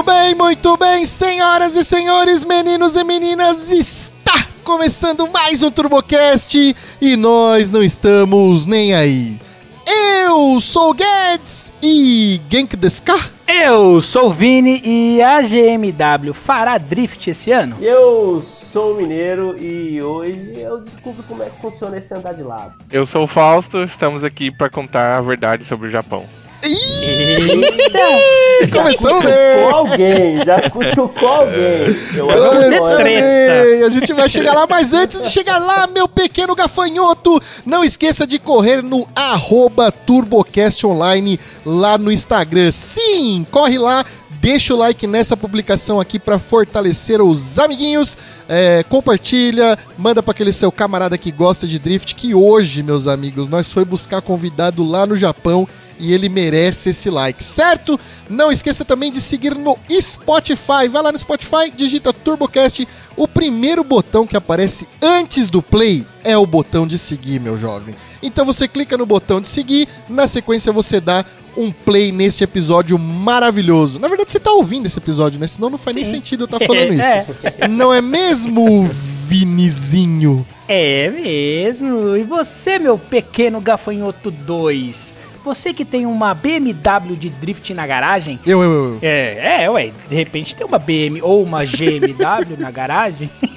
Muito bem, muito bem, senhoras e senhores, meninos e meninas, está começando mais um TurboCast e nós não estamos nem aí. Eu sou o Guedes e Genk Deska? Eu sou o Vini e a GMW fará drift esse ano? Eu sou mineiro e hoje eu descubro como é que funciona esse andar de lado. Eu sou o Fausto, estamos aqui para contar a verdade sobre o Japão. Eita! Começamos Com bem! alguém, já cutucou alguém. Eu Começamos bem! A gente vai chegar lá, mas antes de chegar lá, meu pequeno gafanhoto, não esqueça de correr no arroba TurboCast Online lá no Instagram. Sim, corre lá, deixa o like nessa publicação aqui para fortalecer os amiguinhos, é, compartilha, manda para aquele seu camarada que gosta de drift, que hoje, meus amigos, nós foi buscar convidado lá no Japão e ele merece esse like, certo? Não esqueça também de seguir no Spotify. Vai lá no Spotify, digita TurboCast. O primeiro botão que aparece antes do play é o botão de seguir, meu jovem. Então você clica no botão de seguir, na sequência você dá um play neste episódio maravilhoso. Na verdade, você tá ouvindo esse episódio, né? Senão não faz nem sentido eu estar falando isso. Não é mesmo, Vinizinho? É mesmo. E você, meu pequeno gafanhoto 2? Você que tem uma BMW de drift na garagem? Eu, eu, eu. É, é, ué, de repente tem uma BM ou uma GMW na garagem.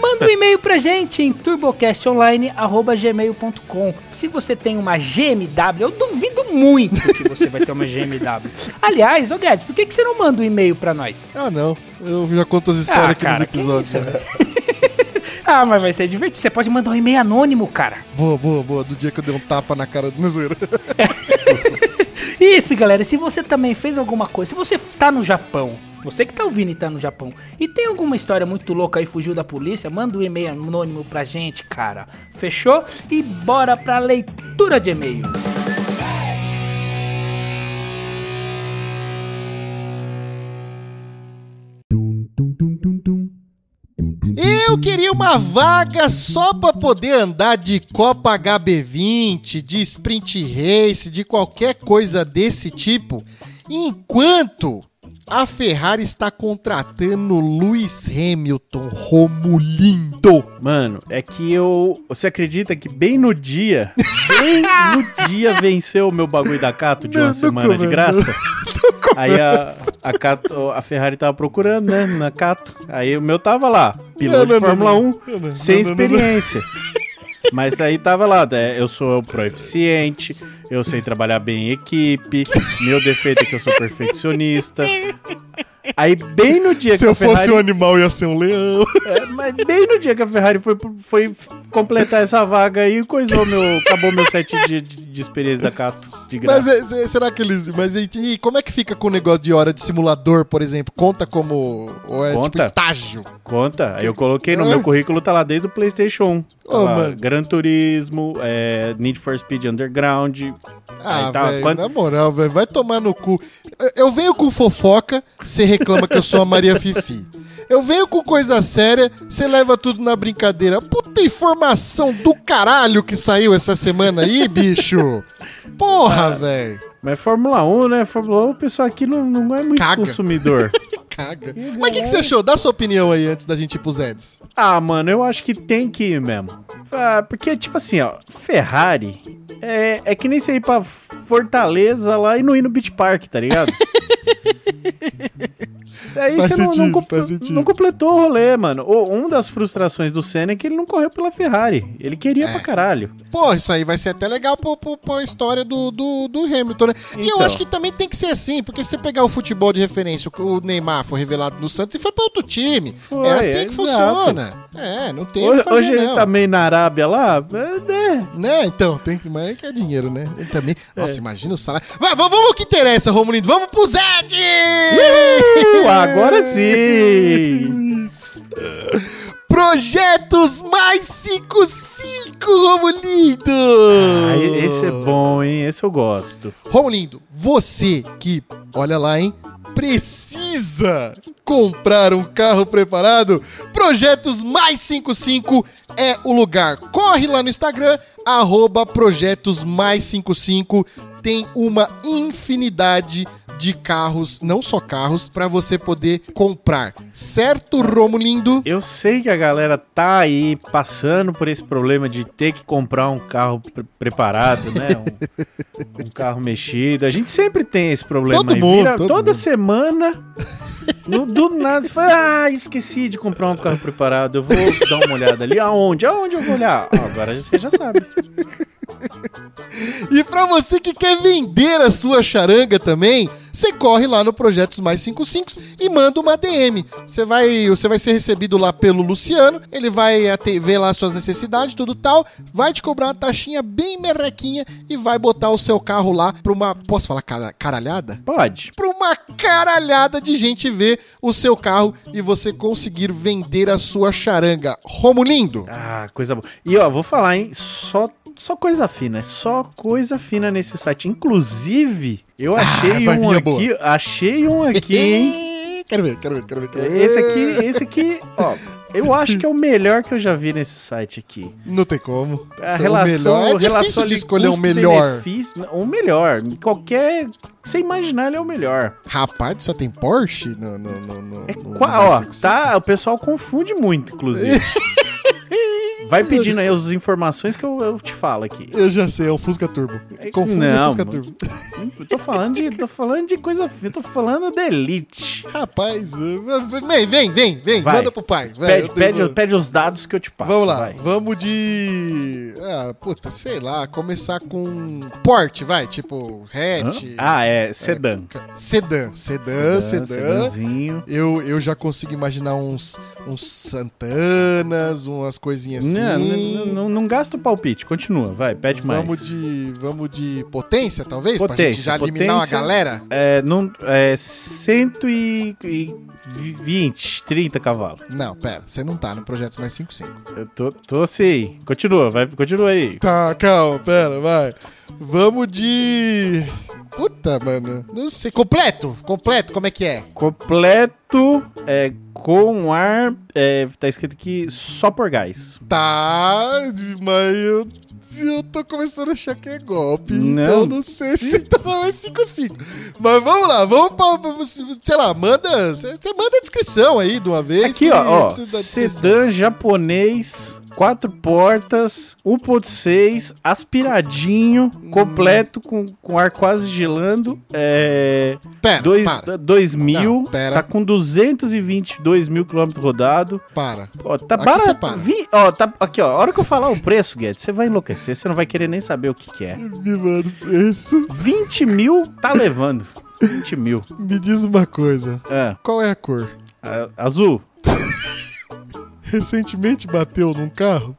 Manda um e-mail pra gente em turbocastonline.gmail.com. Se você tem uma GMW, eu duvido muito que você vai ter uma GMW. Aliás, ô Guedes, por que, que você não manda um e-mail pra nós? Ah, não. Eu já conto as histórias Ah, aqui nos cara, que episódios. Ah, mas vai ser divertido. Você pode mandar um e-mail anônimo, cara. Boa, boa, boa. Do dia que eu dei um tapa na cara do zoeira. Isso, galera. Se você também fez alguma coisa, se você tá no Japão, você que tá ouvindo e tá no Japão, e tem alguma história muito louca aí, fugiu da polícia, manda um e-mail anônimo pra gente, cara. Fechou? E bora pra leitura de e-mail. Eu queria uma vaga só pra poder andar de Copa HB20, de Sprint Race, de qualquer coisa desse tipo, enquanto a Ferrari está contratando Lewis Hamilton, Romulindo. Mano, é que eu. Você acredita que bem no dia, bem no dia venceu o meu bagulho da Cato de Não, uma não semana de graça? Aí a, a, Cato, a Ferrari tava procurando, né? Na Cato. Aí o meu tava lá, piloto Não, não, de Fórmula não, 1, não, não, sem experiência. Mas aí tava lá, né, eu sou proeficiente, eu sei trabalhar bem em equipe, meu defeito é que eu sou perfeccionista. Aí bem no dia Se que eu a Ferrari... fosse um animal, ia ser um leão. É, mas bem no dia que a Ferrari foi, foi completar essa vaga aí, coisou meu. Acabou meu sete dias de, de experiência da Cato de Mas graça. é- é- será que eles. Mas e, como é que fica com o negócio de hora de simulador, por exemplo? Conta como. Ou é tipo Conta. estágio? Conta. Aí eu coloquei no Ah. meu currículo, tá lá desde o PlayStation 1. Tá lá, mano. Gran Turismo, é, Need for Speed Underground. Ah, tá, velho, quando- na moral, velho, vai tomar no cu. Eu- Eu venho com fofoca, você reclama que eu sou a Maria Fifi. Eu venho com coisa séria, você leva tudo na brincadeira. Puta informação do caralho que saiu essa semana aí, bicho. Porra, velho. Mas Fórmula 1, né? Fórmula 1, o pessoal aqui não, não é muito Caga. consumidor. Caga. Mas o que, que você achou? Dá sua opinião aí antes da gente ir pros Eds. ah, mano, eu acho que tem que ir mesmo. Ah, porque, tipo assim, ó, Ferrari é, é que nem você ir pra Fortaleza lá e não ir no Beach Park, tá ligado? Aí Faz você não, não, sentido, faz sentido. não completou o rolê, mano. O, uma das frustrações do Senna é que ele não correu pela Ferrari. Ele queria É. pra caralho. Pô, isso aí vai ser até legal pro, pro, pra história do, do, do Hamilton, né? E eu Então. acho que também tem que ser assim, porque se você pegar o futebol de referência, o Neymar foi revelado no Santos e foi pra outro time. Foi, é assim que exato. funciona. É, não tem o Hoje, fazer, hoje ele tá meio na Arábia lá. é, é. Né, então, tem que. Mas é que é dinheiro, né? Ele também. É. Nossa, imagina o salário. Vai, vamos, vamos ao que interessa, Romulindo. Vamos pro Zed! Uh, agora sim! Projetos mais 55, Romulindo! Ah, esse é bom, hein? Esse eu gosto. Romulindo, você que, olha lá, hein? Precisa comprar um carro preparado? Projetos Mais 55 é o lugar. Corre lá no Instagram, arroba Projetos Mais 55. Tem uma infinidade de carros, não só carros, pra você poder comprar. Certo, Romulindo? Eu sei que a galera tá aí passando por esse problema de ter que comprar um carro pre- preparado, né? Um, um carro mexido. A gente sempre tem esse problema Todo aí. mundo, Vira todo toda mundo. semana. No, do nada, você fala, ah, esqueci de comprar um carro preparado. Eu vou dar uma olhada ali. Aonde? Aonde eu vou olhar? Ah, agora você já sabe. E pra você que quer vender a sua charanga também, você corre lá no Projetos Mais 55 e manda uma DM. Você vai, você vai ser recebido lá pelo Luciano, ele vai ver lá suas necessidades, tudo tal, vai te cobrar uma taxinha bem merrequinha e vai botar o seu carro lá pra uma, posso falar cara- caralhada? Pode. Pra uma caralhada de gente ver o seu carro e você conseguir vender a sua charanga. Romulindo, Ah, coisa boa. E ó, vou falar, hein? Só, só coisa fina, é só coisa fina nesse site. Inclusive, eu achei Ah, um aqui, achei um aqui, hein? Quero ver, quero ver, quero ver, quero ver. Esse aqui, esse aqui, ó, eu acho que é o melhor que eu já vi nesse site aqui. Não tem como. A relação, melhor. É relação difícil de escolher um melhor. O melhor. Qualquer. que Você imaginar, ele é o melhor. Rapaz, só tem Porsche no. no, no, no É no- qua- no ó, 55? tá, o pessoal confunde muito, inclusive. Vai pedindo aí as informações que eu, eu te falo aqui. Eu já sei, é o Fusca Turbo. Confunde Não, o Fusca. Turbo. Eu tô falando de, tô falando de coisa, eu tô falando de elite. Rapaz, vem, vem, vem, vem, Vai. manda pro pai. vai, Pede, tenho- pede, pede os dados que eu te passo. Vamos lá, vai. vamos de. Ah, puta, sei lá, começar com porte, vai, tipo, Hã? hatch. Ah, é sedã. Sedã, sedã, sedã. sedãzinho. Eu, eu já consigo imaginar uns, uns Santanas, umas coisinhas assim. Não, não, não, não gasta o palpite, continua, vai, pede mais. Vamos de, vamos de potência, talvez? pra Potência, gente já eliminar uma potência. galera? É, não, é 120, 30 cavalos. Não, pera, você não tá no Projetos Mais 55. Eu tô, tô assim. Continua, vai, continua aí. Tá, calma, pera, vai. Vamos de. Puta, mano. Não sei. Completo? Completo, como é que é? Completo, é, com ar, é, tá escrito aqui só por gás. Tá, mas eu. Eu tô começando a achar que é golpe, Não. então não sei se tá mais 55. Mas vamos lá, vamos pra. Sei lá, manda. Você manda a descrição aí de uma vez. Aqui, ó, ó, sedã japonês, quatro portas, 1.6, aspiradinho, Hum. completo, com, com ar quase gelando, é... Pera, Dois, para, 2 mil, Não, pera. tá com 222 mil quilômetros rodados. para. Ó, tá Aqui você barato. para. Vi, ó, tá, aqui, ó, a hora que eu falar o preço, Guedes, você vai enlouquecer, você não vai querer nem saber o que que é. Me manda o preço. 20 mil tá levando. 20 mil. Me diz uma coisa. É, Qual é a cor? a- azul. Recentemente bateu num carro?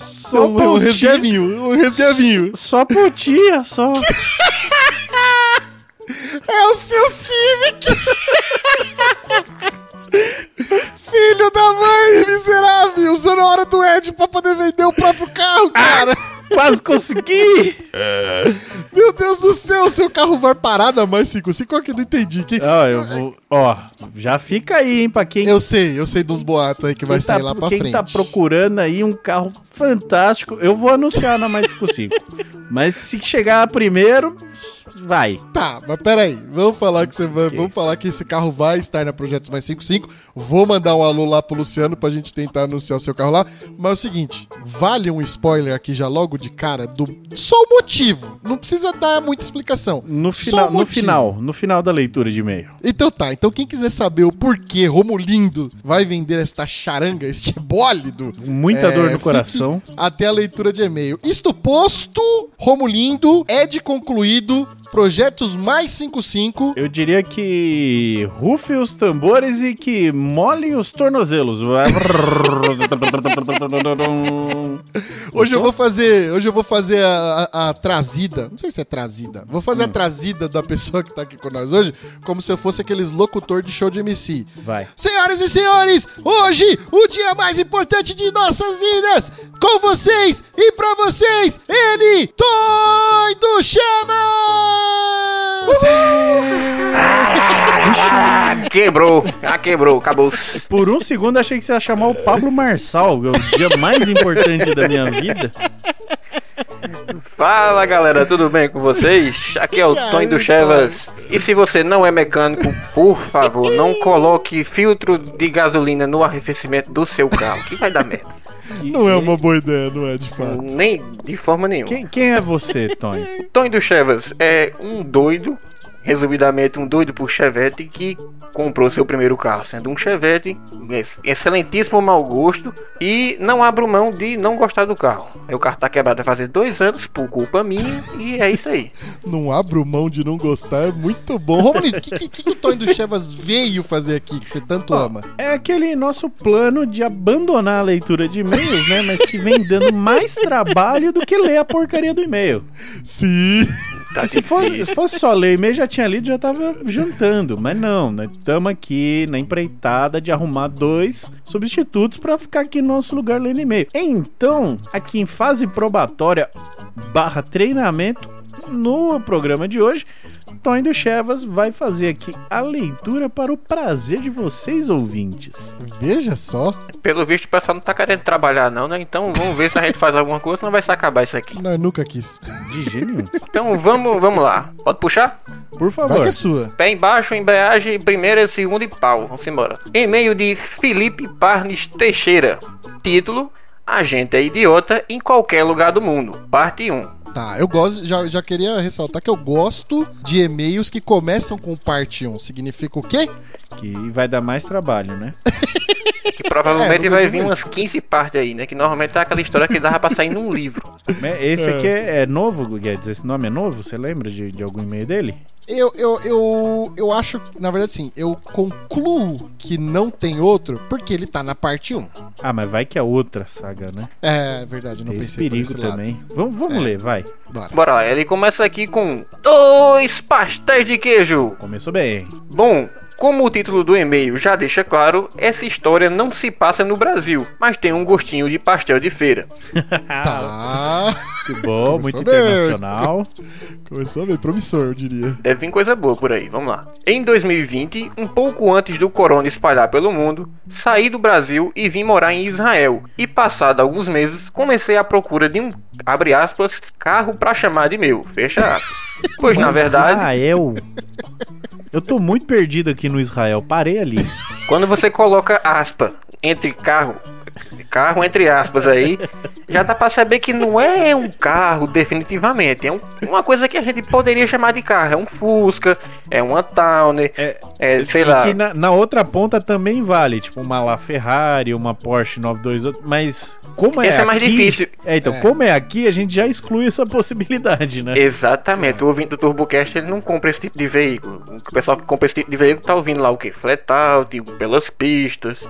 Só um, um resgavinho, um resgavinho. Só pontinha, só. É o seu Civic! Filho da mãe, miserável! Usando a hora do Ed pra poder vender o próprio carro, cara! Quase consegui! Meu Deus do céu, seu carro vai parar na mais 55? Qual que eu não entendi? Que... Ó, eu vou. Ó, já fica aí, hein, pra quem. Eu sei, eu sei dos boatos aí que vai quem sair tá, lá pra quem frente. tá procurando aí um carro fantástico, eu vou anunciar na mais 55. Mas se chegar primeiro, vai. Tá, mas peraí, vamos falar que você vai, vamos falar que esse carro vai estar na Projetos Mais 55. Vou mandar um alô lá pro Luciano pra gente tentar anunciar o seu carro lá. Mas é o seguinte, vale um spoiler aqui já logo de cara do só o motivo. Não precisa dar muita explicação. No final, no final, no final da leitura de e-mail. Então tá, então quem quiser saber o porquê Romulindo vai vender esta charanga, este bólido, Muita É, dor no coração. Até a leitura de e-mail. Isto posto, Romulindo, é de concluído, projetos mais 55. Eu diria que rufem os tambores e que molhem os tornozelos. Hoje eu vou fazer, hoje eu vou fazer a, a- a trazida, não sei se é trazida, vou fazer a trazida da pessoa que tá aqui com nós hoje, como se eu fosse aqueles locutor de show de MC. Vai. Senhoras e senhores, hoje, o dia mais importante de nossas vidas, com vocês e pra vocês, ele, Doido Chamas! Ah, quebrou. Ah, quebrou. Acabou. Por um segundo achei que você ia chamar o Pablo Marçal, que é o dia mais importante da minha vida. Fala, galera. Tudo bem com vocês? Aqui é o Tonho do Chevas. E se você não é mecânico, por favor, não coloque filtro de gasolina no arrefecimento do seu carro, que vai dar merda. Não é uma boa ideia, não é de fato. Nem de forma nenhuma. Quem, quem é você, Tony? Tony do Chevas é um doido, resumidamente um doido por Chevette que comprou seu primeiro carro, sendo um Chevette, ex- excelentíssimo mau gosto, e não abro mão de não gostar do carro. Meu carro tá quebrado há fazer dois anos, por culpa minha, e é isso aí. Não abro mão de não gostar, é muito bom. Romulo, o que, que, que o Tony do Chevas veio fazer aqui que você tanto ama? É aquele nosso plano de abandonar a leitura de e-mails, né? Mas que vem dando mais trabalho do que ler a porcaria do e-mail. Sim. Tá Se fosse, se fosse só ler e-mail, já tinha lido, já tava jantando. Mas não, nós estamos aqui na empreitada de arrumar dois substitutos pra ficar aqui no nosso lugar lendo e-mail. Então, aqui em fase probatória barra treinamento, no programa de hoje, Tony do Chevas vai fazer aqui a leitura para o prazer de vocês, ouvintes. Veja só. Pelo visto, o pessoal não tá querendo trabalhar, não, né? Então vamos ver se a gente faz alguma coisa, não vai se acabar isso aqui. Nós nunca quis. De gênio. Então vamos, vamos lá. Pode puxar? Por Vai favor. que é sua. Pé embaixo, embreagem, primeira, segunda e pau. Vamos embora. E-mail de Felipe Parnes Teixeira. Título: A gente é idiota em qualquer lugar do mundo. Parte 1. Tá, eu gosto, já, já queria ressaltar que eu gosto de e-mails que começam com parte 1. Significa o quê? Que vai dar mais trabalho, né? Que provavelmente É, vai vir umas 15 partes aí, né? Que normalmente é aquela história que dava pra sair num livro. Mas Esse aqui é, é novo, Guedes? Esse nome é novo? Você lembra de, de algum e-mail dele? Eu, eu, eu, eu acho, na verdade, sim, eu concluo que não tem outro porque ele tá na parte 1. Ah, mas vai que é outra saga, né? É verdade, não Tem esse pensei por perigo esse lado. também. Vamos, vamos É. ler, vai. Bora. Bora lá, ele começa aqui com dois pastéis de queijo. Começou bem. Bom, como o título do e-mail já deixa claro, essa história não se passa no Brasil, mas tem um gostinho de pastel de feira. Tá. Que bom, Começou muito bem. internacional. Começou bem promissor, eu diria. Deve vir coisa boa por aí, vamos lá. Em 2020, um pouco antes do corona espalhar pelo mundo, saí do Brasil e vim morar em Israel. E passado alguns meses, comecei a procura de um, abre aspas, carro pra chamar de meu, fecha aspas. Pois na verdade, Israel. Eu tô muito perdido aqui no Israel. Parei ali. quando você coloca aspa entre carro, carro entre aspas aí, já dá pra saber que não é um carro definitivamente, é um- uma coisa que a gente poderia chamar de carro, é um Fusca, é uma Towner, É, é, sei e lá. que na, na outra ponta também vale, tipo uma La Ferrari, uma Porsche 928, mas como é Esse é mais aqui- difícil. É, então, como é aqui, a gente já exclui essa possibilidade, né? Exatamente, o ouvinte do TurboCast ele não compra esse tipo de veículo. O pessoal que compra esse tipo de veículo tá ouvindo lá o que? Flat out, pelas pistas.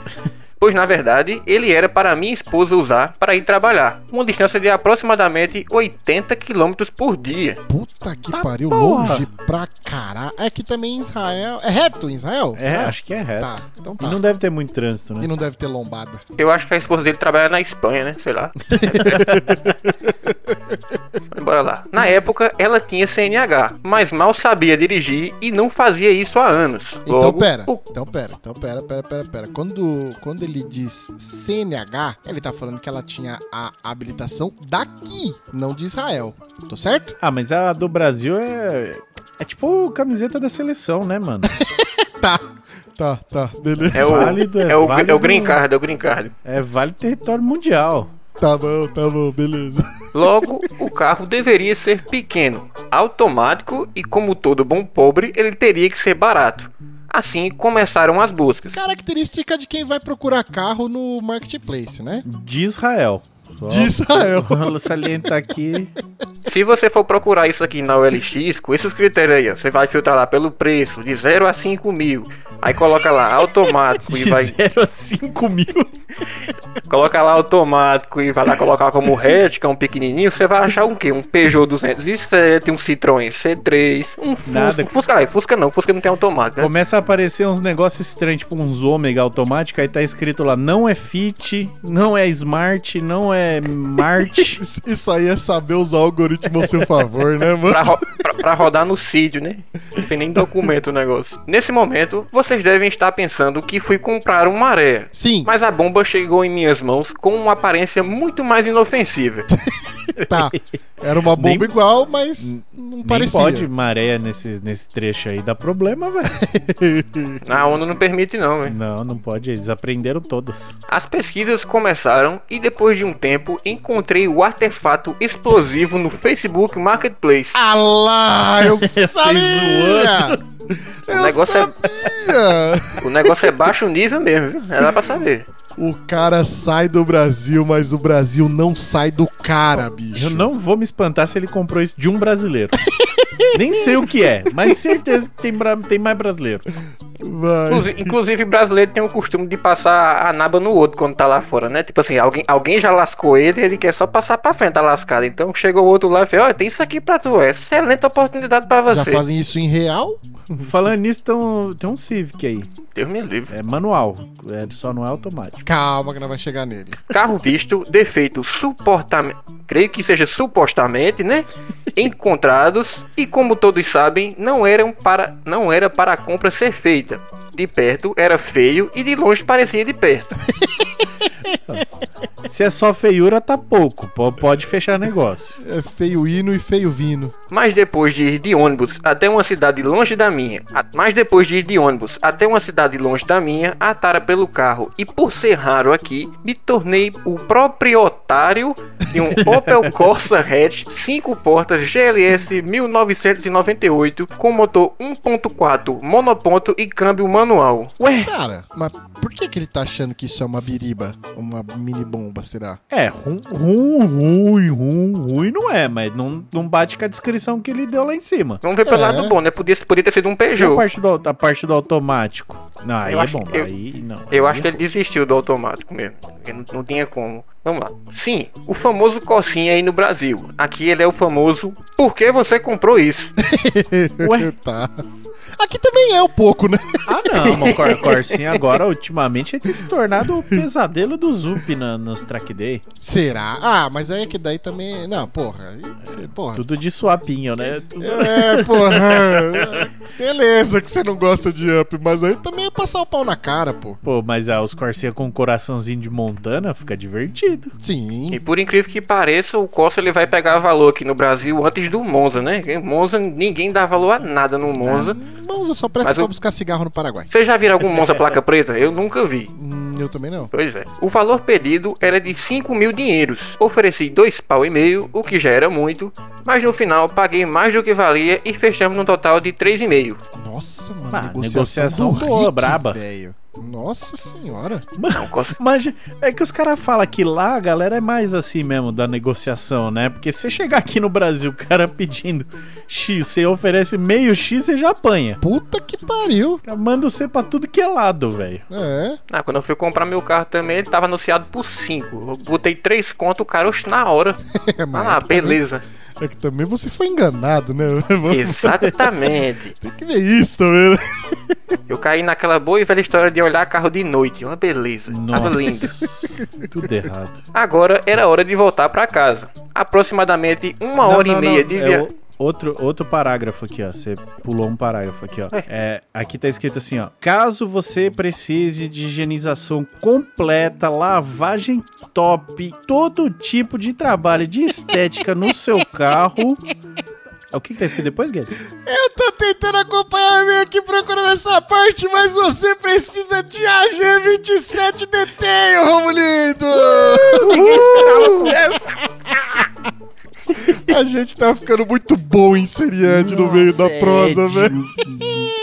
Pois na verdade, ele era para minha esposa usar para ir trabalhar, uma distância de aproximadamente 80 km por dia. Puta que Ah, pariu, porra. longe pra caralho. É que também em Israel. É reto em Israel? É, acho que é reto. Tá, então tá. E não deve ter muito trânsito, né? E não deve ter lombada. Eu acho que a esposa dele trabalha na Espanha, né? Sei lá. Bora lá. Na época, ela tinha CNH, mas mal sabia dirigir e não fazia isso há anos. Então Logo, pera, o então pera, então pera, pera, pera, pera. Quando, quando ele diz CNH, ele tá falando que ela tinha a habilitação daqui, não de Israel. Tô certo? Ah, mas a do Brasil é. É tipo camiseta da seleção, né, mano? Tá, tá, tá, beleza. É o, Válido, é é, o, válido. é o green card, é o green card. É vale território mundial. Tá bom, tá bom, beleza. Logo, o carro deveria ser pequeno, automático e, como todo bom pobre, ele teria que ser barato. Assim começaram as buscas. Característica de quem vai procurar carro no marketplace, né? De Israel. Só De Israel. Vou salientar aqui. Se você for procurar isso aqui na OLX, com esses critérios aí, ó, você vai filtrar lá pelo preço, de 0 a 5 mil. Aí coloca lá automático e De vai. 0 a 5 mil. Coloca lá automático e vai lá colocar como hatch, que é um pequenininho, você vai achar um quê? Um Peugeot 207, um Citroën C3, um Fusca. Nada. Um Fusca, ah, Fusca não, Fusca não tem automático, né? Começa a aparecer uns negócios estranhos, tipo uns ômega automático, aí tá escrito lá, não é fit, não é smart, não é mart. Isso- aí é saber usar o algoritmo ao seu favor, né, mano? pra, ro- pra- pra rodar no sítio, né? Não tem nem documento o negócio. Nesse momento, vocês devem estar pensando que fui comprar um maré. Sim. Mas a bomba chegou em minhas mãos com uma aparência muito mais inofensiva. Tá. Era uma bomba igual, mas não Nem parecia. pode maré nesse, nesse trecho aí, dá problema, velho. A ONU não permite não, velho. Não, não pode, eles aprenderam todas. As pesquisas começaram e depois de um tempo encontrei o artefato explosivo no Facebook Marketplace. Ah lá, eu sabia! Eu negócio é- sabia! O negócio é baixo nível mesmo, viu? Era pra saber. O cara sai do Brasil, mas o Brasil não sai do cara, bicho. Eu não vou me espantar se ele comprou isso de um brasileiro. Nem sei o que é, mas certeza que tem, tem mais brasileiro. Vai. Inclusive, inclusive, brasileiro tem o costume de passar a naba no outro quando tá lá fora, né? Tipo assim, alguém, alguém já lascou ele ele quer só passar pra frente a lascada. Então chegou o outro lá e fala: Olha, tem isso aqui pra tu, é excelente oportunidade pra você. Já fazem isso em real? Falando nisso, tem um, tem um Civic aí. Deus me livre. É manual, é, só não é automático. Calma que nós vamos chegar nele. Carro visto, defeito suportamente. Creio que seja supostamente, né? Encontrados e como todos sabem, não eram para não era para a compra ser feita. De perto era feio e de longe parecia de perto. Se é só feiura, tá pouco. po- Pode fechar negócio. É feio hino e feio vino. Mas depois de ir de ônibus até uma cidade longe da minha, a- mas depois de ir de ônibus até uma cidade longe da minha, a tara pelo carro e por ser raro aqui, me tornei o proprietário de um Opel Corsa Hatch 5 portas GLS 1998 com motor 1.4 monoponto e câmbio manual. Cara, mas por que, que ele tá achando que isso é uma biriba? Uma mini bomba, será? É, rum, rum, ruim, rum, ruim não é, mas não, não bate com a descrição que ele deu lá em cima. Vamos ver pelo É. lado bom, né? Podia, podia ter sido um E a Peugeot. parte do, a parte do automático? Não, aí Eu é acho bom. eu- aí não. Eu aí acho que ele desistiu do automático mesmo. Porque não, não tinha como. Vamos lá. Sim, o famoso Cocinha aí no Brasil. Aqui ele é o famoso Por que você comprou isso? Ué? tá. Aqui também é um pouco, né? Ah, não, o Cor Corsinha agora, ultimamente, ele tem se tornado o pesadelo do Zup na, nos track day. Será? Ah, mas aí é que daí também. Não, porra. Porra. Tudo de né? Tudo... É, porra. Beleza que você não gosta de up, mas aí também é passar o pau na cara, pô. Pô, mas ah, os Corsinha com um coraçãozinho de Montana fica divertido. E Sim. por incrível que pareça, o Corsa ele vai pegar valor aqui no Brasil antes do Monza, né? Porque Monza, ninguém dá valor a nada no Monza. Monza só presta Mas pra eu- buscar cigarro no Paraguai. Vocês já viram algum Monza placa preta? Eu nunca vi. Hum, eu também não. Pois é. O valor pedido era de 5 mil dinheiros. Ofereci dois pau e meio, o que já era muito, mas no final paguei mais do que valia e fechamos num total de 3,5. Nossa, mano. Ah, negociação, negociação do boa, Rick, braba. velho. Nossa senhora. Mas é que os caras falam que lá a galera é mais assim mesmo da negociação, né? Porque se você chegar aqui no Brasil, o cara pedindo X, você oferece meio X, você já apanha. Puta que pariu. Manda você pra tudo que é lado, velho. É. Ah, quando eu fui comprar meu carro também, ele tava anunciado por 5. Eu botei 3 conto, o cara, oxe, na hora. mas Ah, é que também- beleza. É que também você foi enganado, né? Exatamente. Tem que ver isso também, né? Eu caí naquela boa e velha história de olhar carro de noite. Uma beleza. Tava lindo. Nossa. Tudo errado. Agora era hora de voltar pra casa. Aproximadamente uma Não, hora não, e meia não, de é viagem. O- Outro, outro parágrafo aqui, ó. Você pulou um parágrafo aqui, ó. É. É, aqui tá escrito assim, ó. Caso você precise de higienização completa, lavagem top, todo tipo de trabalho de estética no seu carro. O que, que tá escrito depois, Guedes? Eu tô tentando acompanhar meio aqui procurando essa parte, mas você precisa de AG27 DT, Romulindo! Ninguém esperava por essa. A gente tá ficando muito bom em seriante no meio da Nossa, prosa, é velho.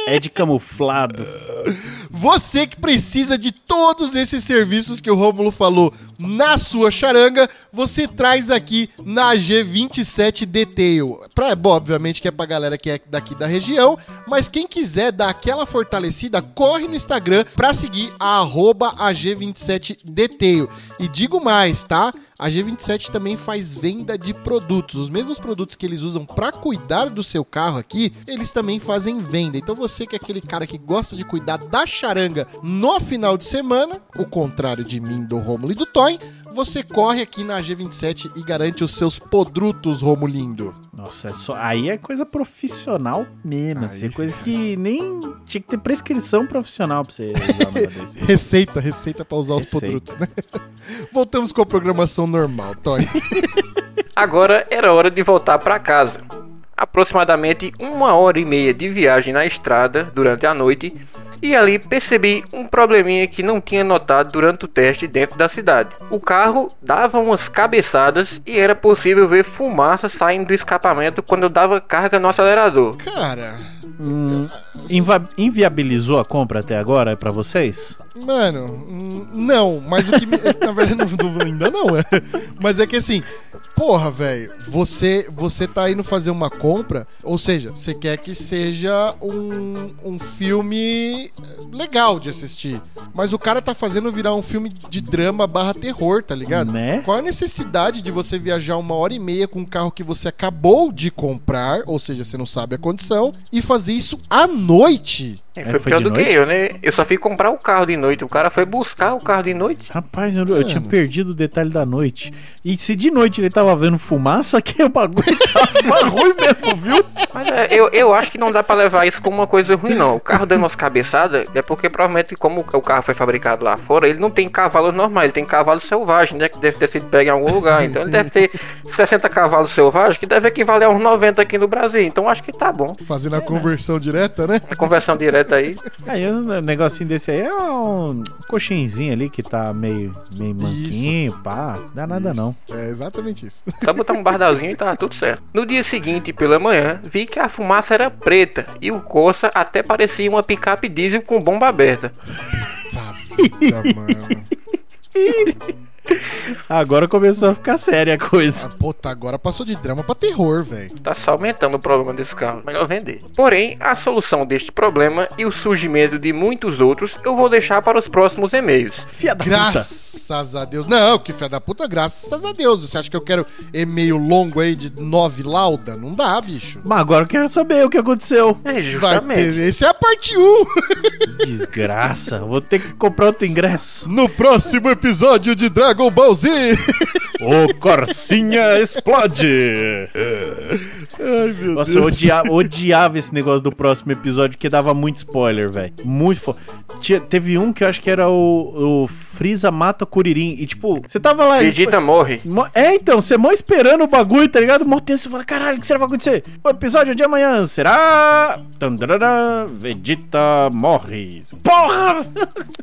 É de camuflado. Você que precisa de todos esses serviços que o Rômulo falou na sua charanga, você traz aqui na G27 Detail. Pra, bom, obviamente que é pra galera que é daqui da região, mas quem quiser dar aquela fortalecida, corre no Instagram pra seguir a arroba AG27 Detail. E digo mais, tá? A G27 também faz venda de produtos. Os mesmos produtos que eles usam pra cuidar do seu carro aqui, eles também fazem venda. Então você que é aquele cara que gosta de cuidar da charanga no final de semana, o contrário de mim, do Romulo e do Toy, você corre aqui na G27 e garante os seus podrutos, Romulindo. Nossa, é só, aí é coisa profissional mesmo. Assim, é coisa que nem tinha que ter prescrição profissional pra você usar um desse. Receita, receita pra usar os Receita. podrutos, né? Voltamos com a programação normal, Tony. Agora era hora de voltar para casa. Aproximadamente uma hora e meia de viagem na estrada durante a noite, e ali percebi um probleminha que não tinha notado durante o teste dentro da cidade. O carro dava umas cabeçadas e era possível ver fumaça saindo do escapamento quando eu dava carga no acelerador. Cara, Hum, inviabilizou a compra até agora pra vocês? mano, hum, não, mas o que. me- Na verdade, não, não- ainda não, é. Mas é que assim, porra, velho, você, você tá indo fazer uma compra, ou seja, você quer que seja um, um filme legal de assistir. Mas o cara tá fazendo virar um filme de drama barra terror, tá ligado? Né? Qual a necessidade de você viajar uma hora e meia com um carro que você acabou de comprar, ou seja, você não sabe a condição, e fazer isso à noite? É, É, foi, foi pior de do noite? que eu, né? Eu só fui comprar o carro de noite. O cara foi buscar o carro de noite. Rapaz, eu, eu tinha Mano. perdido o detalhe da noite. E se de noite ele tava vendo fumaça, que o bagulho tava ruim mesmo, viu? Mas é, eu, eu acho que não dá pra levar isso como uma coisa ruim, não. O carro dando umas cabeçadas é porque provavelmente, como o carro foi fabricado lá fora, ele não tem cavalos normais, ele tem cavalo selvagem, né? Que deve ter sido pego em algum lugar. Então ele deve ter 60 cavalos selvagens, que deve equivaler a uns 90 aqui no Brasil. Então acho que tá bom. Fazendo a conversão direta, né? A conversão direta aí. Aí um negocinho desse aí é um coxinzinho ali que tá meio, meio manquinho, pá. Dá nada Isso. não. É exatamente isso. Só botar um bardalzinho e tá tudo certo. No dia seguinte, pela manhã, vi que a fumaça era preta e o Corsa até parecia uma picape diesel com bomba aberta. Mano. Agora começou a ficar séria a coisa. Ah, puta, agora passou de drama pra terror, velho. Tá só aumentando o problema desse carro. Melhor vender. Porém, a solução deste problema e o surgimento de muitos outros eu vou deixar para os próximos e-mails. Fia da puta. Graças a Deus. Não, que fé da puta, graças a Deus. Você acha que eu quero e-mail longo aí de nove lauda? Não dá, bicho. Mas agora eu quero saber o que aconteceu. É, Vai justamente. ter. Esse é a parte 1. Desgraça. Vou ter que comprar outro ingresso. No próximo episódio de Dragon Ball Z. O Corsinha explode. Ai, meu Nossa, eu Deus. odia- odiava esse negócio do próximo episódio, que dava muito spoiler, velho. Muito fo... Tinha- Teve um que eu acho que era o, o Freeza mata Kuririn. E tipo, você tava lá. Vegeta morre. Mo- É, então, você mó esperando o bagulho, tá ligado? Mó tenso, você fala, caralho, o que será que vai acontecer? O episódio de amanhã será... Tandarara, Vegeta morre. Porra!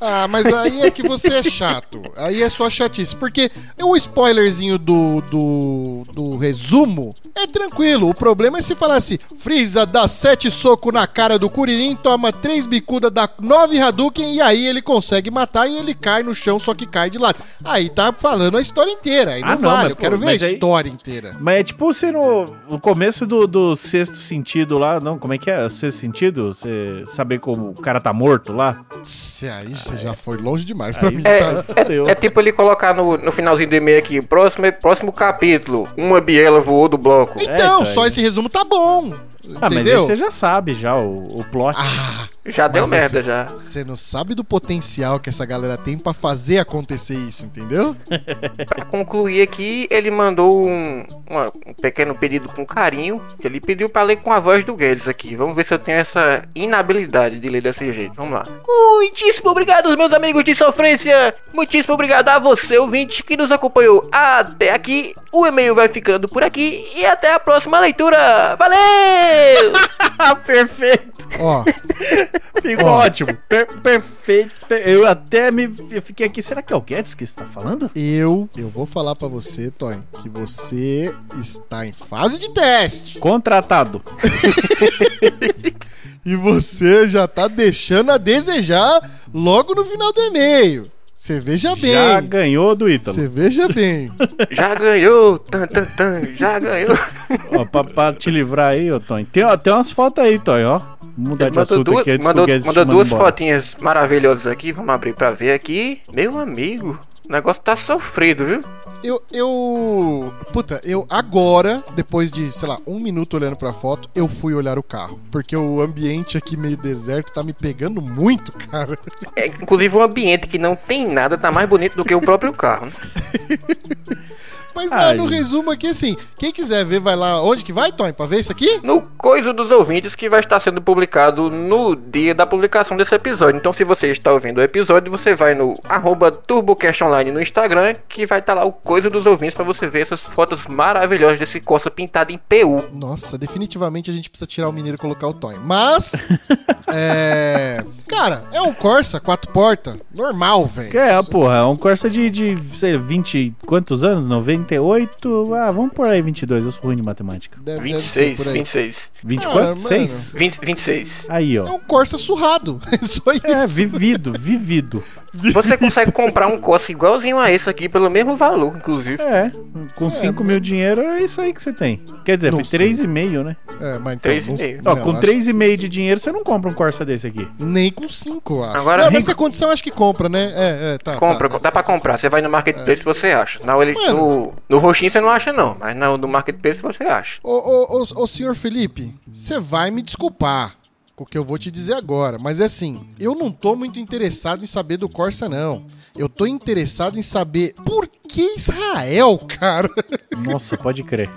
Ah, mas aí é que você é chato. Aí é só chatice. Porque o spoilerzinho do, do, do resumo é tranquilo. O problema é se falasse Freeza dá sete socos na cara do Kuririn, toma três bicudas, dá nove Hadouken e aí ele consegue matar e ele cai no chão, só que cai de lado. Aí tá falando a história inteira. Aí não Ah, não, vale. mas, Eu quero pô, ver a aí- história inteira. Mas é tipo você no, no começo do, do sexto sentido lá, não, como é que é? O sexto sentido? Você saber como o cara tá morto lá? Se aí você já foi longe demais pra Aí- mim. É, Tá? Fudeu. é tipo ele colocar no, no finalzinho do e-mail aqui, próximo, próximo capítulo, uma biela voou do bloco. Então, É, só cara. esse resumo tá bom. Ah, mas aí Entendeu? você já sabe já o, o plot. Ah, Já deu Mas merda esse- já. Você não sabe do potencial que essa galera tem pra fazer acontecer isso, entendeu? Pra concluir aqui, ele mandou um, uma- um pequeno pedido com carinho. Que ele pediu pra ler com a voz do Guedes aqui. Vamos ver se eu tenho essa inabilidade de ler desse jeito. Vamos lá. Muitíssimo obrigado, meus amigos de sofrência. Muitíssimo obrigado a você, ouvinte, que nos acompanhou até aqui. O e-mail vai ficando por aqui. E até a próxima leitura. Valeu! Perfeito! Ó, Ficou Ó. ótimo. Per- perfeito. Per- Eu até me eu fiquei aqui. Será que é o Guedes que está falando? eu, eu vou falar pra você, Tony, que você está em fase de teste. Contratado. E você já tá deixando a desejar logo no final do e-mail. Você veja Já bem. ganhou do Ítalo. Você veja bem. Já ganhou. Tan, tan, tan, já ganhou. Ó, pra, pra te livrar aí, ô Tony. Tem, ó, tem umas fotos aí, Tony, ó. Vamos mudar de assunto duas, aqui antes mandou, que o Guedes mandou duas embora. fotinhas maravilhosas aqui. Vamos abrir pra ver aqui. Meu amigo, o negócio tá sofrido, viu? Eu, eu. Puta, eu agora, depois de, sei lá, um minuto olhando pra foto, eu fui olhar o carro. Porque o ambiente aqui meio deserto tá me pegando muito, cara. É, inclusive o ambiente que não tem nada tá mais bonito do que o próprio carro. né? Mas no resumo aqui, assim, quem quiser ver, vai lá. Onde que vai, Tony? Pra ver isso aqui? No Coisa dos Ouvintes, que vai estar sendo publicado no dia da publicação desse episódio. Então, se você está ouvindo o episódio, você vai no arroba TurboCast Online no Instagram, que vai estar lá o Coisa dos Ouvintes para você ver essas fotos maravilhosas desse Corsa pintado em PU. Nossa, definitivamente a gente precisa tirar o mineiro e colocar o Tony. Mas. é. Cara, é um Corsa, quatro portas. Normal, velho. É, porra, é um Corsa de, de sei, 20 quantos anos? 98? Ah, vamos por aí 22, eu sou ruim de matemática. Deve, deve ser 26, por aí. 26. 20 Cara, quantos? mano. 6? 20, 26. Aí, É ó. um Corsa surrado. É só isso. É, vivido, vivido. Você consegue comprar um Corsa igualzinho a esse aqui pelo mesmo valor, inclusive. É, com 5 mil dinheiro é isso aí que você tem. Quer dizer, Não foi sei. 3,5, né? É, mas então. Três e não- meio. Ó, não, com acho- 3,5 de dinheiro você não compra um Corsa desse aqui. Nem com cinco, eu acho. Agora- não, nessa condição acho que compra, né? É, é, tá. Compra, tá, dá pra comprar. Você vai no Marketplace e você acha. Na, ele- Mano. No, no roxinho você não acha, não. Mas no, no Marketplace você acha. Ô, ô, ô, ô, senhor Felipe, você vai me desculpar com o que eu vou te dizer agora, mas é assim, eu não tô muito interessado em saber do Corsa, não. Eu tô interessado em saber por que Israel, cara. Nossa, pode crer.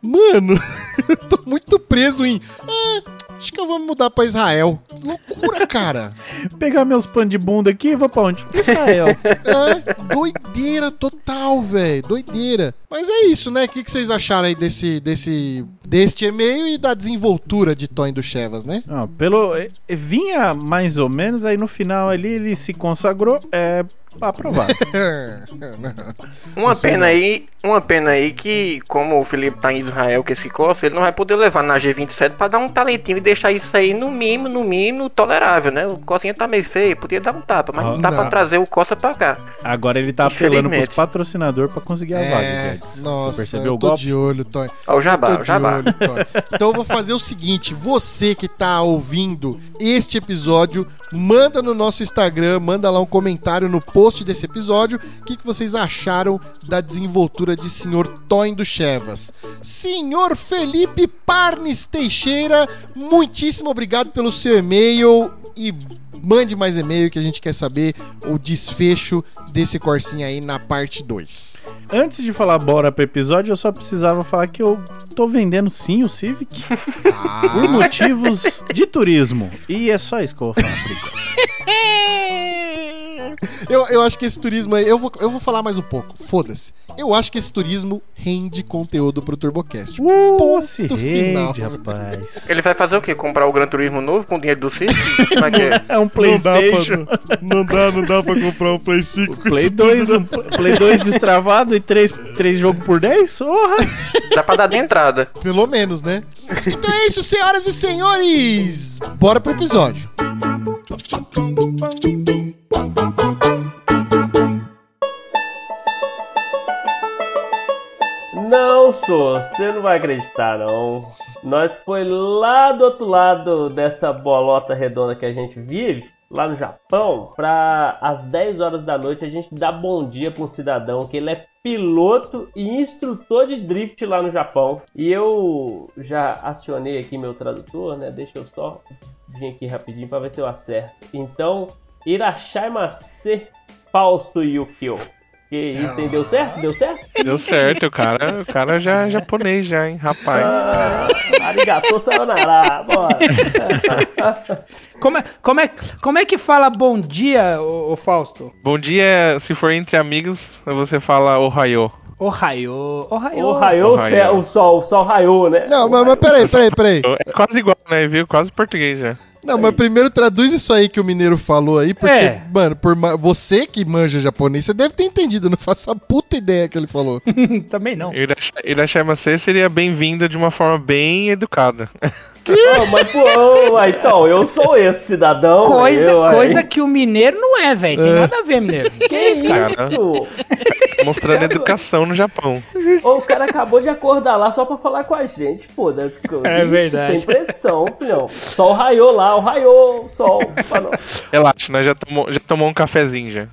Mano, eu tô muito preso em. É, acho que eu vou me mudar pra Israel. Loucura, cara. Pegar meus panos de bunda aqui e vou pra onde? Israel. É, doideira total, velho. Doideira. Mas é isso, né? O que, que vocês acharam aí desse, desse, deste e-mail e da desenvoltura de Tony do Chevas, né? Não, pelo. eh, Vinha mais ou menos, aí no final ali ele se consagrou. É. Aprovado. Uma pena não. aí, uma pena aí que, como o Felipe tá em Israel com esse Corsa, ele não vai poder levar na G27 pra dar um talentinho e deixar isso aí no mínimo, no mínimo, tolerável, né? O Corsinha tá meio feio, podia dar um tapa, mas Ah, não dá não. pra trazer o Corsa pra cá. Agora ele tá apelando pros patrocinadores pra conseguir a vaga, É, Guedes. nossa, Você percebeu eu o tô golpe? de olho, Tony. Ó, o Tô Jabá, o de Jabá. olho, Tony. Então eu vou fazer o seguinte: você que tá ouvindo este episódio, manda no nosso Instagram, manda lá um comentário no post desse episódio. O que, que vocês acharam da desenvoltura de senhor Tony do Chevas? Senhor Felipe Parnes Teixeira, muitíssimo obrigado pelo seu e-mail e mande mais e-mail que a gente quer saber o desfecho desse corsinho aí na parte 2. Antes de falar bora pro episódio, eu só precisava falar que eu tô vendendo sim o Civic por motivos de turismo. E é só isso que eu vou falar. Eu, eu acho que esse turismo aí. Eu vou, eu vou falar mais um pouco. Foda-se. Eu acho que esse turismo rende conteúdo pro TurboCast. Uh, Ponto se final. rende, rapaz. Ele vai fazer o quê? Comprar o Gran Turismo novo com o dinheiro do Cid? É que é? É um Playstation. não, dá, não dá pra comprar um Play 5 com Play isso 2, tudo, um Play 2 destravado e 3, três jogos por 10? Porra! Dá pra dar de entrada. não. Pelo menos, né? Então é isso, senhoras e senhores. Bora pro episódio. Não, sou, você não vai acreditar, não. Nós foi lá do outro lado dessa bolota redonda que a gente vive, lá no Japão, pra às 10 horas da noite a gente dar bom dia pra um cidadão que ele é piloto e instrutor de drift lá no Japão. E eu já acionei aqui meu tradutor, né? Deixa eu só vir aqui rapidinho pra ver se eu acerto. Então, Irashaimase Fausto Yukio. Que isso, hein? Deu certo? Deu certo? Deu certo, o cara, o cara já é japonês já, hein, rapaz. Ah, arigatou sayonara, bora. Como é, como, é, como é que fala bom dia, ô, ô Fausto? Bom dia, se for entre amigos, você fala Ohio. Ohio, Ohio. O raiou o, céu- o sol, o sol raiou, né? Não, mas, mas peraí, peraí, peraí. É quase igual, né, viu? Quase português já. Não, mas primeiro traduz isso aí que o mineiro falou aí, porque, É. mano, por ma- você que manja japonês, você deve ter entendido, não faço a puta ideia que ele falou. Também não. Irash- Irashimase seria bem-vinda de uma forma bem educada. Ah, mas pô, ah, então, eu sou esse cidadão. Coisa, eu, aí. coisa que o mineiro não é, velho. Tem nada a ver, mineiro. Que isso? Mostrando educação no Japão. Ô, o cara acabou de acordar lá só pra falar com a gente, pô. Né? É Ixi, verdade. Sem pressão, filhão. Sol raiou lá, o raiou, o sol. Relaxa, nós já tomou, já tomou um cafezinho já.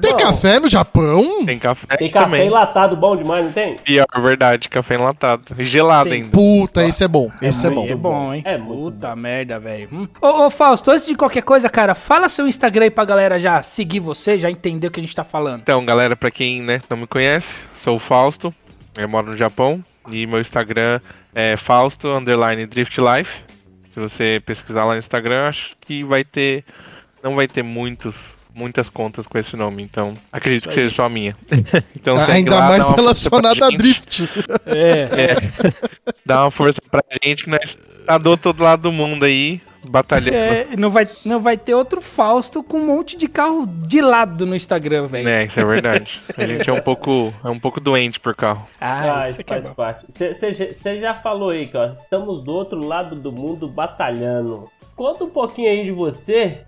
Tem Bom, café no Japão? Tem café Tem café também. enlatado bom demais, não tem? Pior, verdade, café enlatado. Gelado Tem. ainda. Puta, esse é bom. Esse é, bom. É bom, hein? É muito Puta merda, velho. Hum. Ô, ô, Fausto, antes de qualquer coisa, cara, fala seu Instagram aí pra galera já seguir você, já entender o que a gente tá falando. Então, galera, pra quem né, não me conhece, sou o Fausto, eu moro no Japão e meu Instagram é Fausto underline Drift Life. Se você pesquisar lá no Instagram, acho que vai ter, não vai ter muitos, muitas contas com esse nome, então acredito que seja só a minha. então Ainda lá, mais relacionada a drift. É. É, dá uma força pra gente, que nós tá do outro lado do mundo aí, batalhando. É, não, vai, não vai ter outro Fausto com um monte de carro de lado no Instagram, velho. É, isso é verdade. A gente é um pouco, é um pouco doente por carro. Ah, Ah, isso é faz bom. parte. Você já falou aí que ó, estamos do outro lado do mundo batalhando. Conta um pouquinho aí de você,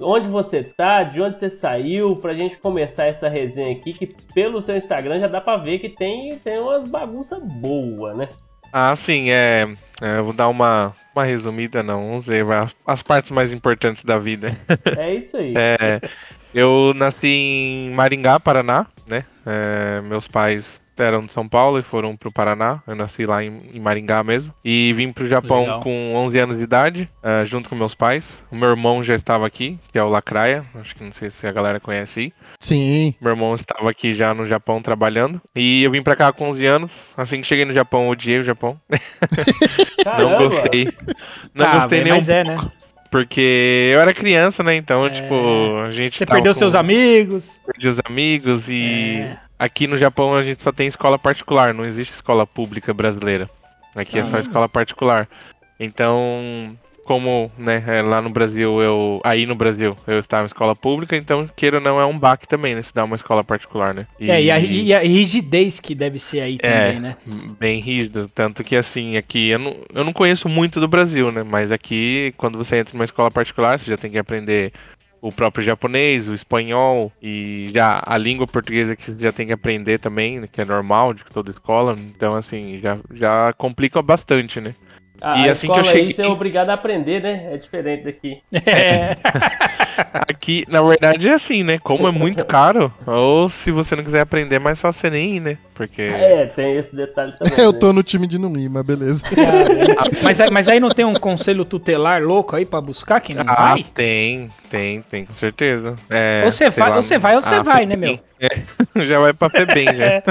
onde você tá, de onde você saiu, pra gente começar essa resenha aqui, que pelo seu Instagram já dá pra ver que tem, tem umas bagunças boas, né? Ah, sim, é. É, eu vou dar uma, uma resumida, não, vamos ver, as partes mais importantes da vida. É isso aí. É, eu nasci em Maringá, Paraná, né? É, meus pais eram de São Paulo e foram pro Paraná. Eu nasci lá em, em Maringá mesmo. E vim pro Japão Legal. com 11 anos de idade, ah, junto com meus pais. O meu irmão já estava aqui, que é o Lacraia. Acho que não sei se a galera conhece aí. Sim. Meu irmão estava aqui já no Japão trabalhando. E eu vim pra cá com 11 anos. Assim que cheguei no Japão, odiei o Japão. Não gostei. Não Ah, gostei velho, nem um mas é, né? Porque eu era criança, né? Então, É. tipo, a gente. Você perdeu com- seus amigos. Perdi os amigos e. É. Aqui no Japão a gente só tem escola particular, não existe escola pública brasileira. Aqui é só escola particular. Então, como, né, é, lá no Brasil eu. Aí no Brasil eu estava em escola pública, então, queira ou não, é um baque também, né? Se dá uma escola particular, né? É, e a, e a rigidez que deve ser aí É. também, né? bem rígido. Tanto que assim, aqui eu não, eu não conheço muito do Brasil, né? Mas aqui, quando você entra numa escola particular, você já tem que aprender o próprio japonês, o espanhol e já a língua portuguesa que você já tem que aprender também, né? que é normal de toda escola. Então, assim, já, já complica bastante, né? A, E a assim que eu escola aí cheguei- você é obrigado a aprender, né? É diferente daqui. É. Aqui, na verdade, é assim, né? Como é muito caro, ou se você não quiser aprender, é mais só você nem ir, né? Porque. É, tem esse detalhe também. Eu né? tô no time de não ir, mas beleza. mas, aí- mas aí não tem um conselho tutelar louco aí pra buscar quem não Ah, vai? tem, tem, tem, com certeza. É, Ou você vai- lá, ou você vai ou você a vai, né, FEBEM. É, já vai pra FEBEM, já. É.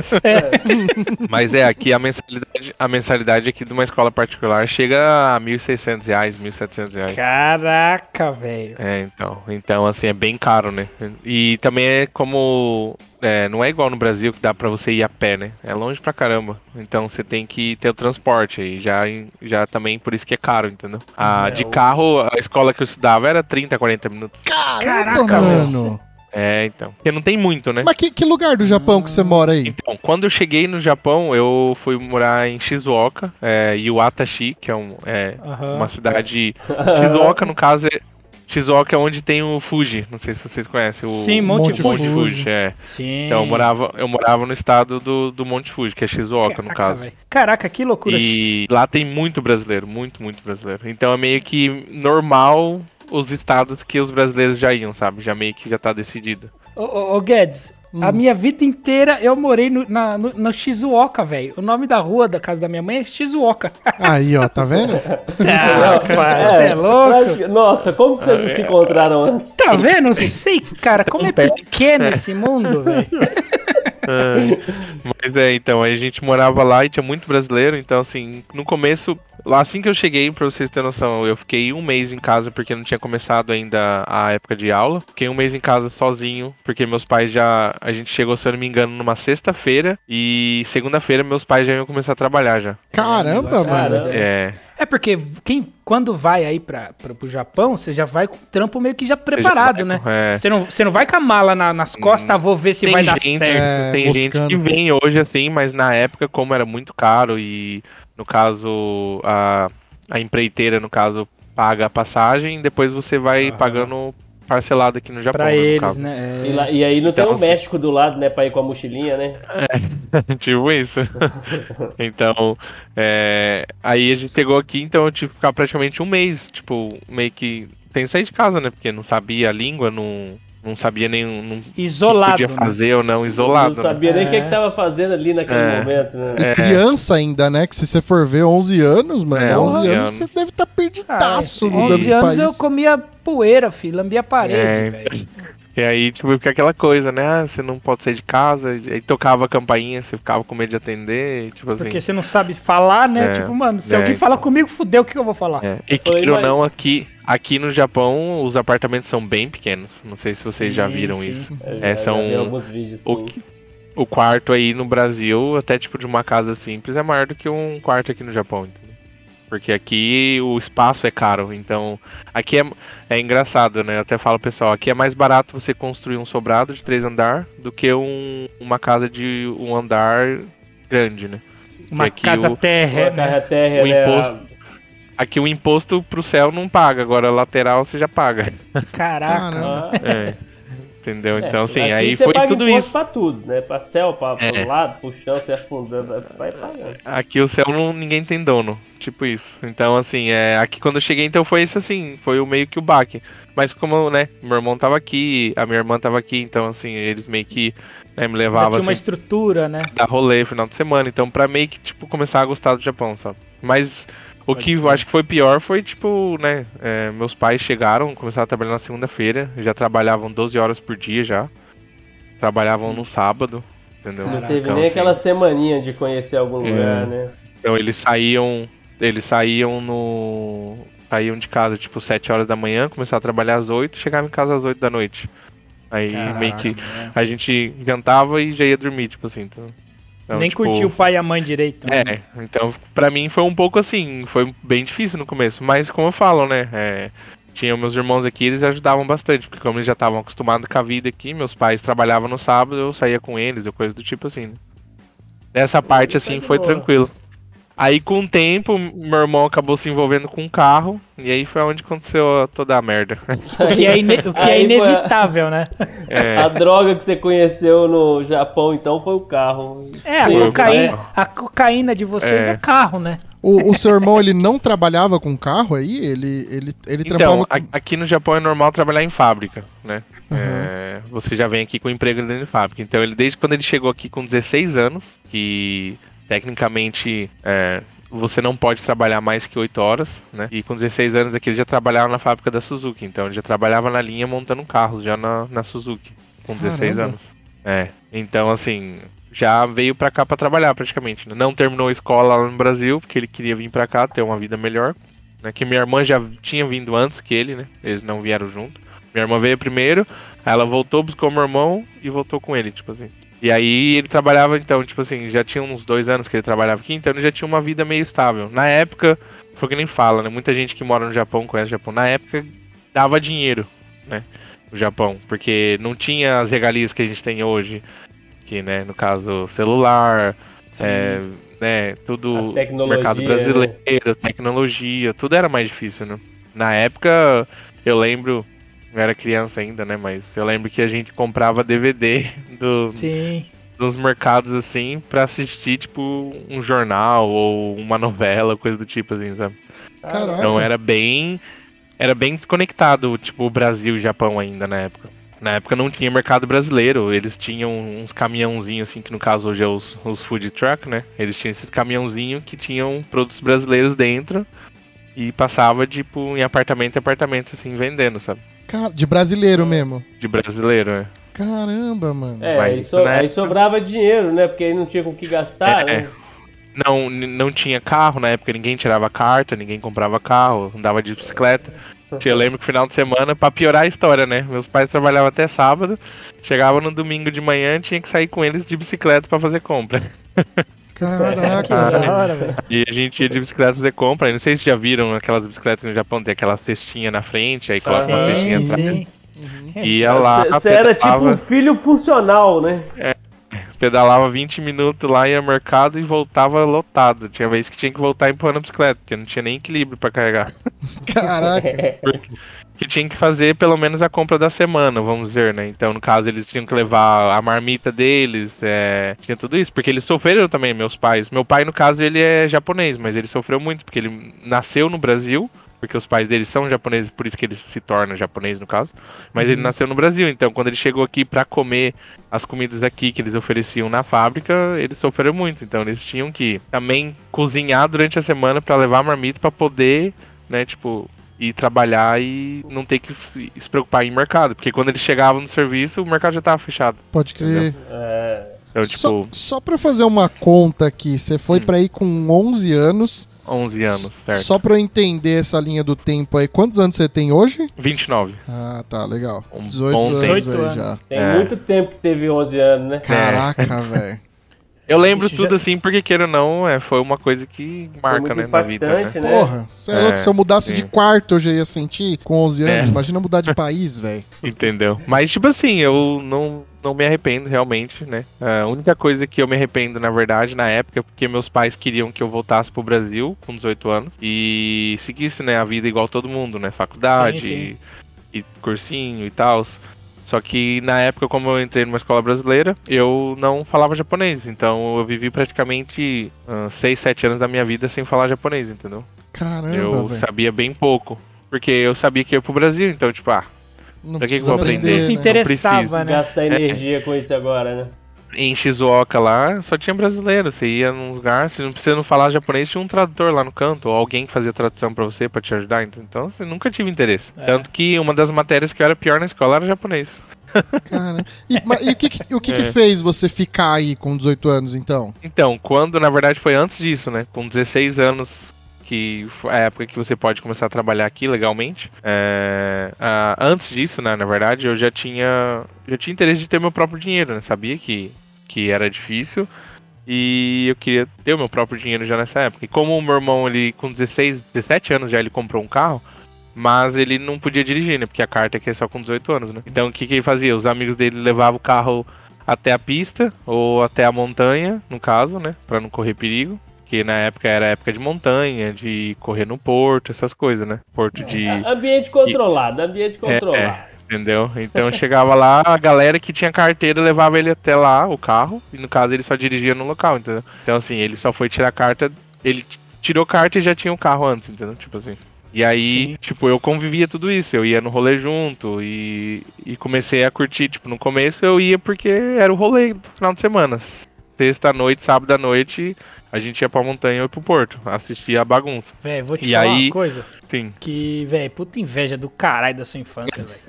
Mas é, aqui a mensalidade, a mensalidade aqui de uma escola particular chega a 1.600 reais, 1.700 reais. Caraca, velho. É, então, então, assim, é bem caro, né? E também é como, é, não é igual no Brasil que dá pra você ir a pé, né? É longe pra caramba. Então você tem que ter o transporte aí, já, já também por isso que é caro, entendeu? A, É, de carro, a escola que eu estudava era 30, 40 minutos. Caramba, Caraca, mano. É, então. Porque não tem muito, né? Mas que, que lugar do Japão que você mora aí? Então, quando eu cheguei no Japão, eu fui morar em Shizuoka, é, Iwatashi, que é, um, é Aham. uma cidade. Shizuoka, no caso, é. Shizuoka é onde tem o Fuji. Não sei se vocês conhecem o Sim, Monte Monte Monte Fuji. Fuji. É. Sim. Então eu morava, eu morava no estado do, do Monte Fuji, que é Shizuoka, no Caraca, caso. velho. Caraca, que loucura. E lá tem muito brasileiro, muito, muito brasileiro. Então é meio que normal os estados que os brasileiros já iam, sabe? Já meio que já tá decidido. Ô, ô, ô, Guedes, a minha vida inteira eu morei no, na, no, no Shizuoka, velho. O nome da rua da casa da minha mãe é Shizuoka. Aí, ó, tá vendo? Ah, rapaz, você é louco? Nossa, como que vocês não se encontraram antes? Tá vendo? Não sei, cara, como é pequeno esse mundo, velho. Mas é, então, aí a gente morava lá e tinha muito brasileiro, então assim, no começo, lá assim que eu cheguei, pra vocês terem noção, eu fiquei um mês em casa porque não tinha começado ainda a época de aula. Fiquei um mês em casa sozinho, porque meus pais já. A gente chegou, se eu não me engano, numa sexta-feira e segunda-feira meus pais já iam começar a trabalhar já. Caramba, negócio mano. É. É porque quem, quando vai aí pra, pro Japão, você já vai com o trampo meio que já preparado, né? É. Você não, você não vai com a mala na- nas costas, ah, vou ver se vai dar gente, certo. É, tem gente buscando. que vem hoje assim, mas na época, como era muito caro e no caso a, a empreiteira, no caso, paga a passagem, depois você vai pagando parcelado aqui no Japão. Pra né, no eles, caso. né? É. E, lá- e aí não tem Então, o assim- México do lado, né, pra ir com a mochilinha, né? tipo isso. então, é, aí a gente chegou aqui, então eu tive que ficar praticamente um mês, tipo, meio que sem sair de casa, né? Porque não sabia a língua, não, não sabia nem não, o que Isolado. podia né? fazer ou não, isolado. não né? sabia nem o que, É. que tava fazendo ali naquele É. momento, né? E criança ainda, né? Que se você for ver 11 anos, mano, É, 11 11 anos anos. você deve estar Ah, perdidaço é, mudando 11 de anos país. eu comia poeira, filho, lambia a parede, É, velho. E aí, tipo, fica aquela coisa, né? Ah, você não pode sair de casa. Aí tocava a campainha, você ficava com medo de atender. e, Tipo assim. Porque você não sabe falar, né? É, tipo, mano, se é, alguém então. fala comigo, fudeu, o que eu vou falar? É. E queira ou não, aqui, aqui no Japão, os apartamentos são bem pequenos. Não sei se vocês já Sim, viram sim. isso. Eu É, já- são já vi alguns vídeos. o O quarto aí no Brasil, até tipo de uma casa simples, é maior do que um quarto aqui no Japão, entendeu? Porque aqui o espaço é caro, então aqui é, é engraçado, né? Eu até falo pessoal, aqui é mais barato você construir um sobrado de três andar do que um, uma casa de um andar grande, né? Uma aqui casa o- terra, Uma né? terra o né? imposto- Aqui o imposto pro céu não paga, agora lateral você já paga. Caraca. É. Entendeu? É, Então, assim, aqui aí você foi paga tudo isso. pra tudo, né? Pra céu, pra, É. pro lado, pro chão, se afundando, vai pagando. Aqui o céu não, ninguém tem dono, tipo isso. Então, assim, é, aqui quando eu cheguei, então foi isso assim, foi o meio que o baque. Mas como, né, meu irmão tava aqui, a minha irmã tava aqui, então, assim, eles meio que né, me Já levavam, tinha uma assim, estrutura, né? dar rolê final de semana. Então, pra meio que, tipo, começar a gostar do Japão, sabe? Mas o que eu acho que foi pior foi, tipo, né, é, meus pais chegaram, começaram a trabalhar na segunda-feira, já trabalhavam 12 horas por dia já. Trabalhavam no sábado, entendeu? Não teve Então, nem assim, aquela semaninha de conhecer algum É. lugar, né? Então eles saíam. Eles saíam no. Saíam de casa tipo 7 horas da manhã, começavam a trabalhar às 8 chegavam em casa às 8 da noite. Aí Caraca, meio que né? a gente jantava e já ia dormir, tipo assim. Então, então, Nem tipo, curtiu o pai e a mãe direito. né? É, então pra mim foi um pouco assim, foi bem difícil no começo, mas como eu falo, né? É, tinha meus irmãos aqui, eles ajudavam bastante, porque como eles já estavam acostumados com a vida aqui, meus pais trabalhavam no sábado, eu saía com eles, ou coisa do tipo assim. Né? Nessa parte assim de foi tranquilo. Aí com o tempo, meu irmão acabou se envolvendo com um carro, e aí foi onde aconteceu toda a merda. O que é, ine- o que é a- inevitável, né? É, A droga que você conheceu no Japão, então, foi o carro. É, a cocaína, né? a cocaína de vocês é, É. carro, né? O, o seu irmão, ele não trabalhava com carro aí? Ele, ele, ele trampava Então, com... a- aqui no Japão é normal trabalhar em fábrica, né? Uhum. É, você já vem aqui com emprego dentro de fábrica. Então, ele desde quando ele chegou aqui com 16 anos, que tecnicamente é, você não pode trabalhar mais que 8 horas, né? E com 16 anos daqui ele já trabalhava na fábrica da Suzuki. Então, ele já trabalhava na linha montando carros, já na, na Suzuki, com 16 Caramba. anos. É, então assim, já veio pra cá pra trabalhar praticamente. né? Não terminou a escola lá no Brasil, porque ele queria vir pra cá ter uma vida melhor. Né? Que minha irmã já tinha vindo antes que ele, né? Eles não vieram junto. Minha irmã veio primeiro, aí ela voltou, buscou meu irmão e voltou com ele, tipo assim. E aí ele trabalhava, então, tipo assim, já tinha uns dois anos que ele trabalhava aqui, então ele já tinha uma vida meio estável. Na época, foi que nem fala, né? Muita gente que mora no Japão conhece o Japão. Na época, dava dinheiro, né? O Japão, porque não tinha as regalias que a gente tem hoje, que, né, no caso, celular, é, né, tudo, mercado né? brasileiro, tecnologia, tudo era mais difícil, né? Na época, eu lembro, eu era criança ainda, né, mas eu lembro que a gente comprava DVD do, Sim. nos mercados, assim, pra assistir, tipo, um jornal ou uma novela, coisa do tipo, assim, sabe? Caraca. Então era bem. Era bem desconectado, tipo, o Brasil e Japão ainda na época. Na época não tinha mercado brasileiro, eles tinham uns caminhãozinhos, assim, que no caso hoje é os, os food truck, né? Eles tinham esses caminhãozinhos que tinham produtos brasileiros dentro e passava, tipo, em apartamento em apartamento, assim, vendendo, sabe? Cara, de brasileiro mesmo. De brasileiro, né? Caramba, mano. É, Mas aí, so- na aí sobrava dinheiro, né? Porque aí não tinha com o que gastar, É, né? Não, n- não tinha carro na época, ninguém tirava carta, ninguém comprava carro, andava de bicicleta. Eu lembro que final de semana, pra piorar a história, né? Meus pais trabalhavam até sábado, chegava no domingo de manhã, tinha que sair com eles de bicicleta pra fazer compra. Caraca. da hora, velho. E a gente ia de bicicleta fazer compra. Não sei se já viram aquelas bicicletas no Japão tem aquela cestinha na frente, aí coloca uma cestinha sim, atrás. sim. E ia lá, Você era tipo pedalava, um filho funcional, né? pedalava 20 minutos lá, ia ao mercado e voltava lotado. Tinha vez que tinha que voltar empurrando a bicicleta, porque não tinha nem equilíbrio pra carregar. Caraca. que tinha que fazer pelo menos a compra da semana, vamos dizer, né? Então, no caso, eles tinham que levar a marmita deles, é, tinha tudo isso, porque eles sofreram também, meus pais. Meu pai, no caso, ele é japonês, mas ele sofreu muito, porque ele nasceu no Brasil, porque os pais dele são japoneses, por isso que ele se torna japonês, no caso. Mas ele nasceu no Brasil, então quando ele chegou aqui pra comer as comidas daqui que eles ofereciam na fábrica, eles sofreram muito. Então eles tinham que também cozinhar durante a semana pra levar a marmita pra poder, né, tipo, e trabalhar e não ter que se preocupar em mercado. Porque quando eles chegavam no serviço, o mercado já tava fechado. Pode crer. É, Então, Só, tipo, só pra fazer uma conta aqui, você foi Hum. pra ir com 11 anos. 11 anos, certo? Só pra eu entender essa linha do tempo aí. Quantos anos você tem hoje? 29. Ah, tá, legal. Um 18 bom anos tempo. aí 18 já. tem É. muito tempo que teve 11 anos, né? Caraca, velho. Eu lembro Ixi, tudo já- assim, porque queira ou não, é, foi uma coisa que marca, né, na vida, né? né? Porra, é É, louco, se eu mudasse sim. de quarto eu já ia sentir com 11 anos. É. Imagina mudar de país, velho. Entendeu? Mas, tipo assim, eu não, não me arrependo realmente, né? A única coisa que eu me arrependo, na verdade, na época, é porque meus pais queriam que eu voltasse pro Brasil com 18 anos e seguisse, né, a vida igual todo mundo, né? Faculdade Sim, sim. E, e cursinho e tal. Só que na época, como eu entrei numa escola brasileira, eu não falava japonês. Então eu vivi praticamente 6, 7 anos da minha vida sem falar japonês, entendeu? Caramba, eu velho. sabia bem pouco. Porque eu sabia que ia pro Brasil, então, tipo, ah, Não pra que que eu vou aprender? Não se né? interessava, preciso. né? Gastar energia com isso agora, né? Em Shizuoka lá, só tinha brasileiro. Você ia num lugar, você não precisa não falar japonês, tinha um tradutor lá no canto, ou alguém que fazia tradução pra você, pra te ajudar. Então, você nunca tive interesse. É. Tanto que uma das matérias que eu era pior na escola era japonês. Cara. E, mas, e o que, que- o que, que É. fez você ficar aí com 18 anos, então? Então, quando na verdade foi antes disso, né? Com 16 anos, que foi a época que você pode começar a trabalhar aqui legalmente. É, ah, antes disso, né? Na verdade, eu já tinha, já tinha interesse de ter meu próprio dinheiro, né? Sabia que, que era difícil. E eu queria ter o meu próprio dinheiro já nessa época. E como o meu irmão, ele com 16, 17 anos já, ele comprou um carro. Mas ele não podia dirigir, né? Porque a carta aqui é só com 18 anos, né? Então o que, que ele fazia? Os amigos dele levavam o carro até a pista ou até a montanha, no caso, né? Pra não correr perigo. Que na época era época de montanha, de correr no porto, essas coisas, né? Porto de. Ambiente controlado, ambiente controlado. Entendeu? Então chegava lá, a galera que tinha carteira levava ele até lá, o carro, e no caso ele só dirigia no local, entendeu? Então assim, ele só foi tirar a carta, ele tirou carta e já tinha um carro antes, entendeu? Tipo assim. E aí, Sim. tipo, eu convivia tudo isso, eu ia no rolê junto e, e comecei a curtir, tipo, no começo eu ia porque era o rolê do final de semana. Sexta à noite, sábado à noite, a gente ia pra montanha ou pro porto, assistia a bagunça. Véi, vou te E falar aí- uma coisa. Sim, Que, véi, puta inveja do caralho da sua infância, velho.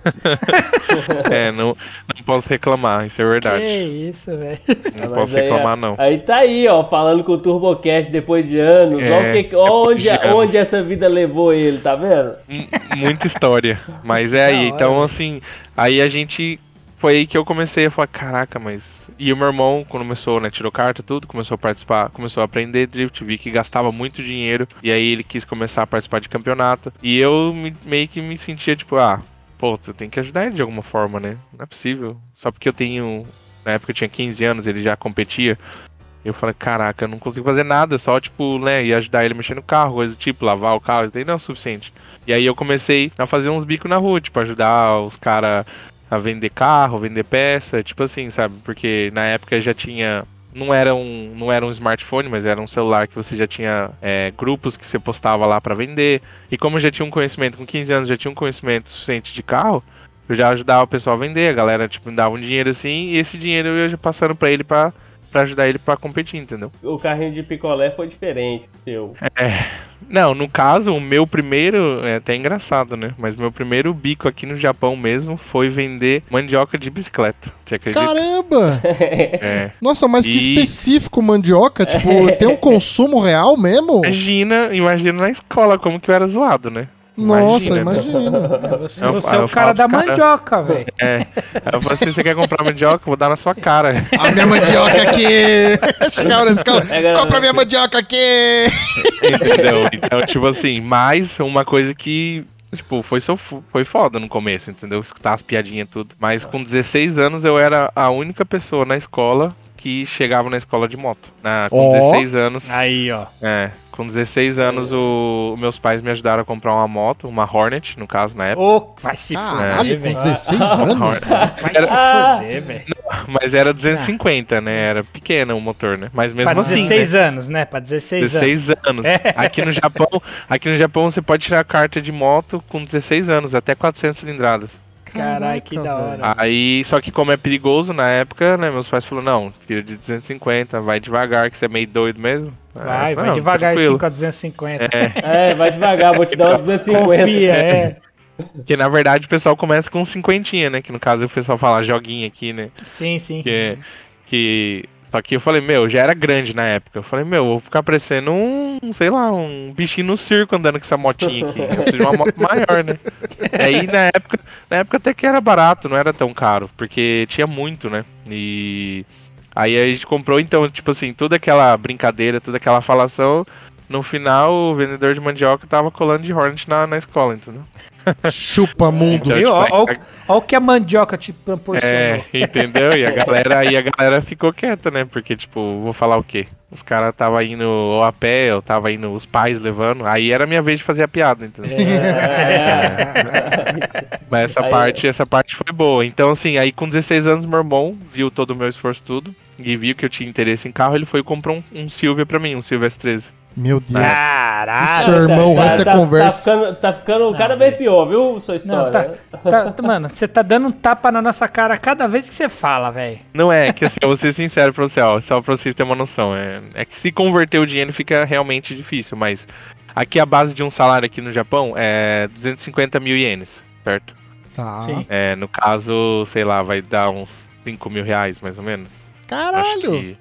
é, não, não posso reclamar, isso é verdade. Que isso, velho. Não Mas posso aí, reclamar, não. Aí tá aí, ó, falando com o TurboCast depois de anos. É, ó, que, depois onde, de anos. onde essa vida levou ele, tá vendo? M- muita história. Mas é aí. Então, velho. assim, aí a gente. Foi aí que eu comecei a falar, caraca, mas. E o meu irmão, quando começou, né, tirou carta, tudo, começou a participar, começou a aprender drift, vi que gastava muito dinheiro, e aí ele quis começar a participar de campeonato. E eu me- meio que me sentia, tipo, ah, pô, eu tenho que ajudar ele de alguma forma, né? Não é possível. Só porque eu tenho. Na época eu tinha 15 anos, ele já competia. Eu falei, caraca, eu não consigo fazer nada, só, tipo, né, ia ajudar ele a mexer no carro, coisa do tipo, lavar o carro, isso daí não é o suficiente. E aí eu comecei a fazer uns bicos na rua, tipo, ajudar os caras a vender carro, vender peça, tipo assim, sabe? Porque na época já tinha. Não era um, não era um smartphone, mas era um celular que você já tinha é, grupos que você postava lá pra vender. E como já tinha um conhecimento, com 15 anos já tinha um conhecimento suficiente de carro, eu já ajudava o pessoal a vender. A galera, tipo, me dava um dinheiro assim, e esse dinheiro eu ia passando pra ele pra, pra ajudar ele pra competir, entendeu? O carrinho de picolé foi diferente, seu. Não, no caso, o meu primeiro, é até engraçado, né? Mas meu primeiro bico aqui no Japão mesmo foi vender mandioca de bicicleta. Você acredita? Caramba! É. Nossa, mas que E- específico mandioca. Tipo, tem um consumo real mesmo? Imagina, imagina na escola como que eu era zoado, né? Nossa, Imagina, né? imagina. Você, Eu- você é eu o cara da cara- mandioca, velho. É. Eu falei assim, você quer comprar mandioca? Vou dar na sua cara. A minha mandioca aqui! Chegava na escola, compra minha mandioca aqui! Entendeu? Então, tipo assim, mais uma coisa que. Tipo, foi, so, foi foda no começo, entendeu? Escutar as piadinhas e tudo. Mas com 16 anos eu era a única pessoa na escola que chegava na escola de moto. Na, com Ó. 16 anos. Aí, ó. É, com 16 anos, o, meus pais me ajudaram a comprar uma moto, uma Hornet, no caso, na época. Ô, vai se Caralho, fuder, com velho. 16 anos? Vai se Ah. fuder, velho. Mas era 250, né? Era pequena o motor, né? Mas mesmo Pra assim. 16 anos, né? Pra 16, anos. 16 anos. Aqui no Japão, aqui no Japão você pode tirar a carta de moto com 16 anos, até 400 cilindradas. Caralho, que da hora. Aí, só que como é perigoso na época, né, meus pais falaram, não, filho de 250, vai devagar, que você é meio doido mesmo. Vai, É, vai não, devagar tranquilo. 5 a 250. É, É, vai devagar, vou te dar um 250. Confia, é. porque na verdade o pessoal começa com cinquentinha, né, que no caso o pessoal fala joguinho aqui, né, Sim, sim. que, que... Só que eu falei, meu, já era grande na época. Eu falei, meu, vou ficar parecendo um, sei lá, um bichinho no circo andando com essa motinha aqui. Eu preciso de uma moto maior, né? Aí na época, na época até que era barato, não era tão caro, porque tinha muito, né? E aí a gente comprou, então, tipo assim, toda aquela brincadeira, toda aquela falação, no final o vendedor de mandioca tava colando de Hornet na, na escola, entendeu? Chupa mundo. Então, Viu? tipo, ó o que a mandioca te proporcionou. É, entendeu? E a galera, aí a galera ficou quieta, né? Porque, tipo, vou falar o quê? Os caras tava indo ou a pé, ou tava indo os pais levando. Aí era a minha vez de fazer a piada, entendeu? É. Mas essa Aí- parte, essa parte foi boa. Então, assim, aí com 16 anos, meu irmão viu todo o meu esforço tudo. E viu que eu tinha interesse em carro, ele foi e comprou um, um Silvia pra mim, um Silvia S13. Meu Deus. Caralho. Isso, irmão, o resto é conversa. Tá ficando, tá ficando cada vez pior, viu, sua Não, história? tá, tá- Mano, você tá dando um tapa na nossa cara cada vez que você fala, velho. Não é, que assim, eu vou ser sincero pra você, ó, só pra vocês terem uma noção. É, é que se converter o dinheiro fica realmente difícil, mas aqui a base de um salário aqui no Japão é 250 mil ienes, certo? Tá. Sim. É, no caso, sei lá, vai dar uns 5 mil reais, mais ou menos. Acho Caralho.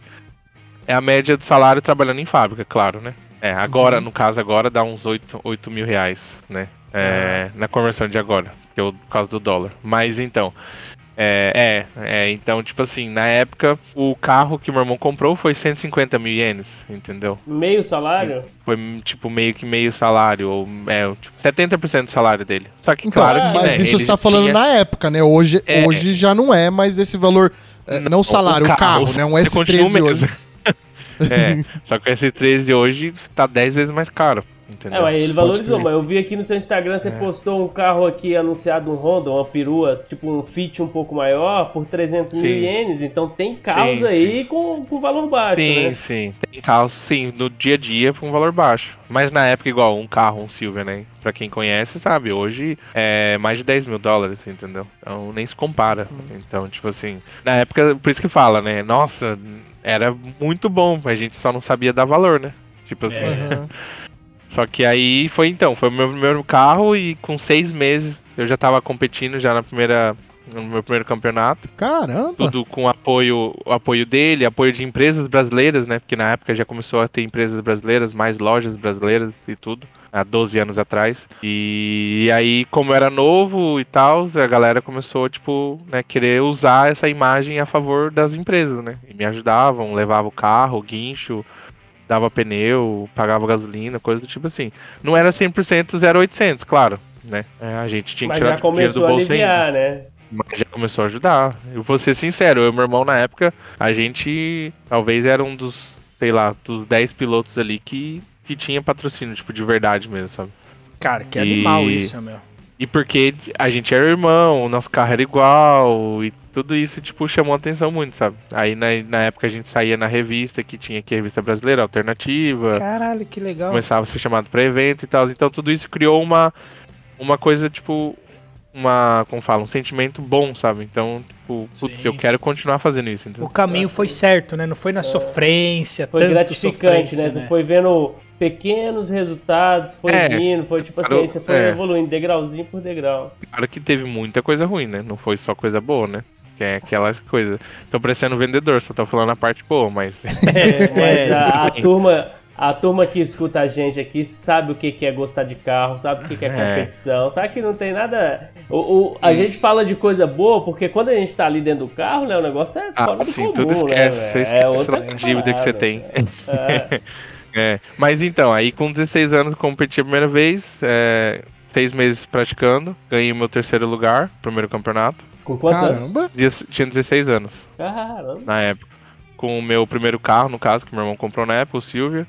É a média do salário trabalhando em fábrica, claro, né? É, agora, no caso agora, dá uns 8, 8 mil reais, né? É, Na conversão de agora, que é o- por causa do dólar. Mas então, é, é, é, então, tipo assim, na época, o carro que meu irmão comprou foi 150 mil ienes, entendeu? Meio salário? Foi, tipo, meio que meio salário, ou é, tipo, 70% do salário dele. Só que, Então, claro que, mas né, isso você tá falando tinha- na época, né? Hoje, É. hoje já não é, mas esse valor. é, não o salário, o carro, né? Um você continua S13 hoje. É, só que o S13 hoje tá 10 vezes mais caro, entendeu? É, mas ele valorizou, mas eu vi aqui no seu Instagram, É. você postou um carro aqui anunciado, um Honda, uma perua, tipo um Fit um pouco maior, por 300 mil Sim. ienes, então tem carros Sim, aí com, com valor baixo, Sim, né? sim. Tem carros, sim, no dia a dia com um valor baixo. Mas na época, igual um carro, um Silvia, né? Pra quem conhece, sabe, hoje é mais de 10 mil dólares, entendeu? Então nem se compara. Então, tipo assim, na época, por isso que fala, né? Nossa, era muito bom, a gente só não sabia dar valor, né? Tipo assim. Aham. Só que aí foi então, foi o meu primeiro carro e com seis meses eu já tava competindo já na primeira. No meu primeiro campeonato Caramba. tudo com apoio, o apoio dele, apoio de empresas brasileiras, né? Porque na época já começou a ter empresas brasileiras, mais lojas brasileiras e tudo, há 12 anos atrás. E, aí, como era novo e tal, a galera começou, tipo, né, querer usar essa imagem a favor das empresas, né? E me ajudavam, levava o carro, o guincho, dava pneu, pagava gasolina, coisa do tipo assim. Não era 100% 0800, claro, né? É, a gente tinha que Mas tirar dinheiro do começou a bolso ainda. aliviar, né? Mas já começou a ajudar. Eu vou ser sincero, eu e meu irmão na época, a gente talvez era um dos, sei lá, dos 10 pilotos ali que, que tinha patrocínio, tipo, de verdade mesmo, sabe? Cara, que E- animal isso, meu. E porque a gente era irmão, o nosso carro era igual, e tudo isso, tipo, chamou a atenção muito, sabe? Aí na, na época a gente saía na revista, que tinha aqui a revista brasileira, Alternativa, Caralho, que legal. começava a ser chamado pra evento e tal. Então tudo isso criou uma, uma coisa, tipo, uma, como fala, um sentimento bom, sabe? Então, tipo, putz, Sim. eu quero continuar fazendo isso. O caminho foi certo, né? Não foi na sofrência, Foi tanto gratificante, né? Você foi vendo pequenos resultados, foi É. vindo, foi tipo assim, Claro, aí você foi é. evoluindo degrauzinho por degrau. claro que teve muita coisa ruim, né? Não foi só coisa boa, né? Que é aquelas coisas. Tô parecendo vendedor, só tô falando a parte boa, mas. É, mas a, a sim. turma, a turma que escuta a gente aqui sabe o que, que é gostar de carro, sabe o que, que é É. competição, sabe que não tem nada. O, o- a gente fala de coisa boa porque quando a gente tá ali dentro do carro, né, o negócio é Ah, fora do sim, comum, tudo né, esquece. velho? você É esquece outra a dívida que você tem. É. É, mas então, aí com 16 anos competi a primeira vez, é, seis meses praticando, ganhei o meu terceiro lugar, primeiro campeonato. Com quantos anos? Caramba. Dias- Tinha 16 anos Caramba. na época. Com o meu primeiro carro, no caso, que meu irmão comprou na época, o Silvia.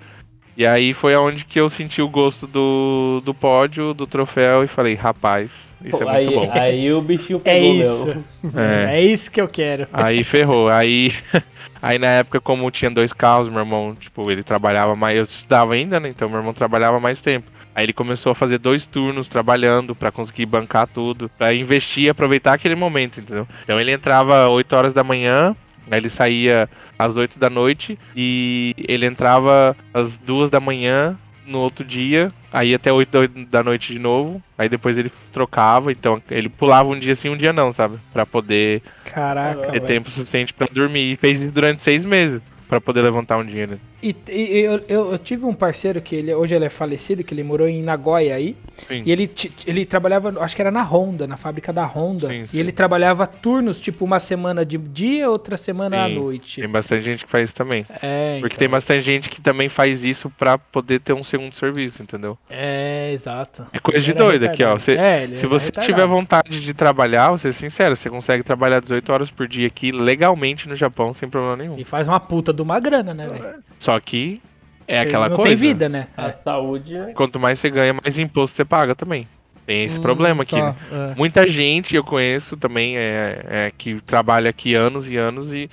E aí foi aonde que eu senti o gosto do, do pódio, do troféu e falei, rapaz, isso é aí, muito bom. aí o bichinho É pegou isso. mesmo. É. isso que eu quero. Aí ferrou. Aí, aí na época, como tinha dois carros, meu irmão, tipo, ele trabalhava mais. Eu estudava ainda, né? Então meu irmão trabalhava mais tempo. Aí ele começou a fazer dois turnos trabalhando pra conseguir bancar tudo, pra investir e aproveitar aquele momento, entendeu? Então ele entrava 8 horas da manhã, aí ele saía às 8 da noite e ele entrava às 2 da manhã no outro dia, aí até 8 da noite de novo, aí depois ele trocava, então ele pulava um dia sim, um dia não, sabe? Pra poder Caraca, ter velho. tempo suficiente pra dormir. E fez isso durante seis meses pra poder levantar um dinheiro. E, e eu, eu, eu tive um parceiro que ele, hoje ele é falecido, que ele morou em Nagoya aí. Sim. E ele, ele trabalhava, acho que era na Honda, na fábrica da Honda. Sim, e sim. ele trabalhava turnos, tipo uma semana de dia, outra semana à noite. Tem bastante gente que faz isso também. É, Porque então. tem bastante gente que também faz isso pra poder ter um segundo serviço, entendeu? É, exato. É coisa de Ele era doido aqui, ó. Você- É, se você retardado. tiver vontade de trabalhar, vou ser sincero, você consegue trabalhar 18 horas por dia aqui legalmente no Japão sem problema nenhum. E faz uma puta de uma grana, né, velho? Só que é Você aquela não coisa. tem vida, né? A É. saúde, né? Quanto mais você ganha, mais imposto você paga também. Tem esse Hum, problema aqui. tá, né? é. Muita gente eu conheço também é, é, que trabalha aqui anos e anos e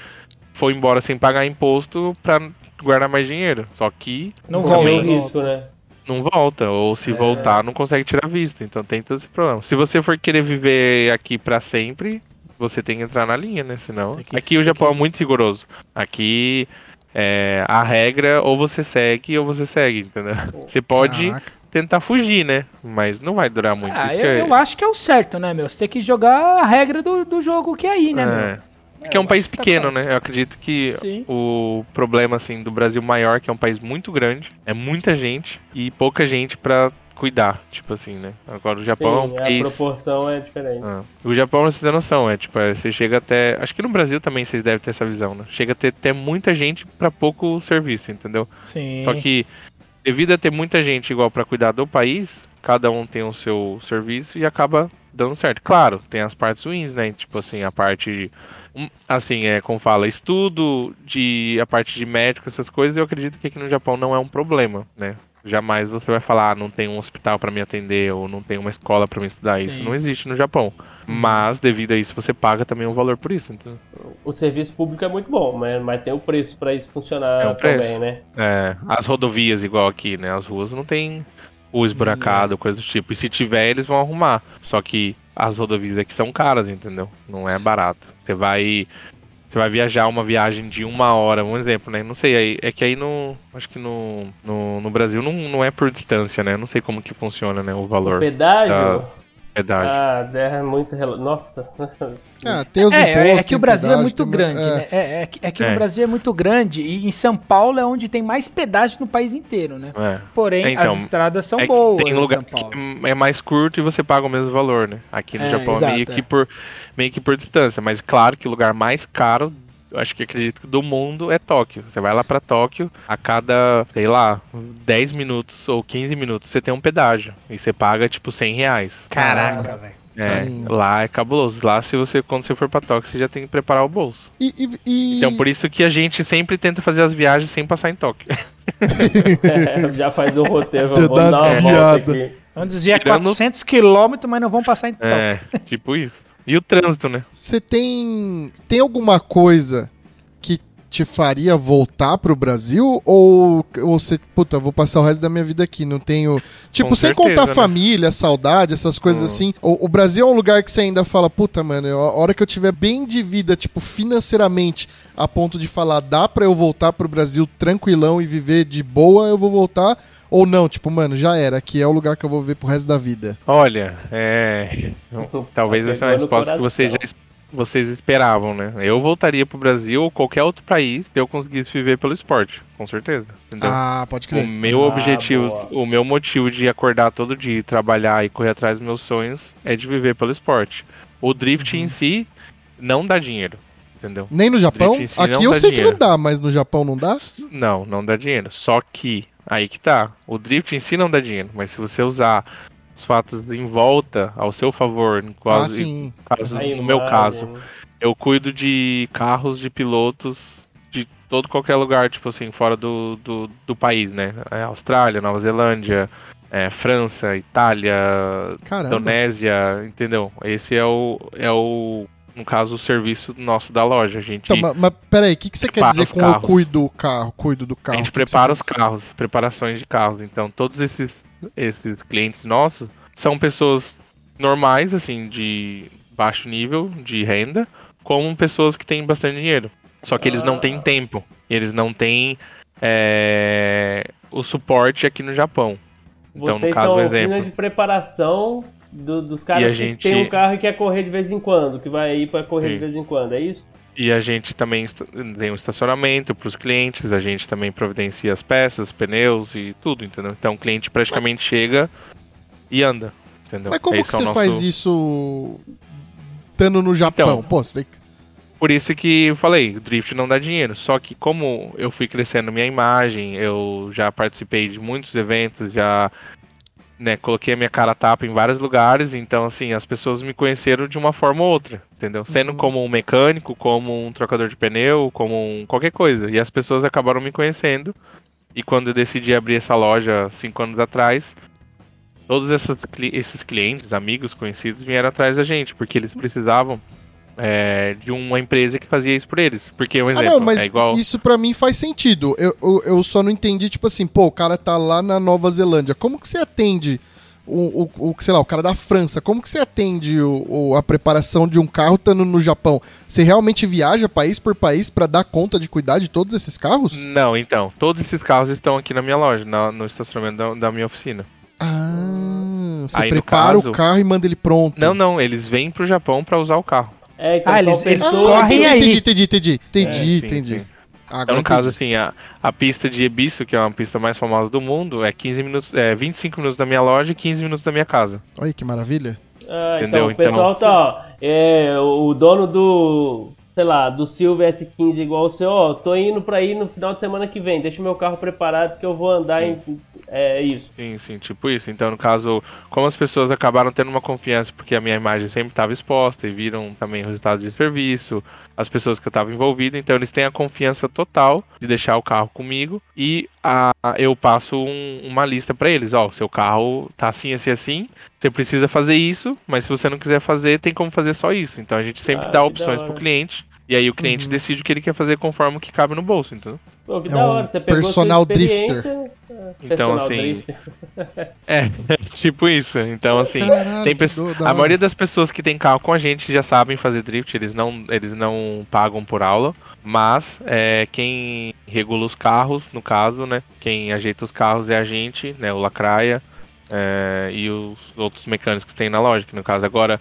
foi embora sem pagar imposto pra guardar mais dinheiro. Só que Não volta. risco, né? não volta, ou É. se voltar não consegue tirar vista. Então tem todo esse problema. Se você for querer viver aqui pra sempre, você tem que entrar na linha, né? Senão. Aqui o Japão é muito rigoroso. Aqui é, a regra ou você segue ou você segue, entendeu? Você pode Caraca. tentar fugir, né? Mas não vai durar muito. Ah, eu, é- eu acho que é o certo, né, meu? Você tem que jogar a regra do, do jogo que é aí, né, É. meu? Porque é um eu país tá pequeno, né? Eu acredito que Sim. o problema assim do Brasil maior, que é um país muito grande, é muita gente e pouca gente pra cuidar, tipo assim, né? Agora o Japão é um Sim, a país proporção é diferente. Ah. O Japão, você tem noção, é tipo, é, você chega até. Acho que no Brasil também vocês devem ter essa visão, né? Chega a ter, ter muita gente pra pouco serviço, entendeu? Sim. Só que, devido a ter muita gente igual pra cuidar do país, cada um tem o seu serviço e acaba dando certo. Claro, tem as partes ruins, né? Tipo assim, a parte. Assim, é como fala, estudo, de a parte de médico, essas coisas, eu acredito que aqui no Japão não é um problema, né? Jamais você vai falar, ah, não tem um hospital pra me atender ou não tem uma escola pra me estudar. Isso Sim. não existe no Japão. Mas, devido a isso, você paga também um valor por isso. Então, O serviço público é muito bom, mas, mas tem o preço pra isso funcionar É o preço. também, né? é, as rodovias, igual aqui, né? As ruas não tem rua esburacada, coisa do tipo. E se tiver, eles vão arrumar. Só que as rodovias aqui são caras, entendeu? Não é barato. Você vai. Você vai viajar uma viagem de uma hora, um exemplo, né? Não sei, aí, é que aí no. Acho que no, no, no Brasil não, não é por distância, né? Não sei como que funciona, né? O valor. Pedágio? Pedágio. Ah, é muito. Nossa. Ah, tem os É, impostos. é que o Brasil é pedágio, muito tem- grande, é. né? É, é que, é que É. o Brasil é muito grande e em São Paulo é onde tem mais pedágio no país inteiro, né? É. Porém, É, então, as estradas são É boas tem em lugar São Paulo. que é mais curto e você paga o mesmo valor, né? Aqui no É, Japão exato, é meio é. que por meio que por distância, mas claro que o lugar mais caro, eu acho que acredito que do mundo é Tóquio. Você vai lá pra Tóquio, a cada, sei lá, 10 minutos ou 15 minutos você tem um pedágio e você paga tipo 100 reais. Caraca, velho. É, Carinho. lá é cabuloso. Lá se você quando você for pra Tóquio, você já tem que preparar o bolso. E, e- e- Então por isso que a gente sempre tenta fazer as viagens sem passar em Tóquio. É, já faz um roteiro, vamos dá dar uma desviada. volta aqui. Vamos desviar Tirando- 400 quilômetros, mas não vão passar em Tóquio. É, tipo isso. E o trânsito, né? Você tem. Tem alguma coisa te faria voltar pro Brasil? Ou, ou você, puta, vou passar o resto da minha vida aqui, não tenho. Tipo, Com sem certeza, contar né? família, saudade, essas coisas Hum. assim. O, o Brasil é um lugar que você ainda fala, puta, mano, a hora que eu tiver bem de vida, tipo, financeiramente, a ponto de falar, dá pra eu voltar pro Brasil tranquilão e viver de boa, eu vou voltar. Ou não, tipo, mano, já era, aqui é o lugar que eu vou ver pro resto da vida. Olha, é. Talvez essa é uma resposta que vocês já vocês esperavam, né? Eu voltaria pro Brasil ou qualquer outro país se eu conseguisse viver pelo esporte, com certeza. Entendeu? Ah, pode o crer. meu Ah, objetivo, boa. o meu motivo de acordar todo dia, trabalhar e correr atrás dos meus sonhos é de viver pelo esporte. O drift Uhum. em si não dá dinheiro, entendeu? Nem no Japão? Si Aqui eu sei que dinheiro. não dá, mas no Japão não dá? Não, não dá dinheiro. Só que, aí que tá. O drift em si não dá dinheiro, mas se você usar os fatos em volta ao seu favor, Ah, caso, sim. caso- A no meu caso, eu cuido de carros de pilotos de todo qualquer lugar, tipo assim, fora do, do, do país, né? É, Austrália, Nova Zelândia, é, França, Itália, Caramba. Indonésia, entendeu? Esse é o, é o, no caso, o serviço nosso da loja. A gente, Então, mas, mas peraí, o que, que você quer dizer com carros. eu cuido do carro, cuido do a carro? gente O que que prepara quer os carros, preparações de carros. Então, todos esses, esses clientes nossos são pessoas normais, assim, de baixo nível de renda, como pessoas que têm bastante dinheiro. Só que eles não têm tempo. Eles não têm é, o suporte aqui no Japão. Então, Vocês no caso, são um exemplo. de preparação do- dos caras que gente- tem um carro e quer correr de vez em quando, que vai ir pra correr Sim. de vez em quando, é isso? E a gente também tem um estacionamento para os clientes, a gente também providencia as peças, pneus e tudo, entendeu? Então o cliente praticamente chega e anda, entendeu? Mas como que é você nosso- faz isso estando no Japão? Então, Pô, você tem que... Por isso que eu falei, drift não dá dinheiro. Só que como eu fui crescendo minha imagem, eu já participei de muitos eventos, já né, coloquei a minha cara tapa em vários lugares, então assim, as pessoas me conheceram de uma forma ou outra, entendeu? Sendo Uhum. como um mecânico, como um trocador de pneu, como um qualquer coisa. E as pessoas acabaram me conhecendo. E quando eu decidi abrir essa loja cinco anos atrás, todos essas cli- esses clientes, amigos, conhecidos, vieram atrás da gente, porque eles precisavam é, de uma empresa que fazia isso por eles. Porque, um Ah, exemplo, não, mas é igual. isso pra mim faz sentido. Eu, eu, eu só não entendi, tipo assim, pô, o cara tá lá na Nova Zelândia. Como que você atende o, o, o sei lá, o cara da França? Como que você atende o, o- a preparação de um carro estando no Japão? Você realmente viaja país por país pra dar conta de cuidar de todos esses carros? Não, então, todos esses carros estão aqui na minha loja, na- no estacionamento da, da minha oficina. Ah, você Aí, prepara caso- o carro e manda ele pronto. Não, não, eles vêm pro Japão pra usar o carro. É, então Ah, eles- eles Ah, correm entendi, aí. entendi, entendi, entendi, entendi, É, entendi. sim. Agora Então, no entendi. caso, assim, a, a pista de Ebisu, que é uma pista mais famosa do mundo, é 15 minutos, é 25 minutos da minha loja e 15 minutos da minha casa. Olha que maravilha. Ah, então Entendeu? o pesal Então- tá, ó, é, o dono do, sei lá, do Silvia S15 igual o seu, ó, tô indo pra ir no final de semana que vem, deixa o meu carro preparado que eu vou andar em, é isso. Sim, sim, tipo isso. Então, no caso, como as pessoas acabaram tendo uma confiança, porque a minha imagem sempre estava exposta e viram também o resultado de serviço, as pessoas que eu estava envolvido, então eles têm a confiança total de deixar o carro comigo e a, eu passo um- uma lista para eles. Ó, o seu carro tá assim, assim, assim, você precisa fazer isso, mas se você não quiser fazer, tem como fazer só isso. Então a gente sempre Ah, dá opções hora. pro cliente. E aí o cliente Uhum. decide o que ele quer fazer conforme o que cabe no bolso, então. Pô, que É da hora, você pegou personal experiência, é, Então, personal assim, drifter. É, tipo isso. Então, assim, Caralho, tem da a maioria das pessoas que tem carro com a gente já sabem fazer drift, eles não, eles não pagam por aula, mas é, quem regula os carros, no caso, né, quem ajeita os carros é a gente, né, o Lacraia é, e os outros mecânicos que tem na loja, que no caso agora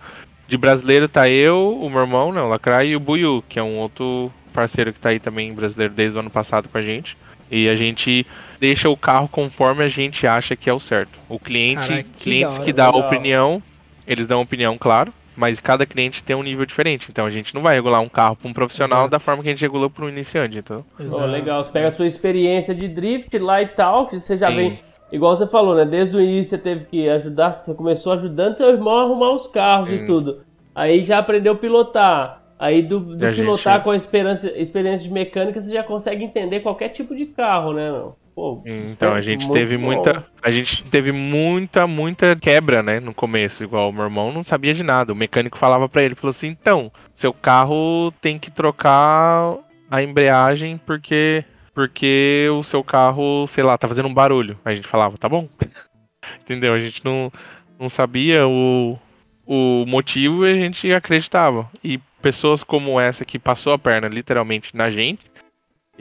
de brasileiro tá eu, o meu irmão, né, o Lacraia e o Buiu, que é um outro parceiro que tá aí também brasileiro desde o ano passado com a gente. E a gente deixa o carro conforme a gente acha que é o certo. O cliente, Caraca, que clientes hora, que dão legal. opinião, eles dão opinião, claro, mas cada cliente tem um nível diferente. Então a gente não vai regular um carro para um profissional Exato. da forma que a gente regula para um iniciante. Então, Pô, legal, você pega a sua experiência de drift lá e tal, que você já Sim. vem. Igual você falou, né? Desde o início você teve que ajudar, você começou ajudando seu irmão a arrumar os carros e Sim. tudo. Aí já aprendeu a pilotar. Aí do, do E a pilotar gente- com a experiência, experiência de mecânica, você já consegue entender qualquer tipo de carro, né? Não? Pô, então é a gente teve bom. muita, a gente teve muita, muita quebra, né, no começo. Igual o meu irmão não sabia de nada. O mecânico falava para ele, falou assim: "Então, seu carro tem que trocar a embreagem porque porque o seu carro, sei lá, tá fazendo um barulho". A gente falava: "Tá bom". Entendeu? A gente não não sabia o o motivo e a gente acreditava. E pessoas como essa que passou a perna literalmente na gente,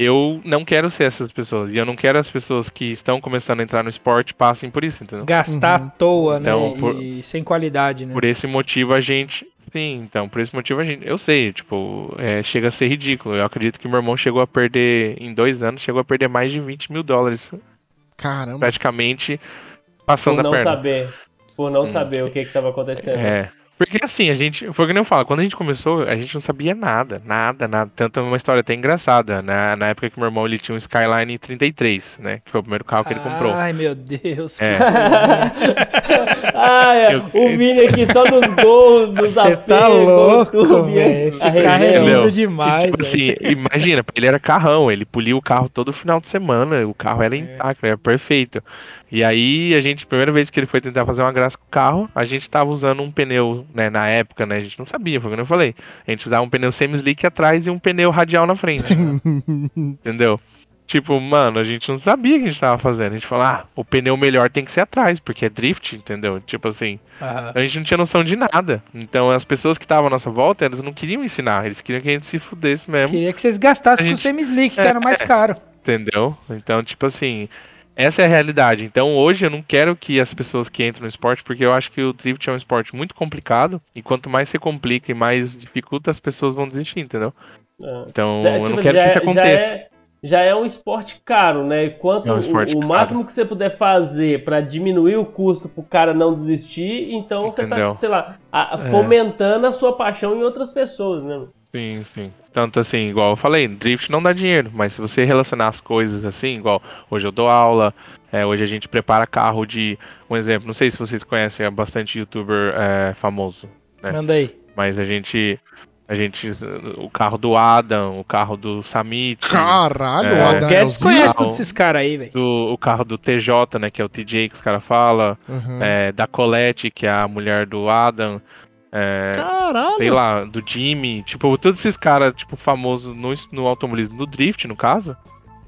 eu não quero ser essas pessoas. E eu não quero as pessoas que estão começando a entrar no esporte passem por isso, entendeu? Gastar Uhum. à toa, Então, né? por- E sem qualidade, né? Por esse motivo a gente. Sim, então, por esse motivo a gente. Eu sei, tipo, é, chega a ser ridículo. Eu acredito que meu irmão chegou a perder, em dois anos, chegou a perder mais de 20 mil dólares, Caramba. praticamente passando Por a não perna. saber. Por não saber o que que tava acontecendo. É. Porque assim, a gente. Foi o que nem eu falo, quando a gente começou, a gente não sabia nada, nada, nada. Tanto é uma história até engraçada. Na, na época que meu irmão ele tinha um Skyline 33, né? Que foi o primeiro carro que ele comprou. Ai, meu Deus. É. ah, é. Eu- O Vini aqui só nos gols, nos Você tá louco, tudo, velho. Esse carro é lindo demais, E, tipo assim, imagina, ele era carrão, ele polia o carro todo final de semana, o carro É. era intacto, era perfeito. E aí, a gente, primeira vez que ele foi tentar fazer uma graça com o carro, a gente tava usando um pneu, né, na época, né, a gente não sabia, foi o que eu falei. A gente usava um pneu semi-slick atrás e um pneu radial na frente. entendeu? Tipo, mano, a gente não sabia o que a gente tava fazendo. A gente falou, ah, o pneu melhor tem que ser atrás, porque é drift, entendeu? Tipo assim, Aham. a gente não tinha noção de nada. Então, as pessoas que estavam à nossa volta, elas não queriam ensinar, eles queriam que a gente se fudesse mesmo. Queria que vocês gastassem A com o semi-slick, que É, era mais caro. Entendeu? Então, tipo assim, essa é a realidade. Então, hoje eu não quero que as pessoas que entram no esporte, porque eu acho que o drift é um esporte muito complicado, e quanto mais você complica e mais dificulta, as pessoas vão desistir, entendeu? É. Então, É, eu tipo, não quero já que isso é- já aconteça. é- Já é um esporte caro, né? Quanto É um o, o máximo que você puder fazer pra diminuir o custo pro cara não desistir, então você tá, Entendeu? sei lá, a- É. fomentando a sua paixão em outras pessoas, né? Sim, sim. Tanto assim, igual eu falei, drift não dá dinheiro, mas se você relacionar as coisas assim, igual hoje eu dou aula, é, hoje a gente prepara carro de. Um exemplo, não sei se vocês conhecem, é bastante youtuber é, famoso. É. Manda aí. Mas a gente. A gente. O carro do Adam, o carro do Samit. Caralho, É. o O Adam Guedes Elzinho. conhece todos esses caras aí, velho. o carro do TJ, né? Que é o TJ que os caras falam. Uhum. é, da Colette, que é a mulher do Adam. É, Caralho. sei lá, do Jimmy. Tipo, todos esses caras, tipo, famosos no, no automobilismo, no drift, no caso.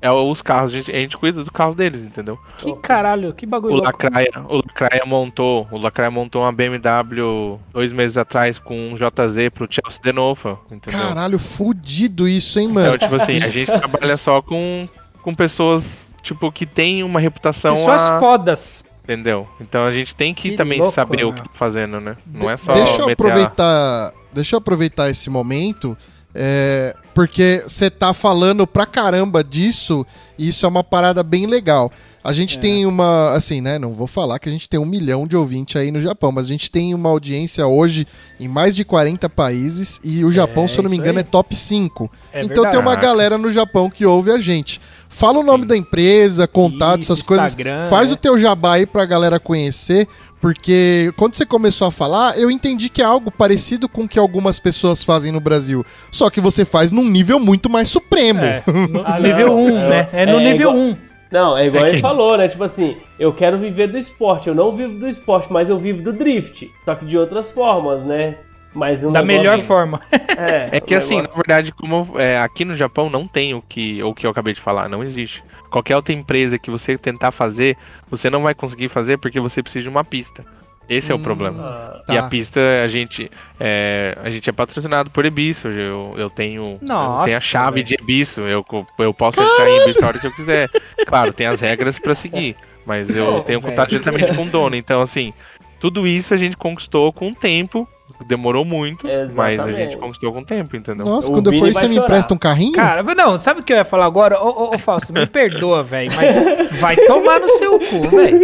É os carros, a gente, a gente cuida do carro deles, entendeu? Que caralho, que bagulho O. Lacraia, o Lacraia montou, o Lacraia montou uma BMW dois meses atrás com um JZ pro Chelsea Denofa, entendeu? Caralho, fudido isso, hein, Então, mano? tipo assim, a gente trabalha só com, com pessoas, tipo, que tem uma reputação Pessoas a- fodas. Entendeu? Então a gente tem que, Que também louco, saber o né? que tá fazendo, né? Não é só deixa eu meter a- aproveitar, deixa eu aproveitar esse momento, é, porque você tá falando pra caramba disso, e isso é uma parada bem legal. A gente É. tem uma, assim, né? Não vou falar que a gente tem um milhão de ouvintes aí no Japão, mas a gente tem uma audiência hoje em mais de 40 países e o Japão, se eu não me engano, aí. é top 5. É então tem uma verdade. galera no Japão que ouve a gente. Fala o nome da empresa, contato, Isso, essas coisas. Instagram, Faz né? o teu jabá aí pra galera conhecer, porque quando você começou a falar, eu entendi que é algo parecido com o que algumas pessoas fazem no Brasil. Só que você faz num nível muito mais supremo. É, no nível não, 1, é- né? É no é nível igual- 1. Não, é igual É ele que- falou, né? Tipo assim, eu quero viver do esporte. Eu não vivo do esporte, mas eu vivo do drift. Só que de outras formas, né? Mas um Da melhor forma. É, É que um assim, na negócio- verdade, como é, aqui no Japão não tem o que, o que eu acabei de falar, não existe. Qualquer outra empresa que você tentar fazer, você não vai conseguir fazer porque você precisa de uma pista. Esse é o Hum. problema. Tá. E a pista, a gente é, a gente é patrocinado por Ebisu. Eu, eu tenho, eu Nossa, tenho a chave velho. de Ebisu. Eu, eu posso entrar em Ebisu a hora que eu quiser. Claro, tem as regras pra seguir. Mas eu Pô, tenho velho. contato diretamente com o dono. Então, assim, tudo isso a gente conquistou com o tempo. Demorou muito, mas a Exatamente. gente conquistou com o tempo, entendeu? Nossa, O quando eu for Vini você vai me chorar. empresta um carrinho? Cara, não, sabe o que eu ia falar agora? Ô, ô, ô Fausto, me perdoa, velho, mas vai tomar no seu cu, velho.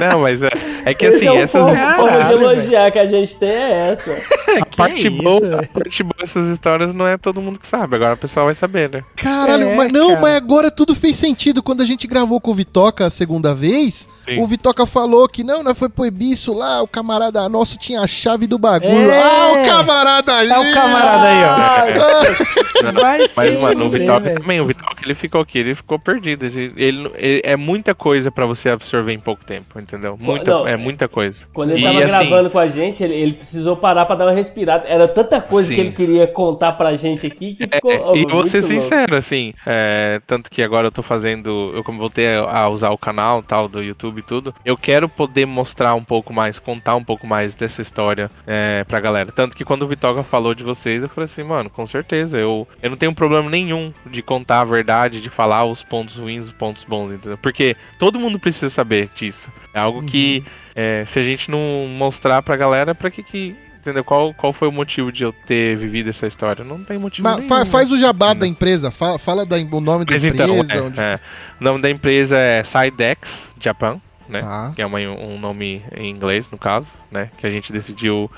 Não, mas é, é que Esse assim, é o essas forma, forma de elogiar que a gente tem é essa. a parte isso, boa, a parte boa dessas histórias não é todo mundo que sabe. Agora o pessoal vai saber, né? Caralho, É, mas não, cara. mas agora tudo fez sentido. Quando a gente gravou com o Vitoca a segunda vez, Sim. o Vitoca falou que não, nós foi pro Ebisso lá, o camarada nosso tinha a chave do bagulho. É. Ah, o camarada aí! É o camarada aí, ó. Ah, Vai Mas, ser, mano, o velho? também, o Vitória ele ficou aqui, ele ficou perdido. Ele, ele- ele- é muita coisa pra você absorver em pouco tempo, entendeu? Muita, não, é muita coisa. Quando ele E, tava assim, gravando com a gente, ele, ele precisou parar pra dar uma respirada. Era tanta coisa Sim. que ele queria contar pra gente aqui que ficou. É, ó, e vou ser sincero, assim, é, tanto que agora eu tô fazendo, eu como voltei a, a usar o canal tal do YouTube e tudo, eu quero poder mostrar um pouco mais, contar um pouco mais dessa história é, pra galera. Tanto que quando o Vitoga falou de vocês, eu falei assim, mano, com certeza, eu, eu não tenho problema nenhum de contar a verdade, de falar os pontos ruins, os pontos bons, entendeu? Porque todo mundo precisa saber disso. É algo que, é, se a gente não mostrar pra galera, pra que que... Entendeu? Qual, qual foi o motivo de eu ter vivido essa história? Não tem motivo mas nenhum. fa- faz o jabá da empresa, fala, fala da, o nome da Mas empresa. então, é, onde- é. o nome da empresa é Sidex Japan. né? Tá. Que é uma- um nome em inglês, no caso, né? Que a gente decidiu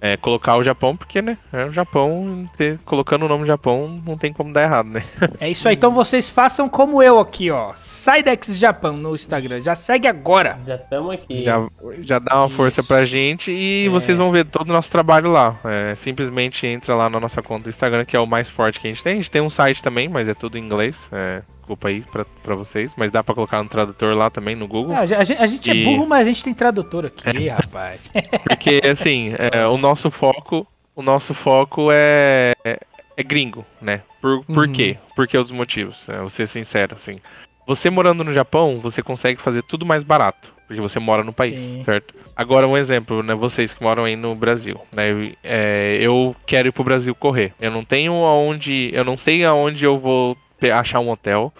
é, colocar o Japão, porque, né? É o Japão, ter- colocando o nome Japão, não tem como dar errado, né? É isso aí, então vocês façam como eu aqui, ó. Sidex Japão no Instagram. Já segue agora. Já estamos aqui. Já, já dá uma força Isso. pra gente e É. vocês vão ver todo o nosso trabalho lá. É, simplesmente entra lá na nossa conta do Instagram, que é o mais forte que a gente tem. A gente tem um site também, mas é tudo em inglês. É, desculpa aí pra, pra vocês, mas dá pra colocar no tradutor lá também, no Google. Ah, a, gente, a gente é E- burro, mas a gente tem tradutor aqui, rapaz. Porque, assim, é, o nosso foco, o nosso foco é, é, é gringo, né? Por, por Uhum. quê? Por que os motivos? É, vou ser sincero, assim. Você morando no Japão, você consegue fazer tudo mais barato. Porque você mora no país, Sim. certo? Agora, um exemplo, né? Vocês que moram aí no Brasil, né? Eu, é, eu quero ir pro Brasil correr. Eu não tenho aonde... Eu não sei aonde eu vou achar um hotel.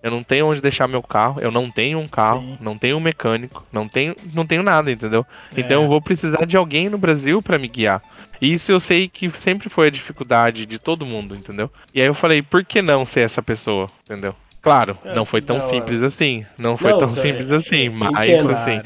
Eu não tenho onde deixar meu carro. Eu não tenho um carro. Sim. Não tenho um mecânico. Não tenho, não tenho nada, entendeu? É. Então eu vou precisar de alguém no Brasil pra me guiar. E Isso eu sei que sempre foi a dificuldade de todo mundo, entendeu? E aí eu falei, por que não ser essa pessoa, entendeu? Claro, É, não foi tão não, simples assim. Não foi Não, tão é, simples assim, mas entendo. assim.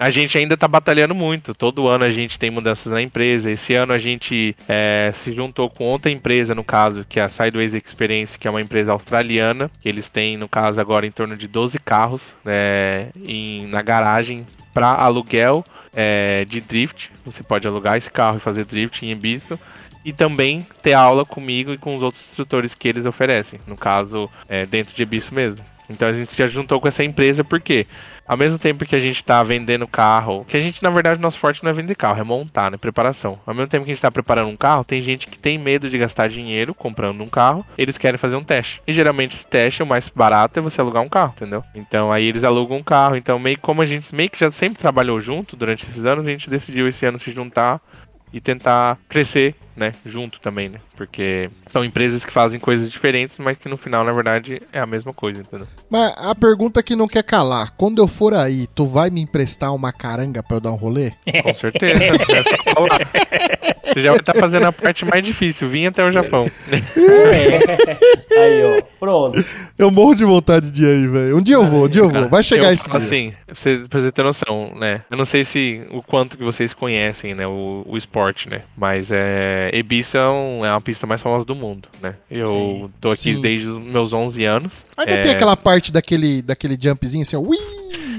A gente ainda tá batalhando muito. Todo ano a gente tem mudanças na empresa. Esse ano a gente é, se juntou com outra empresa, no caso, que é a Sideways Experience, que é uma empresa australiana. Eles têm, no caso, agora em torno de 12 carros né, em, na garagem para aluguel é, de drift. Você pode alugar esse carro e fazer drift em Ibiza. E também ter aula comigo e com os outros instrutores que eles oferecem. No caso, é, dentro de Ibiza mesmo. Então a gente já juntou com essa empresa porque ao mesmo tempo que a gente tá vendendo carro, que a gente, na verdade, nosso forte não é vender carro, é montar, né? Preparação. Ao mesmo tempo que a gente tá preparando um carro, tem gente que tem medo de gastar dinheiro comprando um carro, eles querem fazer um teste. E geralmente esse teste, o mais barato é você alugar um carro, entendeu? Então aí eles alugam um carro. Então, meio como a gente meio que já sempre trabalhou junto durante esses anos, a gente decidiu esse ano se juntar e tentar crescer, né, junto também, né? Porque são empresas que fazem coisas diferentes, mas que no final, na verdade, é a mesma coisa, entendeu? Mas a pergunta que não quer calar: quando eu for aí, tu vai me emprestar uma caranga pra eu dar um rolê? Com certeza. é. Você já vai estar fazendo a parte mais difícil, vim até o Japão. Aí, ó. Pronto. Eu morro de vontade de ir aí, velho. Um dia eu vou, um dia eu vou. Vai chegar Eu esse falo dia. Assim, pra você, pra você ter noção, né? Eu não sei se o quanto que vocês conhecem, né? O, o esporte, né? Mas é, Ibiza é, um- é uma pista mais famosa do mundo, né? Eu tô aqui Sim. desde os meus 11 anos. Ainda É, tem aquela parte daquele, daquele jumpzinho assim. Ui!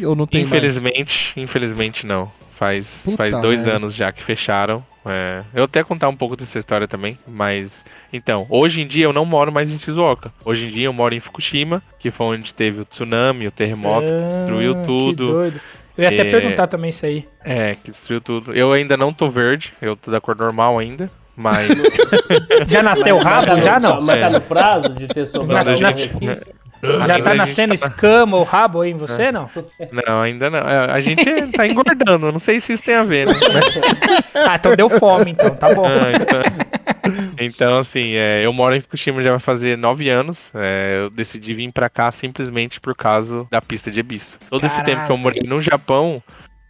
Ou não tem mais? Infelizmente, infelizmente não. Faz, Puta faz dois anos já que fecharam. É, eu até contar um pouco dessa história também, mas então, hoje em dia eu não moro mais em Shizuoka. Hoje em dia eu moro em Fukushima, que foi onde teve o tsunami, o terremoto, que destruiu Ah, tudo. Que doido. Eu ia até É. perguntar também isso aí. É, que destruiu tudo. Eu ainda não tô verde, eu tô da cor normal ainda, mas Já nasceu Mas tá rabo? no- Já não? Mas tá É. no prazo de ter sobrado Nasce-? Já ainda a tá nascendo tá- escama ou rabo aí em você, não? Não, ainda não. É, A gente tá engordando, eu não sei se isso tem a ver, né? Ah, então deu fome, então, tá bom. Ah, então, então, assim, é, eu moro em Fukushima já vai fazer nove anos. é, eu decidi vir pra cá simplesmente por causa da pista de Ibiza. Todo esse tempo que eu morei no Japão,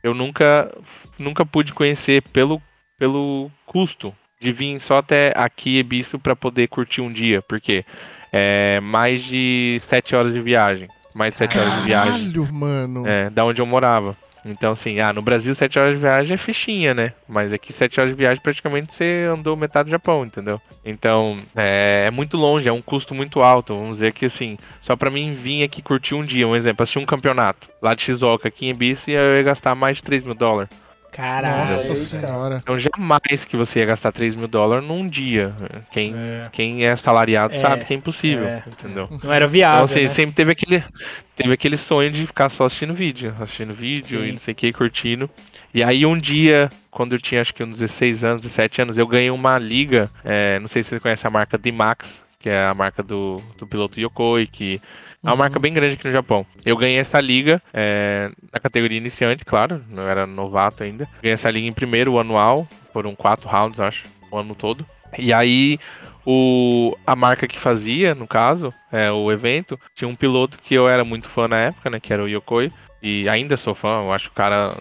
eu nunca, nunca pude conhecer pelo, pelo custo de vir só até aqui Ibiza pra poder curtir um dia, porque é mais de sete horas de viagem. Mais de sete horas de viagem Caralho, mano. é, da onde eu morava. Então, assim, ah, no Brasil, 7 horas de viagem é fichinha, né? Mas aqui, 7 horas de viagem, praticamente você andou metade do Japão, entendeu? Então, é, é muito longe, é um custo muito alto. Vamos dizer que, assim, só pra mim vir aqui curtir um dia, um exemplo, assistir um campeonato lá de Shizuoka, aqui em Ibiza, eu ia gastar mais de 3 mil dólares. Caralho. Nossa senhora. Então, jamais que você ia gastar 3 mil dólares num dia. Quem É, quem é assalariado É, sabe que é impossível, é. entendeu? não era Então, viável, assim, né? sempre teve aquele, teve aquele sonho de ficar só assistindo vídeo, assistindo vídeo Sim. e não sei o que, curtindo. E aí um dia, quando eu tinha acho que uns 16 anos, 17 anos, eu ganhei uma liga, é, não sei se você conhece a marca D-Max, que é a marca do, do piloto Yokoi, que é uma Uhum. marca bem grande aqui no Japão. Eu ganhei essa liga é, na categoria iniciante, claro, não era novato ainda. Ganhei essa liga em primeiro, o anual, foram quatro rounds, acho, o ano todo. E aí, o, a marca que fazia, no caso, é, o evento, tinha um piloto que eu era muito fã na época, né? Que era o Yokoi. E ainda sou fã, eu acho que o cara,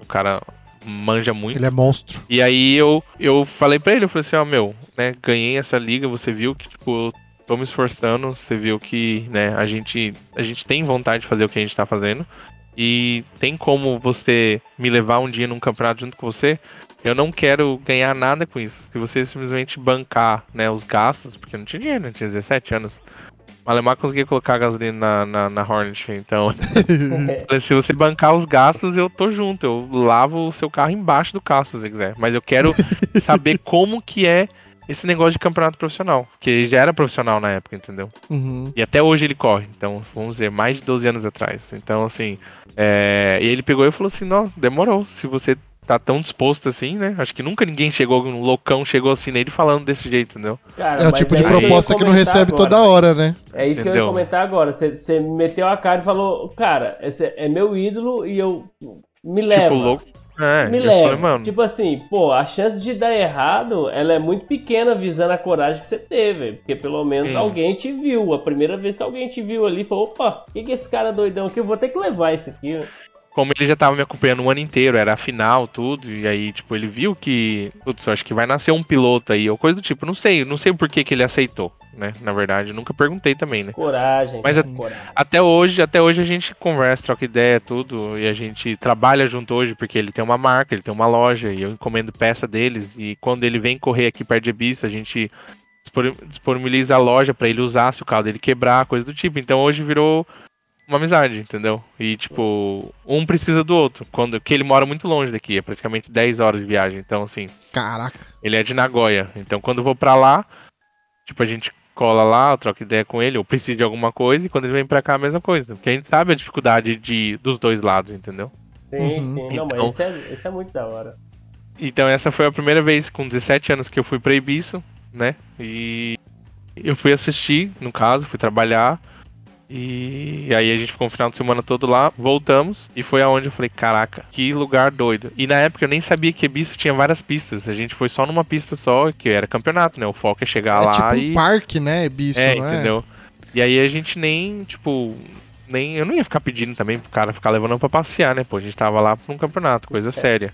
o cara manja muito. Ele é monstro. E aí eu, eu falei pra ele, eu falei assim, ó, meu, né, ganhei essa liga, você viu que, tipo, eu tô me esforçando, você viu que, né, a gente, a gente tem vontade de fazer o que a gente tá fazendo. e tem como você me levar um dia num campeonato junto com você, eu não quero ganhar nada com isso. Se você simplesmente bancar né, os gastos, porque eu não tinha dinheiro, eu tinha 17 anos. O Alemar conseguia colocar gasolina na, na, na Hornet, então. se você bancar os gastos, eu tô junto. Eu lavo o seu carro embaixo do carro, se você quiser. Mas eu quero saber como que é esse negócio de campeonato profissional. Que ele já era profissional na época, entendeu? Uhum. E até hoje ele corre. Então, vamos dizer, mais de 12 anos atrás. Então, assim. É... E ele pegou e falou assim: não, demorou. Se você tá tão disposto assim, né? Acho que nunca ninguém chegou, um loucão chegou assim nele falando desse jeito, entendeu? Cara, É o tipo de eu ia proposta que não recebe agora. toda hora, né? É isso que eu ia Entendeu? comentar agora. Você, você meteu a cara e falou, cara, esse é meu ídolo e eu me leva. Tipo, louco. É, Me leva. falei, mano, Tipo assim, pô, a chance de dar errado, ela é muito pequena visando a coragem que você teve. Porque pelo menos Sim. alguém te viu. A primeira vez que alguém te viu ali, falou, opa, o que, que esse cara doidão aqui? Eu vou ter que levar isso aqui. né?" como ele já tava me acompanhando o ano inteiro, era a final, tudo, e aí, tipo, ele viu que, putz, acho que vai nascer um piloto aí, ou coisa do tipo, não sei, não sei por que que ele aceitou, né, na verdade, nunca perguntei também, né. Coragem. Mas cara, a- coragem. Até hoje, até hoje a gente conversa, troca ideia, tudo, e a gente trabalha junto hoje, porque ele tem uma marca, ele tem uma loja, e eu encomendo peça deles, e quando ele vem correr aqui perto de Ebisto, a gente disponibiliza a loja pra ele usar se o carro dele quebrar, coisa do tipo. Então hoje virou uma amizade, entendeu? E tipo, um precisa do outro. Quando que ele mora muito longe daqui, é praticamente 10 horas de viagem. Então assim, Caraca. ele é de Nagoya. Então quando eu vou pra lá, tipo, a gente cola lá, eu troco ideia com ele, eu preciso de alguma coisa, e quando ele vem pra cá a mesma coisa. Porque a gente sabe a dificuldade de, dos dois lados, entendeu? Sim, Uhum. sim. Não, Então- mas isso é, isso é muito da hora. Então essa foi a primeira vez com 17 anos que eu fui pra Ibiza, né? E eu fui assistir, no caso, fui trabalhar. E aí a gente ficou um final de semana todo lá, voltamos e foi aonde eu falei, caraca, que lugar doido. E na época eu nem sabia que Ibiza tinha várias pistas. A gente foi só numa pista só, que era campeonato, né? O foco é chegar é lá tipo e um parque, né, bicho, é, não é? entendeu? E aí a gente nem, tipo, nem. Eu não ia ficar pedindo também pro cara ficar levando pra passear, né? Pô, a gente tava lá pra um campeonato, coisa séria.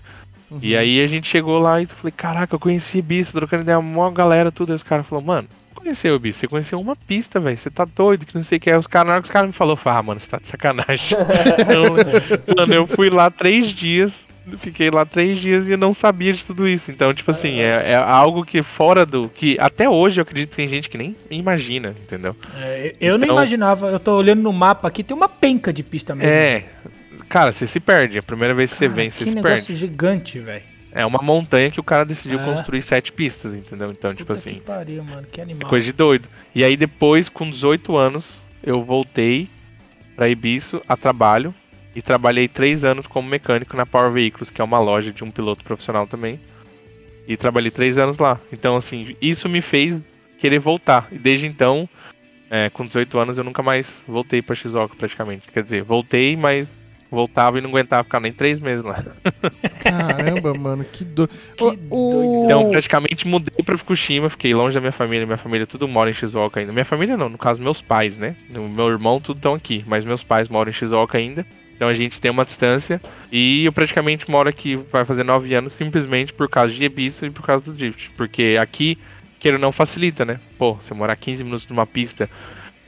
Uhum. E aí a gente chegou lá e eu falei, caraca, eu conheci Ibiza, trocando ideia, uma galera, tudo. Aí os caras falaram, mano, conheceu Ibiza, você conheceu uma pista, velho, você tá doido, que não sei o que. Aí os caras, na hora que os caras me falaram, eu falei, ah, mano, você tá de sacanagem. Então, mano, eu fui lá três dias, fiquei lá três dias e eu não sabia de tudo isso. Então, tipo assim, é, é algo que fora do. que até hoje eu acredito que tem gente que nem imagina, entendeu? É, eu nem Então- imaginava, eu tô olhando no mapa aqui, tem uma penca de pista mesmo. É. Cara, você se perde. A primeira vez que você Cara, vem, você que se negócio perde. gigante, velho. É uma montanha que o cara decidiu É. construir sete pistas, entendeu? Então, tipo Puta assim. que pariu, mano, que É animal. coisa de doido. E aí depois, com 18 anos, eu voltei pra Ibiço a trabalho. E trabalhei três anos como mecânico na Power Vehicles, que é uma loja de um piloto profissional também. E trabalhei três anos lá. Então, assim, isso me fez querer voltar. E desde então, é, com 18 anos, eu nunca mais voltei pra Shizuoka praticamente. Quer dizer, voltei, mas voltava e não aguentava ficar nem três meses lá. Caramba, mano, que doido. Que O- doido. o- Então, praticamente mudei pra Fukushima, fiquei longe da minha família. Minha família tudo mora em Shizuoka ainda. Minha família não, no caso, meus pais, né? Meu irmão, tudo estão aqui, mas meus pais moram em Shizuoka ainda. Então a gente tem uma distância. E eu praticamente moro aqui, vai fazer nove anos, simplesmente por causa de Ibiza e por causa do Drift. Porque aqui, queira ou não, facilita, né? Pô, você morar 15 minutos numa pista,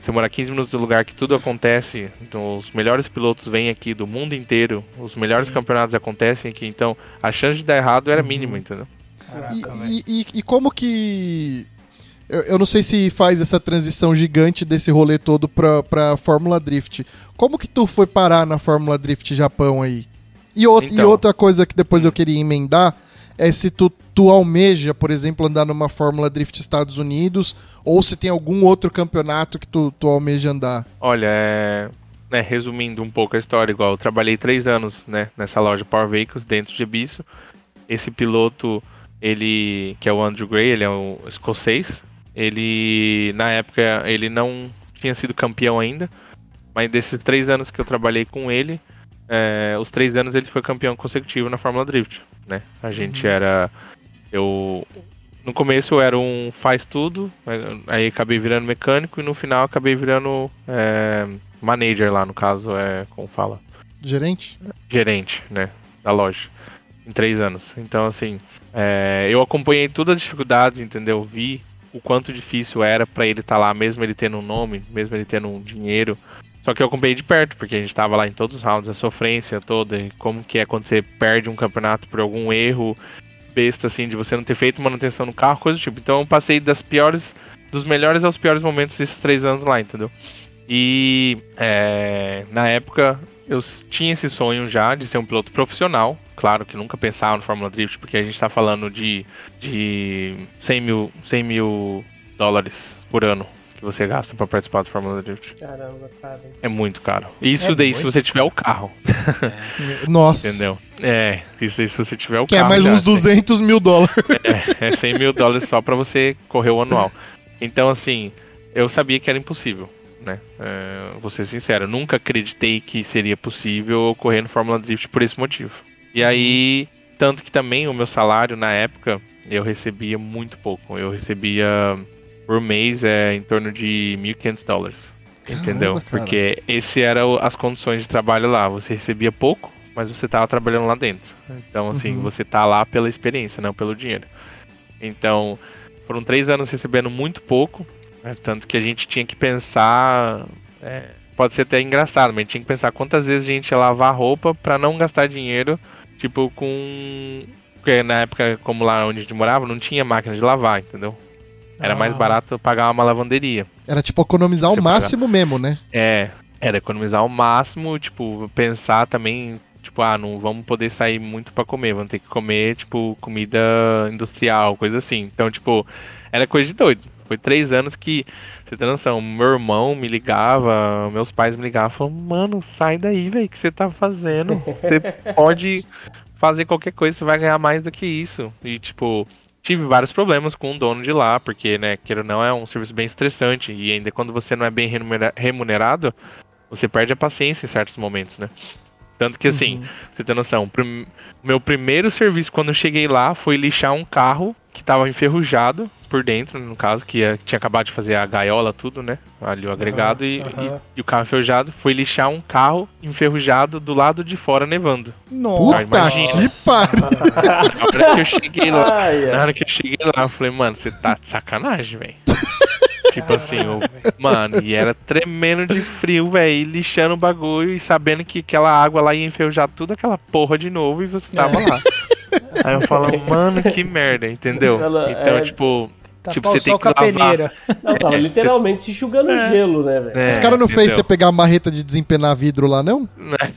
você morar 15 minutos do lugar que tudo acontece, então os melhores pilotos vêm aqui do mundo inteiro, os melhores Sim. campeonatos acontecem aqui, então a chance de dar errado era Uhum. mínima, entendeu? Caraca, E, e- e- e como que. Eu, eu não sei se faz essa transição gigante desse rolê todo pra, pra Fórmula Drift. Como que tu foi parar na Fórmula Drift Japão aí? E, e Então. outra coisa que depois eu queria emendar é se tu, tu almeja, por exemplo, andar numa Fórmula Drift Estados Unidos ou se tem algum outro campeonato que tu, tu almeja andar. Olha, é, né, resumindo um pouco a história, igual eu trabalhei três anos né, nessa loja Power Vehicles dentro de Ibiza. Esse piloto, ele que é o Andrew Gray, ele é um escocês. Ele na época ele não tinha sido campeão ainda, mas desses três anos que eu trabalhei com ele, é, os três anos ele foi campeão consecutivo na Fórmula Drift, né? A gente era eu no começo eu era um faz tudo, aí acabei virando mecânico e no final acabei virando é, manager lá, no caso, é como fala, Gerente? gerente, né, da loja, em três anos. Então, assim, é, eu acompanhei todas as dificuldades, entendeu? Vi o quanto difícil era pra ele estar lá, mesmo ele tendo um nome, mesmo ele tendo um dinheiro. Só que eu acompanhei de perto, porque a gente tava lá em todos os rounds, a sofrência toda, como que é quando você perde um campeonato por algum erro besta, assim, de você não ter feito manutenção no carro, coisa do tipo. Então eu passei das piores, dos melhores aos piores momentos desses três anos lá, entendeu? E é, na época eu tinha esse sonho já de ser um piloto profissional. Claro que nunca pensava no Fórmula Drift, porque a gente está falando de, de 100, mil, 100 mil dólares por ano que você gasta para participar do Fórmula Drift. Caramba, cara. É muito caro. Isso É daí muito? se você tiver o carro, Nossa. entendeu? É, isso aí se você tiver o Que é carro. mais já, uns 200 mil dólares. É, é 100 mil dólares só pra você correr o anual. Então, assim, eu sabia que era impossível, né? É, vou ser sincero, eu nunca acreditei que seria possível correr no Fórmula Drift por esse motivo. E aí, tanto que também o meu salário na época, eu recebia muito pouco. Eu recebia por mês é, em torno de 1.500 dólares. Entendeu? Cara. Porque esse eram as condições de trabalho lá. Você recebia pouco, mas você tava trabalhando lá dentro. Então, assim, Uhum. você tá lá pela experiência, não pelo dinheiro. Então, foram três anos recebendo muito pouco, né? tanto que a gente tinha que pensar. é, pode ser até engraçado, mas a gente tinha que pensar quantas vezes a gente ia lavar roupa pra não gastar dinheiro, tipo, com. Porque na época, como lá onde a gente morava, não tinha máquina de lavar, entendeu? Era mais Ah. barato pagar uma lavanderia. Era tipo economizar o Você máximo mesmo, né? É, era economizar ao máximo, tipo, pensar também, tipo, ah, não vamos poder sair muito pra comer, vamos ter que comer, tipo, comida industrial, coisa assim. Então, tipo, era coisa de doido. Foi três anos que, você tem noção, meu irmão me ligava, meus pais me ligavam, falavam, mano, sai daí, velho, o que você tá fazendo? Você pode fazer qualquer coisa, você vai ganhar mais do que isso. E, tipo, tive vários problemas com o dono de lá, porque, né, queira ou não, é um serviço bem estressante. E ainda quando você não é bem remunera- remunerado, você perde a paciência em certos momentos, né? Tanto que, assim, Uhum. você tem noção, prim- meu primeiro serviço quando eu cheguei lá foi lixar um carro que tava enferrujado por dentro, no caso, que eh, tinha acabado de fazer a gaiola, tudo, né? Ali o agregado e, aham. e- e o carro enferrujado. Foi lixar um carro enferrujado do lado de fora nevando. Nossa. Puta imagina. que pariu. Na hora que eu cheguei lá, Ai, na hora que eu cheguei lá, eu falei, mano, você tá de sacanagem, velho. tipo assim, eu, mano, e era tremendo de frio, velho, lixando o bagulho e sabendo que aquela água lá ia enferrujar tudo aquela porra de novo e você tava lá. Aí eu falo, mano, que merda, entendeu? Ela- Então, é- tipo, Tá tipo, você tem que com a lavar. peneira. Não, tava É, literalmente se enxugando gelo, né, velho? é, Os caras não fez entendeu? você pegar a marreta de desempenar vidro lá, não? Né?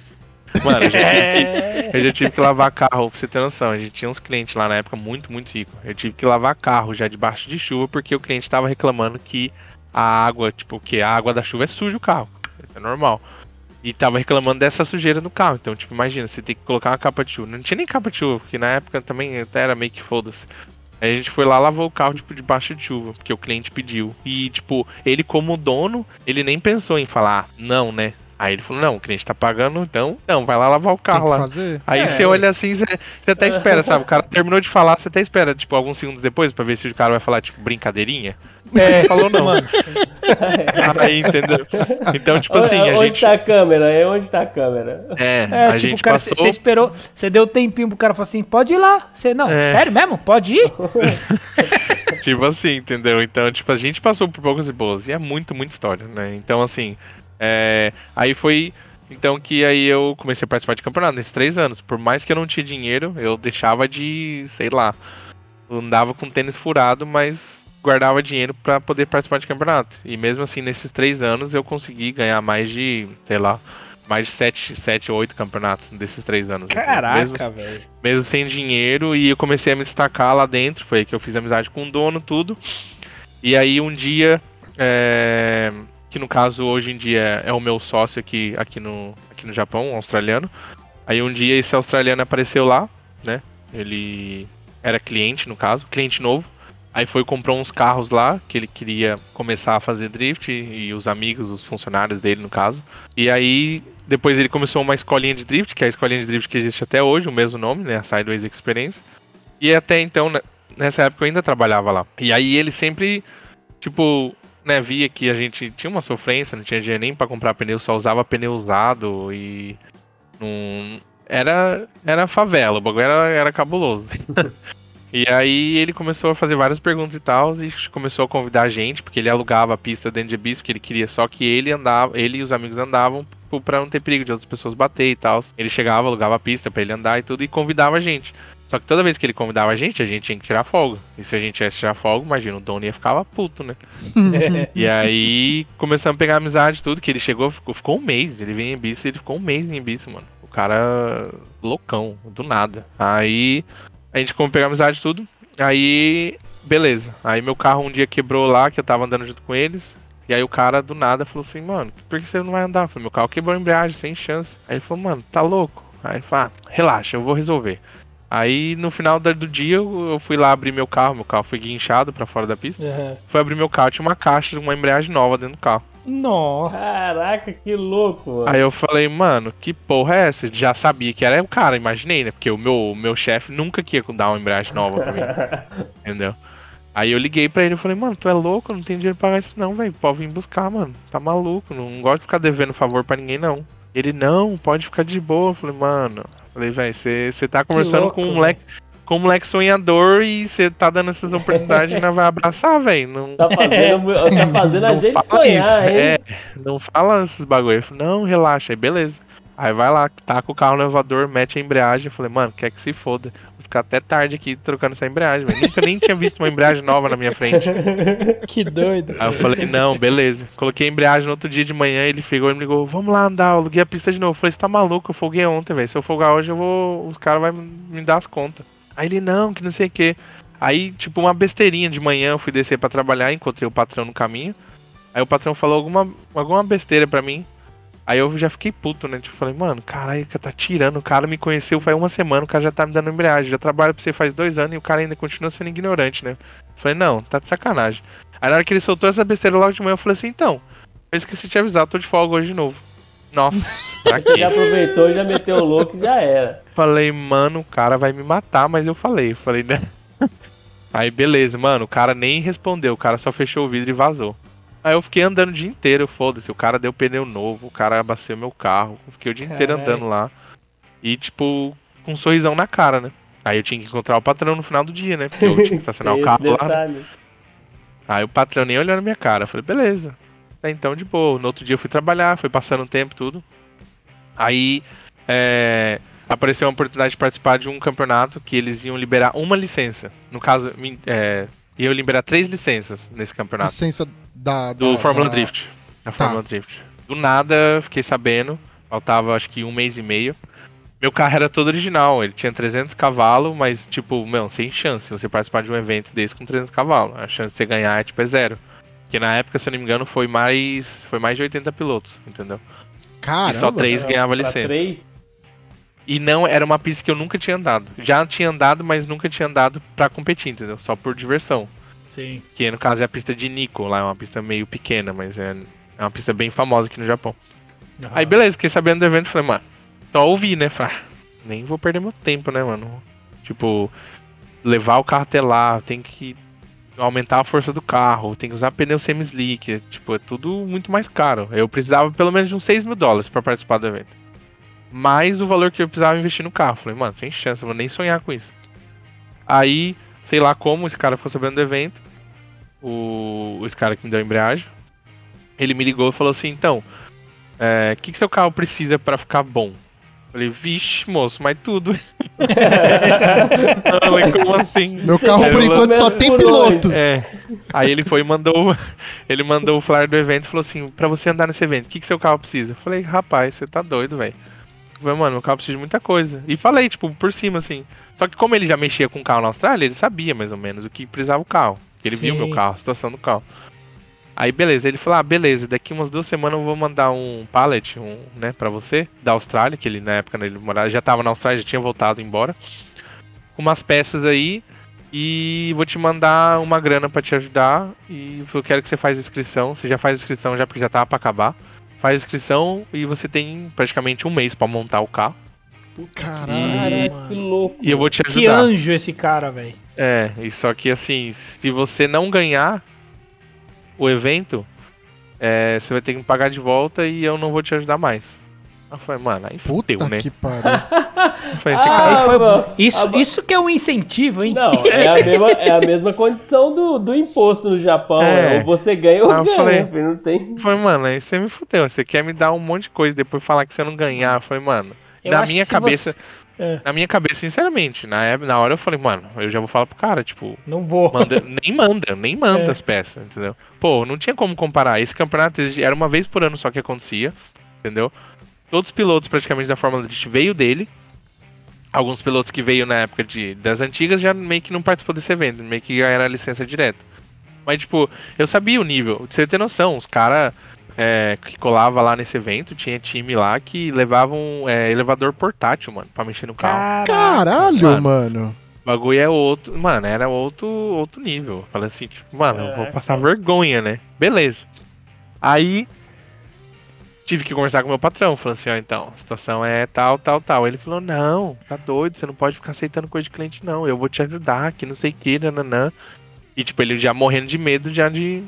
Mano, eu já, tive que, eu já tive que lavar carro, pra você ter noção. A gente tinha uns clientes lá na época muito, muito ricos. Eu tive que lavar carro já debaixo de chuva porque o cliente tava reclamando que a água, tipo, que a água da chuva é suja o carro. Isso é normal. E tava reclamando dessa sujeira no carro. Então, tipo, imagina, você tem que colocar uma capa de chuva. Não tinha nem capa de chuva, porque na época também até era meio que foda-se. Aí a gente foi lá, lavou o carro, tipo, debaixo de chuva, porque o cliente pediu. E, tipo, ele como dono, ele nem pensou em falar, não, né? Aí ele falou, não, o cliente tá pagando, então, não, vai lá lavar o Tem carro que lá. fazer. Aí É. você olha assim, você, você até espera, sabe? O cara terminou de falar, você até espera, tipo, alguns segundos depois pra ver se o cara vai falar, tipo, brincadeirinha. É, Falou não. Mano, Aí, entendeu? Então, tipo assim, a onde gente. tá a câmera? É onde tá a câmera? É, é, a tipo, gente o cara, passou. você esperou, você deu tempinho pro cara falar assim, pode ir lá. Você, não, É. sério mesmo? Pode ir? Tipo assim, entendeu? Então, tipo, a gente passou por poucas e boas. E é muito, muita história, né? Então, assim, é... aí foi. Então que aí eu comecei a participar de campeonato nesses três anos. Por mais que eu não tinha dinheiro, eu deixava de, sei lá, andava com tênis furado, mas guardava dinheiro pra poder participar de campeonato. E mesmo assim, nesses três anos, eu consegui ganhar mais de, sei lá, mais de sete, sete ou oito campeonatos desses três anos. Mesmo Caraca, velho. mesmo sem dinheiro, e eu comecei a me destacar lá dentro. Foi aí que eu fiz amizade com o dono, tudo. E aí um dia, é, que no caso hoje em dia é o meu sócio aqui, aqui, no, aqui no Japão, um australiano. Aí um dia esse australiano apareceu lá, né? Ele era cliente, no caso, cliente novo. Aí foi comprou uns carros lá, que ele queria começar a fazer drift, e os amigos, os funcionários dele, no caso. E aí, depois ele começou uma escolinha de drift, que é a escolinha de drift que existe até hoje, o mesmo nome, né? A Sideways Experience. E até então, né, nessa época eu ainda trabalhava lá. E aí ele sempre, tipo, né, via que a gente tinha uma sofrência, não tinha dinheiro nem pra comprar pneu, só usava pneu usado e. Não, era, era favela, o bagulho era, era cabuloso. E aí ele começou a fazer várias perguntas e tal, e começou a convidar a gente, porque ele alugava a pista dentro de Abyss, que ele queria só que ele andava, ele e os amigos andavam pra não ter perigo de outras pessoas bater e tal. Ele chegava, alugava a pista pra ele andar e tudo, e convidava a gente. Só que toda vez que ele convidava a gente, a gente tinha que tirar folga. E se a gente tivesse tirar folga, imagina, o dono ia ficar puto, né? e aí começamos a pegar amizade e tudo, que ele chegou, ficou, ficou um mês. Ele veio em Ibiza, ele ficou um mês em Ibiza, mano. O cara loucão, do nada. Aí a gente começou a pegar amizade e tudo. Aí, beleza. Aí meu carro um dia quebrou lá, que eu tava andando junto com eles. E aí o cara do nada falou assim, mano, por que você não vai andar? Eu falei, meu carro quebrou a embreagem, sem chance. Aí ele falou, mano, tá louco? Aí ele falou, ah, relaxa, eu vou resolver. Aí no final do dia eu fui lá abrir meu carro, meu carro foi guinchado pra fora da pista. Uhum. Fui abrir meu carro, tinha uma caixa, uma embreagem nova dentro do carro. Nossa. Caraca, que louco, mano. Aí eu falei, mano, que porra é essa? Já sabia que era o cara, imaginei, né? Porque o meu, meu chefe nunca queria dar uma embreagem nova pra mim. entendeu? Aí eu liguei pra ele e falei, mano, tu é louco, não tem dinheiro pra pagar isso não, velho. Pode vir buscar, mano. Tá maluco, não gosto de ficar devendo favor pra ninguém, não. Ele, não, pode ficar de boa. Eu falei, mano, falei, velho, você tá conversando louco, com um moleque. Com um moleque sonhador e você tá dando essas oportunidades e não vai abraçar, velho. Não, Tá fazendo, tá fazendo a gente sonhar, isso, hein? É, não fala esses bagulho. Falei, não, relaxa, aí beleza. Aí vai lá, taca o carro no elevador, mete a embreagem. Eu falei, mano, quer que se foda. Vou ficar até tarde aqui trocando essa embreagem, velho. Nunca nem tinha visto uma embreagem nova na minha frente. Que doido. Aí eu falei, não, beleza. Coloquei a embreagem no outro dia de manhã, ele pegou e me ligou, vamos lá andar, eu aluguei a pista de novo. Eu falei, você tá maluco, eu folguei ontem, velho. Se eu folgar hoje, eu vou. Os caras vão me dar as contas. Aí ele, não, que não sei o que. Aí, tipo, uma besteirinha de manhã, eu fui descer pra trabalhar, encontrei o patrão no caminho. Aí o patrão falou alguma, alguma besteira pra mim. Aí eu já fiquei puto, né? Tipo, falei, mano, caralho, que tá tirando. O cara me conheceu faz uma semana, o cara já tá me dando embreagem. Já trabalho pra você faz dois anos e o cara ainda continua sendo ignorante, né? Falei, não, tá de sacanagem. Aí na hora que ele soltou essa besteira logo de manhã, eu falei assim, então, eu esqueci de te avisar, tô de folga hoje de novo. Nossa, Você já aproveitou e já meteu o louco e já era. Falei, mano, o cara vai me matar, mas eu falei, falei, né? Aí beleza, mano, o cara nem respondeu, o cara só fechou o vidro e vazou. Aí eu fiquei andando o dia inteiro, foda-se, o cara deu pneu novo, o cara abasteceu meu carro, eu fiquei o dia inteiro Caralho. andando lá. E tipo, com um sorrisão na cara, né? Aí eu tinha que encontrar o patrão no final do dia, né? Porque eu tinha que estacionar o carro lá. né? detalhe. Aí o patrão nem olhou na minha cara. Eu falei, beleza. É, então, de boa. No outro dia eu fui trabalhar, foi passando o tempo, tudo. Aí é, apareceu uma oportunidade de participar de um campeonato que eles iam liberar uma licença. No caso, é, iam liberar três licenças nesse campeonato. Licença da. Do da- Fórmula da- Drift. Da Tá. Fórmula Drift. Do nada, fiquei sabendo. Faltava acho que um mês e meio. Meu carro era todo original, ele tinha 300 cavalos, mas tipo, meu, sem chance você participar de um evento desse com 300 cavalos. A chance de você ganhar é tipo é zero. Porque na época, se eu não me engano, foi mais foi mais de 80 pilotos, entendeu? Caramba. e só três ganhavam Pra licença. três, E não era uma pista que eu nunca tinha andado. Já tinha andado, mas nunca tinha andado pra competir, entendeu? Só por diversão. Sim. Que no caso é a pista de Nico, lá é uma pista meio pequena, mas é, é uma pista bem famosa aqui no Japão. Aí beleza, fiquei sabendo do evento, falei, mano, só ouvi, né? Falei, ah, nem vou perder meu tempo, né, mano? Tipo, levar o carro até lá, tem que aumentar a força do carro, tem que usar pneu semi-slick, é, tipo, é tudo muito mais caro. Eu precisava pelo menos de uns 6 mil dólares pra participar do evento. Mais o valor que eu precisava investir no carro. Falei, mano, sem chance, eu vou nem sonhar com isso. Aí, sei lá como, esse cara ficou sabendo do evento, o, esse cara que me deu a embreagem, ele me ligou e falou assim, então, é, o que, que seu carro precisa pra ficar bom? Falei, vixe, moço, mas tudo. Eu falei, como assim? Meu carro, por enquanto, só tem piloto. É. Aí ele foi e mandou. Ele mandou o flyer do evento e falou assim: pra você andar nesse evento, o que, que seu carro precisa? Eu falei, rapaz, você tá doido, velho. Falei, mano, meu carro precisa de muita coisa. E falei, tipo, por cima, assim. Só que como ele já mexia com o carro na Austrália, ele sabia mais ou menos o que precisava o carro. Ele viu Sim. meu carro, a situação do carro. Aí beleza, ele falou, ah, beleza, daqui umas duas semanas eu vou mandar um pallet, um, né, pra você, da Austrália, que ele na época né, ele morava, já tava na Austrália, já tinha voltado embora. Com umas peças aí, e vou te mandar uma grana pra te ajudar. E eu quero que você faça inscrição. Você já faz inscrição já porque já tava pra acabar. Faz inscrição e você tem praticamente um mês pra montar o carro. Caralho. Caraca, que louco. E eu vou te Que ajudar. anjo esse cara, velho. É, e só que assim, se você não ganhar o evento, é, você vai ter que me pagar de volta e eu não vou te ajudar mais. Eu falei, mano, aí Puta fudeu, né? que pariu. Falei, Ah, cara- foi- mano. isso, Ah, isso que é um incentivo, hein? Não, é a mesma, é a mesma condição do, do imposto no Japão. É. É. Ou você ganha ou Ah, eu ganha. falei- filho, Não tem. Falei, mano, aí você me fudeu. Você quer me dar um monte de coisa e depois falar que você não ganhar. Eu falei, mano, Eu na minha cabeça. você- É. Na minha cabeça, sinceramente, na, na hora eu falei, mano, eu já vou falar pro cara, tipo, Não vou. manda, nem manda, nem manda É. as peças, entendeu? Pô, não tinha como comparar. Esse campeonato era uma vez por ano só que acontecia, entendeu? Todos os pilotos praticamente da Fórmula Drift veio dele. Alguns pilotos que veio na época de, das antigas já meio que não participou desse evento, meio que já era licença direta. Mas, tipo, eu sabia o nível, pra você ter noção, os caras que colava lá nesse evento, tinha time lá que levavam é, elevador portátil, mano, pra mexer no carro. Caralho, Mano. mano. O bagulho é outro. Mano, era outro, outro nível. Falei assim, tipo, mano, eu vou É. passar vergonha, né? Beleza. Aí. Tive que conversar com meu patrão. Falando assim, ó, então, a situação é tal, tal, tal. Ele falou, não, tá doido, você não pode ficar aceitando coisa de cliente, não. Eu vou te ajudar, que não sei o que, nananã. E, tipo, ele já morrendo de medo já de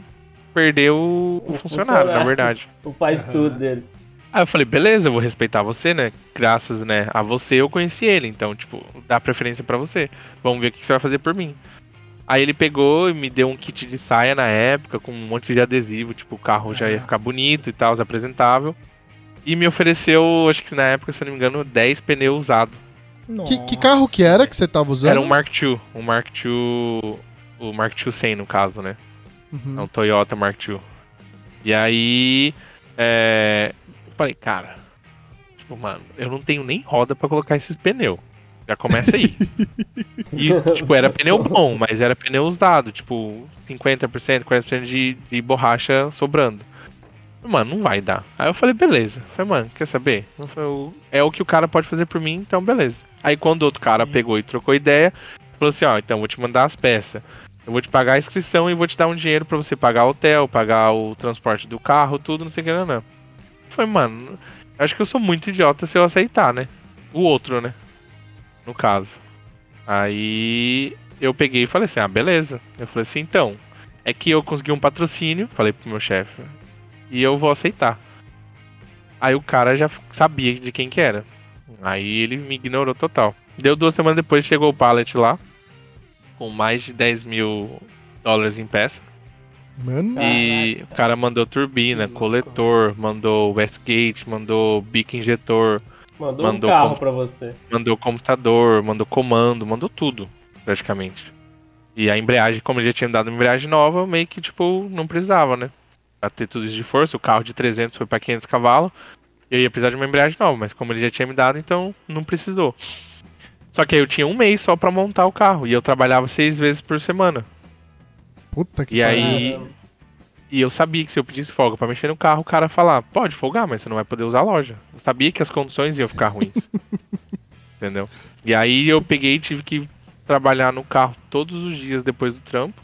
perder o, o O funcionário, na funcionário. verdade. O faz tudo dele. Aí eu falei, beleza, eu vou respeitar você, né? Graças, né, a você eu conheci ele, então, tipo, dá preferência pra você. Vamos ver o que você vai fazer por mim. Aí ele pegou e me deu um kit de saia na época, com um monte de adesivo, tipo, o carro já ia ficar bonito e tal, apresentável. E me ofereceu, acho que na época, se eu não me engano, 10 pneus usados. Que, que carro que era que você tava usando? Era um Mark II, um Mark II, o Mark II 100 no caso, né? Uhum. É um Toyota Mark II. E aí, é, eu falei, cara, tipo, mano, eu não tenho nem roda pra colocar esses pneus. Já começa aí. e, tipo, era pneu bom, mas era pneu usado, tipo, 50%, 40% de, de borracha sobrando. Mano, não vai dar. Aí eu falei, beleza. Falei, mano, quer saber? Eu falei, "O- é o que o cara pode fazer por mim, então beleza. Aí quando outro cara pegou e trocou ideia, falou assim, ó, então eu vou te mandar as peças. Eu vou te pagar a inscrição e vou te dar um dinheiro pra você pagar o hotel, pagar o transporte do carro, tudo, não sei o que, não, não. Foi, mano, acho que eu sou muito idiota se eu aceitar, né? O outro, né? No caso. Aí eu peguei e falei assim, ah, beleza. Eu falei assim, então, é que eu consegui um patrocínio, falei pro meu chefe, e eu vou aceitar. Aí o cara já sabia de quem que era. Aí ele me ignorou total. Deu duas semanas depois, chegou o pallet lá, com mais de 10 mil dólares em peça. Mano, E o cara mandou turbina, coletor, mandou Westgate, mandou bico injetor, Mandou, Mandou um carro pra você. mandou computador, mandou comando, mandou tudo, praticamente. E a embreagem, como ele já tinha me dado uma embreagem nova, meio que, tipo, não precisava, né? Pra ter tudo isso de força, o carro de 300 foi pra 500 cavalos, e eu ia precisar de uma embreagem nova, mas como ele já tinha me dado, então não precisou. Só que aí eu tinha um mês só pra montar o carro, e eu trabalhava seis vezes por semana. puta que E aí, e eu sabia que se eu pedisse folga pra mexer no carro, o cara ia falar, pode folgar, mas você não vai poder usar a loja. Eu sabia que as condições iam ficar ruins. Entendeu? E aí eu peguei e tive que trabalhar no carro todos os dias depois do trampo.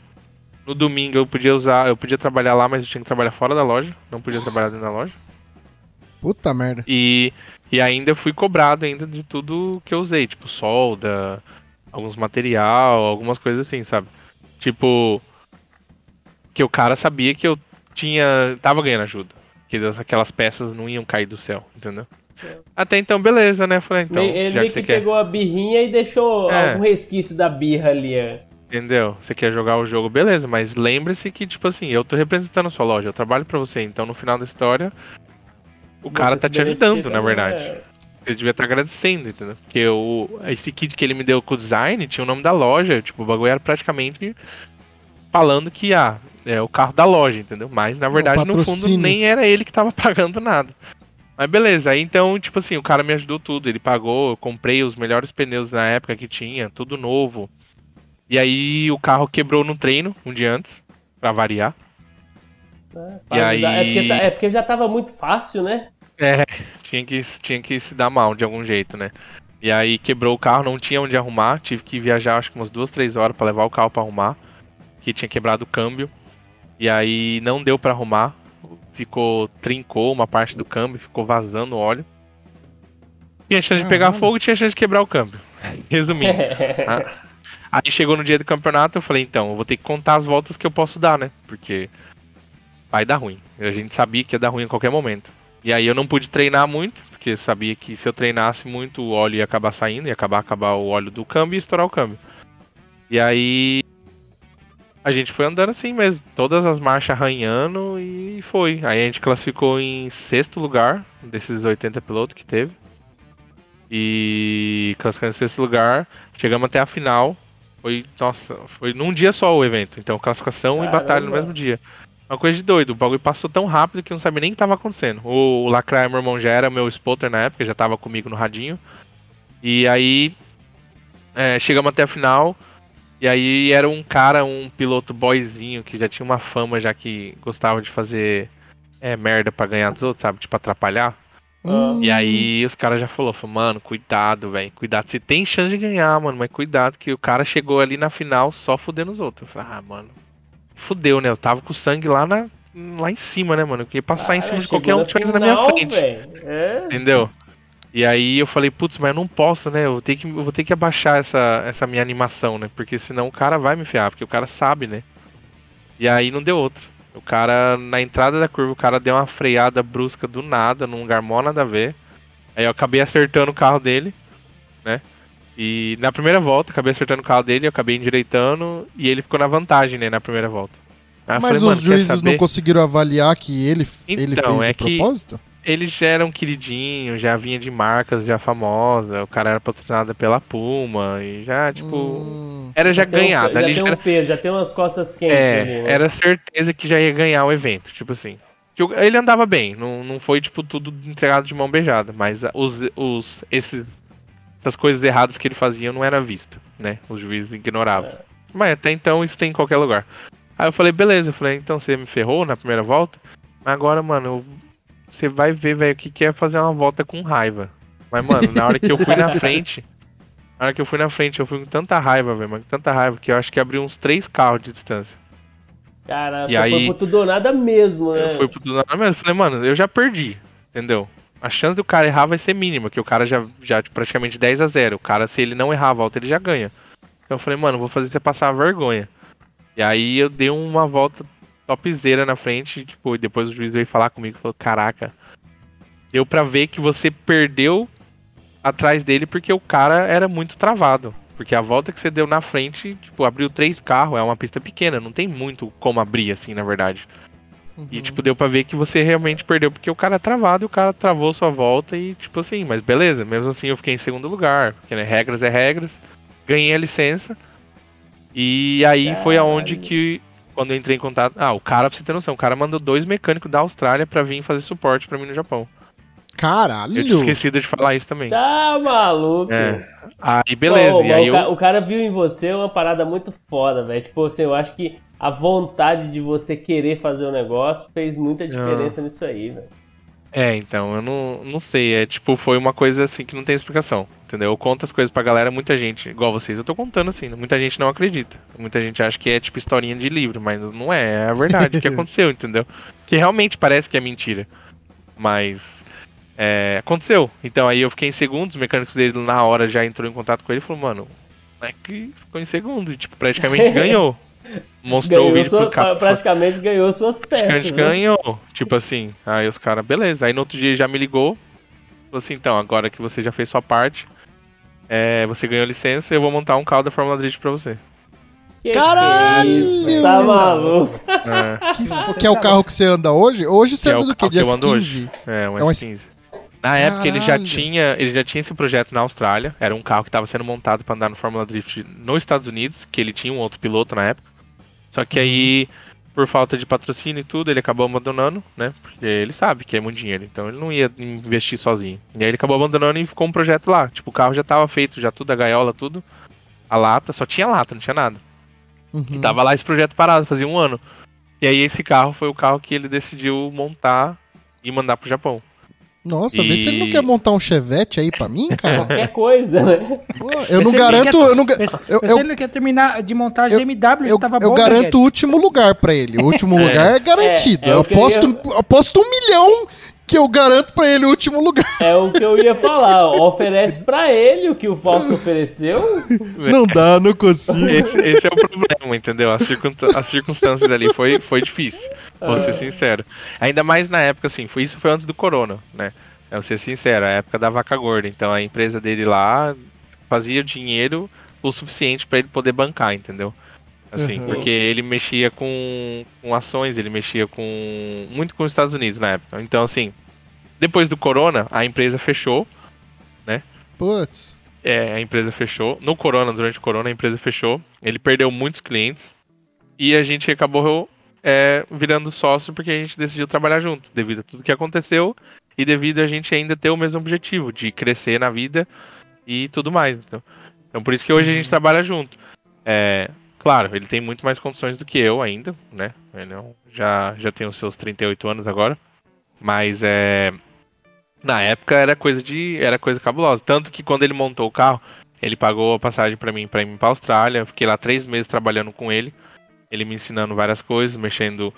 No domingo eu podia usar, eu podia trabalhar lá, mas eu tinha que trabalhar fora da loja, não podia trabalhar dentro da loja. Puta merda. E, e ainda fui cobrado ainda de tudo que eu usei, tipo solda, alguns material, algumas coisas assim, sabe? Tipo que o cara sabia que eu tinha tava ganhando ajuda, que aquelas peças não iam cair do céu, entendeu? Até então beleza, né? Falei, então, Me- ele meio que que quer, pegou a birrinha e deixou É. algum resquício da birra ali. é. entendeu? Você quer jogar o jogo, beleza, mas lembre-se que tipo assim, eu tô representando a sua loja, eu trabalho pra você, então no final da história o cara tá te ajudando, na também, verdade. é. Você devia estar agradecendo, entendeu? Porque o, esse kit que ele me deu com o design tinha o nome da loja. Tipo, o bagulho era praticamente falando que, ah, é o carro da loja, entendeu? Mas, na verdade, no fundo, nem era ele que tava pagando nada. Mas beleza, aí então, tipo assim, o cara me ajudou tudo. Ele pagou, eu comprei os melhores pneus na época que tinha, tudo novo. E aí o carro quebrou no treino, um dia antes, pra variar. Pra E ajudar. É aí- porque, tá- é porque já tava muito fácil, né? É, tinha que, tinha que se dar mal de algum jeito, né? E aí quebrou o carro, não tinha onde arrumar, tive que viajar acho que umas duas, três horas pra levar o carro pra arrumar, que tinha quebrado o câmbio. E aí não deu pra arrumar, ficou trincou uma parte do câmbio, ficou vazando óleo. Tinha chance de pegar fogo, tinha chance de quebrar o câmbio. Resumindo. Ah, Aí chegou no dia do campeonato, eu falei, então, eu vou ter que contar as voltas que eu posso dar, né? Porque vai dar ruim. A gente sabia que ia dar ruim a qualquer momento. E aí eu não pude treinar muito, porque sabia que se eu treinasse muito o óleo ia acabar saindo, ia acabar acabar o óleo do câmbio e estourar o câmbio. E aí a gente foi andando assim mesmo, todas as marchas arranhando e foi. Aí a gente classificou em sexto lugar desses 80 pilotos que teve. E classificando em sexto lugar, chegamos até a final. Foi, nossa, foi num dia só o evento. Então classificação e Caramba. batalha no mesmo dia. Uma coisa de doido, o bagulho passou tão rápido que eu não sabia nem o que tava acontecendo. O, Lacraia, meu irmão, já era meu spotter na época, já tava comigo no radinho. E aí é, chegamos até a final. E aí era um cara, um piloto boyzinho, que já tinha uma fama, já que gostava de fazer é, merda pra ganhar dos outros, sabe? Tipo, atrapalhar. Hum. E aí os caras já falou, falou, mano, cuidado, velho, cuidado. Você tem chance de ganhar, mano, mas cuidado que o cara chegou ali na final só fudendo os outros. Eu falei, ah, mano, fudeu, né? Eu tava com o sangue lá, na, lá em cima, né, mano? Eu queria passar em Cara, cima de qualquer um na que tivesse na minha frente. É. Entendeu? E aí eu falei, putz, mas eu não posso, né? Eu vou ter que, eu vou ter que abaixar essa, essa minha animação, né? Porque senão o cara vai me ferrar, porque o cara sabe, né? E aí não deu outro. O cara, na entrada da curva, o cara deu uma freada brusca do nada, num lugar mó nada a ver. Aí eu acabei acertando o carro dele, né? E na primeira volta, acabei acertando o carro dele, eu acabei endireitando e ele ficou na vantagem, né, na primeira volta. Aí eu Mas falei, "Mano, os juízes saber?" não conseguiram avaliar que ele, ele Então, fez é de que- propósito? ele já era um queridinho, já vinha de marcas já famosa, o cara era patrocinado pela Puma e já, tipo, Hum. era já um- ganhado. já ali tem já um era, peso, já tem umas costas quentes é, ali, né? era certeza que já ia ganhar o evento, tipo assim. Ele andava bem, não, não foi, tipo, tudo entregado de mão beijada, mas os, os, esses, essas coisas erradas que ele fazia não era vista, né? Os juízes ignoravam. Mas até então isso tem em qualquer lugar. Aí eu falei, beleza, eu falei, então você me ferrou na primeira volta, agora, mano, você vai ver, velho, o que, que é fazer uma volta com raiva. Mas, mano, na hora que eu fui na frente, na hora que eu fui na frente, eu fui com tanta raiva, velho, mas com tanta raiva, que eu acho que abriu uns três carros de distância. Cara, E você aí- foi pro tudo ou nada mesmo, né? Eu fui pro tudo na mesma. Eu falei, mano, eu já perdi, entendeu? A chance do cara errar vai ser mínima, que o cara já, já praticamente 10 a 0 O cara, se ele não errar a volta, ele já ganha. Então eu falei, mano, vou fazer você passar vergonha. E aí eu dei uma volta topzera na frente, tipo, e depois o juiz veio falar comigo e falou, caraca, deu pra ver que você perdeu atrás dele porque o cara era muito travado. Porque a volta que você deu na frente, tipo, abriu três carros, é uma pista pequena, não tem muito como abrir assim, na verdade. E, tipo, deu pra ver que você realmente perdeu, porque o cara é travado e o cara travou sua volta e, tipo assim, mas beleza, mesmo assim eu fiquei em segundo lugar, porque, né, regras é regras, ganhei a licença, e aí foi aonde que, quando eu entrei em contato, ah, o cara, pra você ter noção, o cara mandou dois mecânicos da Austrália pra vir fazer suporte pra mim no Japão. Caralho! Eu tinha esquecido de falar isso também. Tá maluco. É. Aí, beleza, Pô, e aí o, eu... o cara viu em você uma parada muito foda, velho. Tipo assim, eu acho que a vontade de você querer fazer o negócio fez muita diferença nisso aí, velho. É, então, eu não, não sei. É tipo, foi uma coisa assim que não tem explicação. Entendeu? Eu conto as coisas pra galera, muita gente, igual vocês, eu tô contando assim, muita gente não acredita. Muita gente acha que é tipo historinha de livro, mas não é, é a verdade o que aconteceu, entendeu? Que realmente parece que é mentira. Mas é, aconteceu. Então aí eu fiquei em segundo, os mecânicos dele na hora já entrou em contato com ele e falou, mano, é que ficou em segundo, e tipo, praticamente ganhou. Mostrou o Ganhou vídeo sua- pro praticamente ganhou suas peças. gente né? ganhou. Tipo assim, aí os caras, beleza. Aí no outro dia ele já me ligou. Falou assim, então, agora que você já fez sua parte, é, você ganhou licença, eu vou montar um carro da Fórmula Drift pra você. Que Caralho! que é isso? Tá maluco? É, Que, que é o carro que você anda hoje? Hoje você Que é anda o do que? Dia ando 15? é, um É um S15. Na época ele já Caralho. tinha, ele já tinha esse projeto na Austrália. Era um carro que estava sendo montado para andar no Fórmula Drift nos Estados Unidos, que ele tinha um outro piloto na época. Só que aí, por falta de patrocínio e tudo, ele acabou abandonando, né? Porque ele sabe que é muito dinheiro, então ele não ia investir sozinho. E aí ele acabou abandonando e ficou um projeto lá. Tipo, o carro já tava feito, já tudo, a gaiola, tudo. A lata, só tinha lata, não tinha nada. Uhum. E tava lá esse projeto parado, fazia um ano. E aí esse carro foi o carro que ele decidiu montar e mandar pro Japão. Nossa, vê se ele não E- quer montar um chevette aí pra mim, cara. Qualquer coisa, né? Pô, eu não Vê se ele garanto, quer- eu não, eu, eu, ele quer terminar de montar a eu- GMW, eu, que tava eu bom, garanto o último lugar pra ele. O último lugar é garantido. É, é eu, o que eu aposto, ia- eu aposto um milhão que eu garanto pra ele o último lugar. É o que eu ia falar. Oferece pra ele o que o Fausto ofereceu. Não dá, não consigo. Esse, esse é o problema, entendeu? As, circun- as circunstâncias ali foi, foi difícil, vou ser sincero. Ainda mais na época, assim, foi, isso foi antes do corona, né? Eu vou ser sincero, a época da vaca gorda. Então a empresa dele lá fazia dinheiro o suficiente pra ele poder bancar, entendeu? Assim, Uhum. porque ele mexia com, com ações, ele mexia com. muito com os Estados Unidos na época. Então, assim, depois do corona, a empresa fechou. Putz. É, a empresa fechou. No corona, durante o corona, a empresa fechou. Ele perdeu muitos clientes. E a gente acabou é, virando sócio porque a gente decidiu trabalhar junto, devido a tudo que aconteceu e devido a gente ainda ter o mesmo objetivo, de crescer na vida e tudo mais. Então, então por isso que hoje a gente trabalha junto. É, claro, ele tem muito mais condições do que eu ainda, né? Ele não- já, já tem os seus 38 anos agora. Mas é. Na época era coisa de. era coisa cabulosa. Tanto que quando ele montou o carro, ele pagou a passagem pra mim pra ir pra Austrália. Eu fiquei lá três meses trabalhando com ele. Ele me ensinando várias coisas, mexendo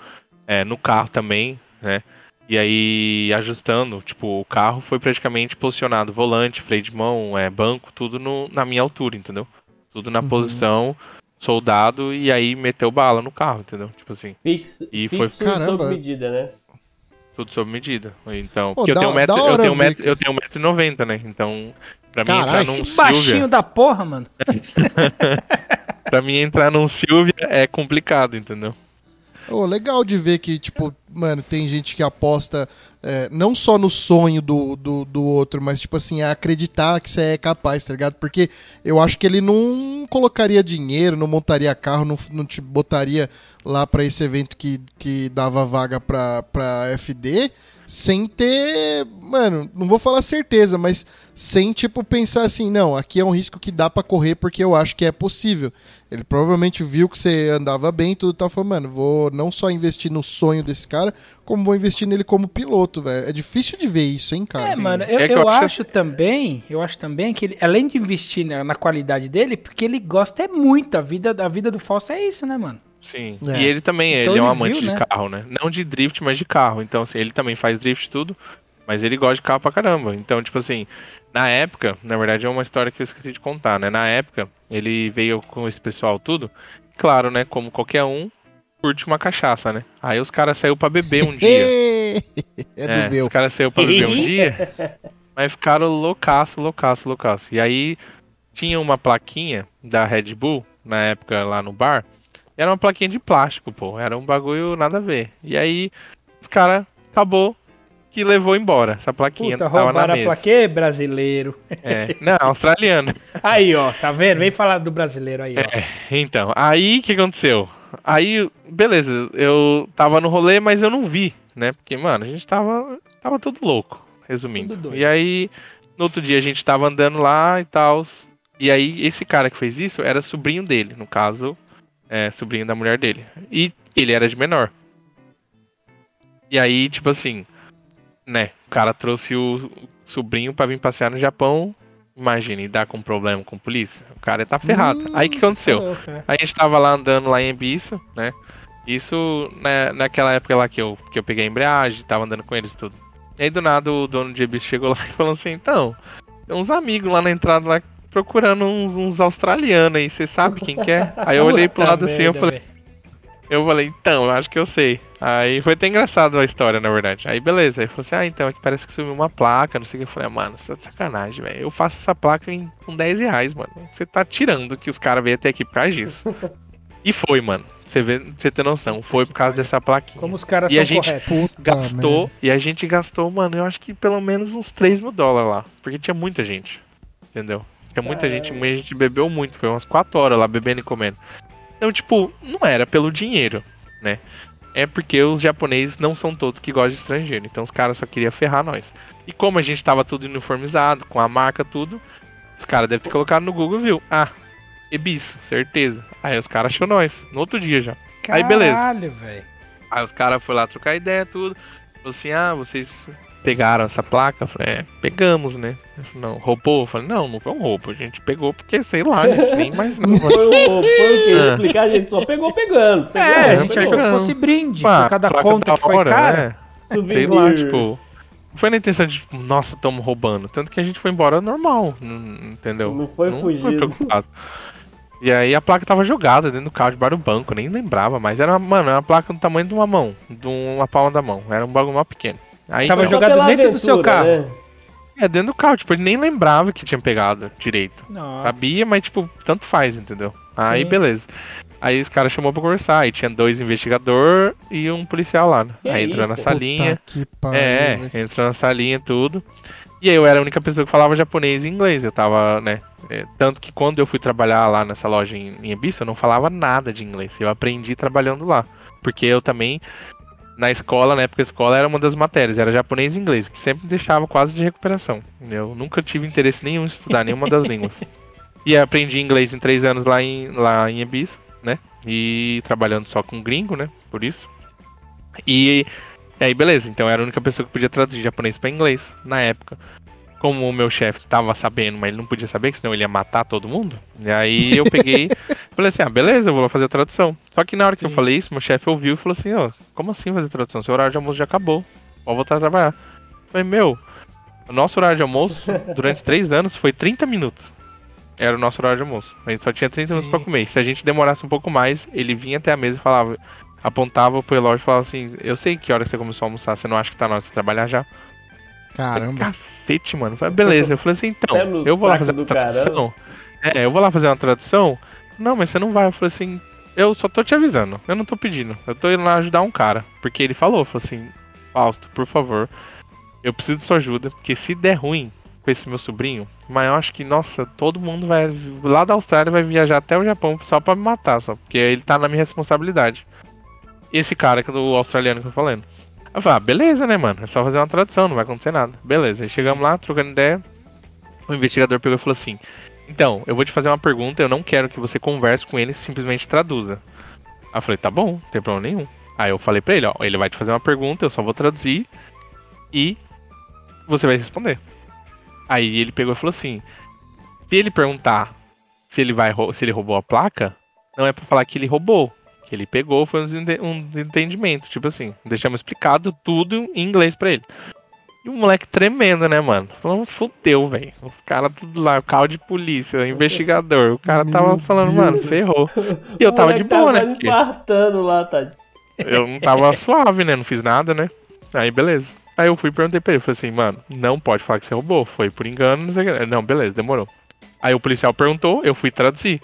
é, no carro também, né? E aí ajustando, tipo, o carro foi praticamente posicionado, volante, freio de mão, é, banco, tudo no- na minha altura, entendeu? Tudo na Uhum. posição, soldado, e aí meteu bala no carro, entendeu? Tipo assim, Fixo, E foi- fixo Caramba. sob medida, né? tudo sob medida. Então, Pô, porque eu da- tenho um metro, eu tenho metro, eu tenho um metro e noventa, né? Então, pra mim entrar num Que baixinho Silvia, da porra, mano. pra mim entrar num Silvia é complicado, entendeu? Ô, legal de ver que, tipo, mano, tem gente que aposta é, não só no sonho do, do, do outro, mas, tipo assim, acreditar que você é capaz, tá ligado? Porque eu acho que ele não colocaria dinheiro, não montaria carro, não, não te botaria lá pra esse evento que, que dava vaga pra, pra FD sem ter, mano, não vou falar certeza, mas sem, tipo, pensar assim, não, aqui é um risco que dá pra correr porque eu acho que é possível. Ele provavelmente viu que você andava bem e tudo e tal, falou, mano, vou não só investir no sonho desse cara, como vou investir nele como piloto, velho. É difícil de ver isso, hein, cara? É, mano, eu, É eu acho também, eu acho também que ele, além de investir na, na qualidade dele, porque ele gosta é muito, a vida, a vida do Fausto é isso, né, mano? Sim. É. E ele também, Então ele é um ele amante viu, de né? carro, né? Não de drift, mas de carro. Então, assim, ele também faz drift tudo, mas ele gosta de carro pra caramba. Então, tipo assim, na época, na verdade é uma história que eu esqueci de contar, né? Na época, ele veio com esse pessoal tudo. Claro, né? Como qualquer um, curte uma cachaça, né? Aí os caras saiu pra beber um dia. é dos meus. Os caras saiu pra beber um dia, mas ficaram loucaço, loucaço, loucaço. E aí tinha uma plaquinha da Red Bull, na época lá no bar. Era uma plaquinha de plástico, pô. Era um bagulho nada a ver. E aí os caras acabou que levou embora. Essa plaquinha Puta, tava na roubaram a mesa. plaquê, brasileiro. É. Não, australiano. Aí, ó, tá vendo? Vem falar do brasileiro aí, ó. É. Então, aí o que aconteceu? Aí, beleza, eu tava no rolê, mas eu não vi, né? Porque, mano, a gente tava, tava tudo louco, resumindo. Tudo doido. E aí, no outro dia a gente tava andando lá e tal. E aí, esse cara que fez isso era sobrinho dele, no caso, é, sobrinho da mulher dele. E ele era de menor. E aí, tipo assim, né? O cara trouxe o sobrinho pra vir passear no Japão. Imagina, e dar com problema com a polícia. O cara tá ferrado. Hum, aí o que aconteceu? Tá né? A gente tava lá andando lá em Ibiça, né? Isso né, naquela época lá que eu, que eu peguei a embreagem, tava andando com eles e tudo. E aí do nada o dono de Ibiça chegou lá e falou assim, então, tem uns amigos lá na entrada lá procurando uns, uns australianos aí, você sabe quem que é? Aí eu olhei pro Puta lado assim, eu falei, eu falei, então, eu acho que eu sei. Aí foi até engraçado a história, na verdade. Aí beleza, aí falou assim, ah, então, aqui parece que sumiu uma placa, não sei o que. Eu falei, ah, mano, você tá de sacanagem, velho. Eu faço essa placa em, com 10 reais, mano. Você tá tirando que os caras veio até aqui por causa disso. e foi, mano. Você vê, você ter noção, foi por causa dessa plaquinha. Como os caras E são a gente corretos. Gastou, merda. e a gente gastou, mano, eu acho que pelo menos uns 3 mil dólares lá. Porque tinha muita gente. Entendeu? Tinha muita gente, a gente bebeu muito, foi umas 4 horas lá bebendo e comendo. Então, tipo, não era pelo dinheiro, né? É porque os japoneses não são todos que gostam de estrangeiro. Então os caras só queriam ferrar nós. E como a gente tava tudo uniformizado, com a marca, tudo, os caras devem ter colocado no Google, viu? Ah, Ebis, certeza. Aí os caras achou nós, no outro dia já. Aí, beleza. Caralho, velho. Aí os caras foram lá trocar ideia, tudo. Falou assim, ah, vocês pegaram essa placa? Eu falei, é, pegamos, né? Falei, não, roubou? Eu falei, não, não foi um roubo. A gente pegou porque, sei lá, a gente nem imaginava. Foi o, foi o que? Ah. Explicar, a gente só pegou pegando. Pegou, É, a É, gente pegou. achou que fosse brinde Pá, por cada placa conta que foi hora, cara. né? Sei lá, tipo. Não foi na intenção de, tipo, nossa, tamo roubando. Tanto que a gente foi embora normal, entendeu? Não foi fugido. preocupado. E aí a placa tava jogada dentro do carro debaixo do banco, nem lembrava, mas era, uma- mano, era uma placa do tamanho de uma mão, de uma palma da mão. Era um bagulho mó pequeno. Aí Tava então, jogado dentro do seu aventura, carro. né? É, dentro do carro, tipo, ele nem lembrava que tinha pegado direito. Nossa. Sabia, mas, tipo, tanto faz, entendeu? Aí, Sim. beleza. Aí os caras chamou pra conversar, aí tinha dois investigador e um policial lá. Né? Que aí entrou isso, na salinha. Puta que pariu, É, velho. entrou na salinha e tudo. E aí eu era a única pessoa que falava japonês e inglês. Eu tava, né? é, tanto que quando eu fui trabalhar lá nessa loja em, em Ibiza, eu não falava nada de inglês. Eu aprendi trabalhando lá. Porque eu também, na escola, na época da escola, era uma das matérias, era japonês e inglês, que sempre deixava quase de recuperação. Eu nunca tive interesse nenhum em estudar nenhuma das línguas. E aprendi inglês em três anos lá em, lá em Ibiza, né? E trabalhando só com gringo, né? Por isso. E e aí, beleza. Então eu era a única pessoa que podia traduzir japonês pra inglês na época. Como o meu chefe tava sabendo, mas ele não podia saber, que senão ele ia matar todo mundo. E aí eu peguei falei assim: ah, beleza, eu vou lá fazer a tradução. Só que na hora que eu Sim. falei isso, meu chefe ouviu e falou assim: ó, como assim fazer tradução? Seu horário de almoço já acabou. Pode voltar a trabalhar. Eu falei: meu, o nosso horário de almoço durante três anos foi 30 minutos. Era o nosso horário de almoço. A gente só tinha 30 minutos Sim. pra comer. Se a gente demorasse um pouco mais, ele vinha até a mesa e falava, apontava pro relógio e falava assim: Eu sei que hora você começou a almoçar, você não acha que tá na hora de trabalhar já? Caramba. Cacete, mano. Eu falei, beleza. Eu falei assim, então, eu vou lá fazer uma tradução. É, eu vou lá fazer uma tradução. Não, mas você não vai. Eu falei assim, eu só tô te avisando. Eu não tô pedindo. Eu tô indo lá ajudar um cara. Porque ele falou, falou assim, Fausto, por favor, eu preciso de sua ajuda. Porque se der ruim com esse meu sobrinho, mas eu acho que, nossa, todo mundo vai. Lá da Austrália vai viajar até o Japão só pra me matar, só. Porque ele tá na minha responsabilidade. Esse cara que é do australiano que eu tô falando. Eu falei, ah, beleza, né, mano? É só fazer uma tradução, não vai acontecer nada. Beleza, aí chegamos lá, trocando ideia. O investigador pegou e falou assim: Então, eu vou te fazer uma pergunta, eu não quero que você converse com ele, simplesmente traduza. Aí eu falei, tá bom, não tem problema nenhum. Aí eu falei pra ele, ó, ele vai te fazer uma pergunta, eu só vou traduzir e você vai responder. Aí ele pegou e falou assim: se ele perguntar se ele vai se ele roubou a placa, não é pra falar que ele roubou. Que ele pegou foi um entendimento, tipo assim, deixamos explicado tudo em inglês pra ele. E o moleque tremendo, né, mano? Falando, fudeu, velho. Os caras tudo lá, carro de polícia, investigador. O cara tava Meu falando, Deus. mano, ferrou. E eu O tava de boa, né? tava porque- infartando lá, tá? eu não tava suave, né? Não fiz nada, né? Aí, beleza. Aí eu fui e perguntei pra ele, falei assim, mano, não pode falar que você roubou, foi por engano, não sei o que. Não, beleza, demorou. Aí o policial perguntou, eu fui traduzir.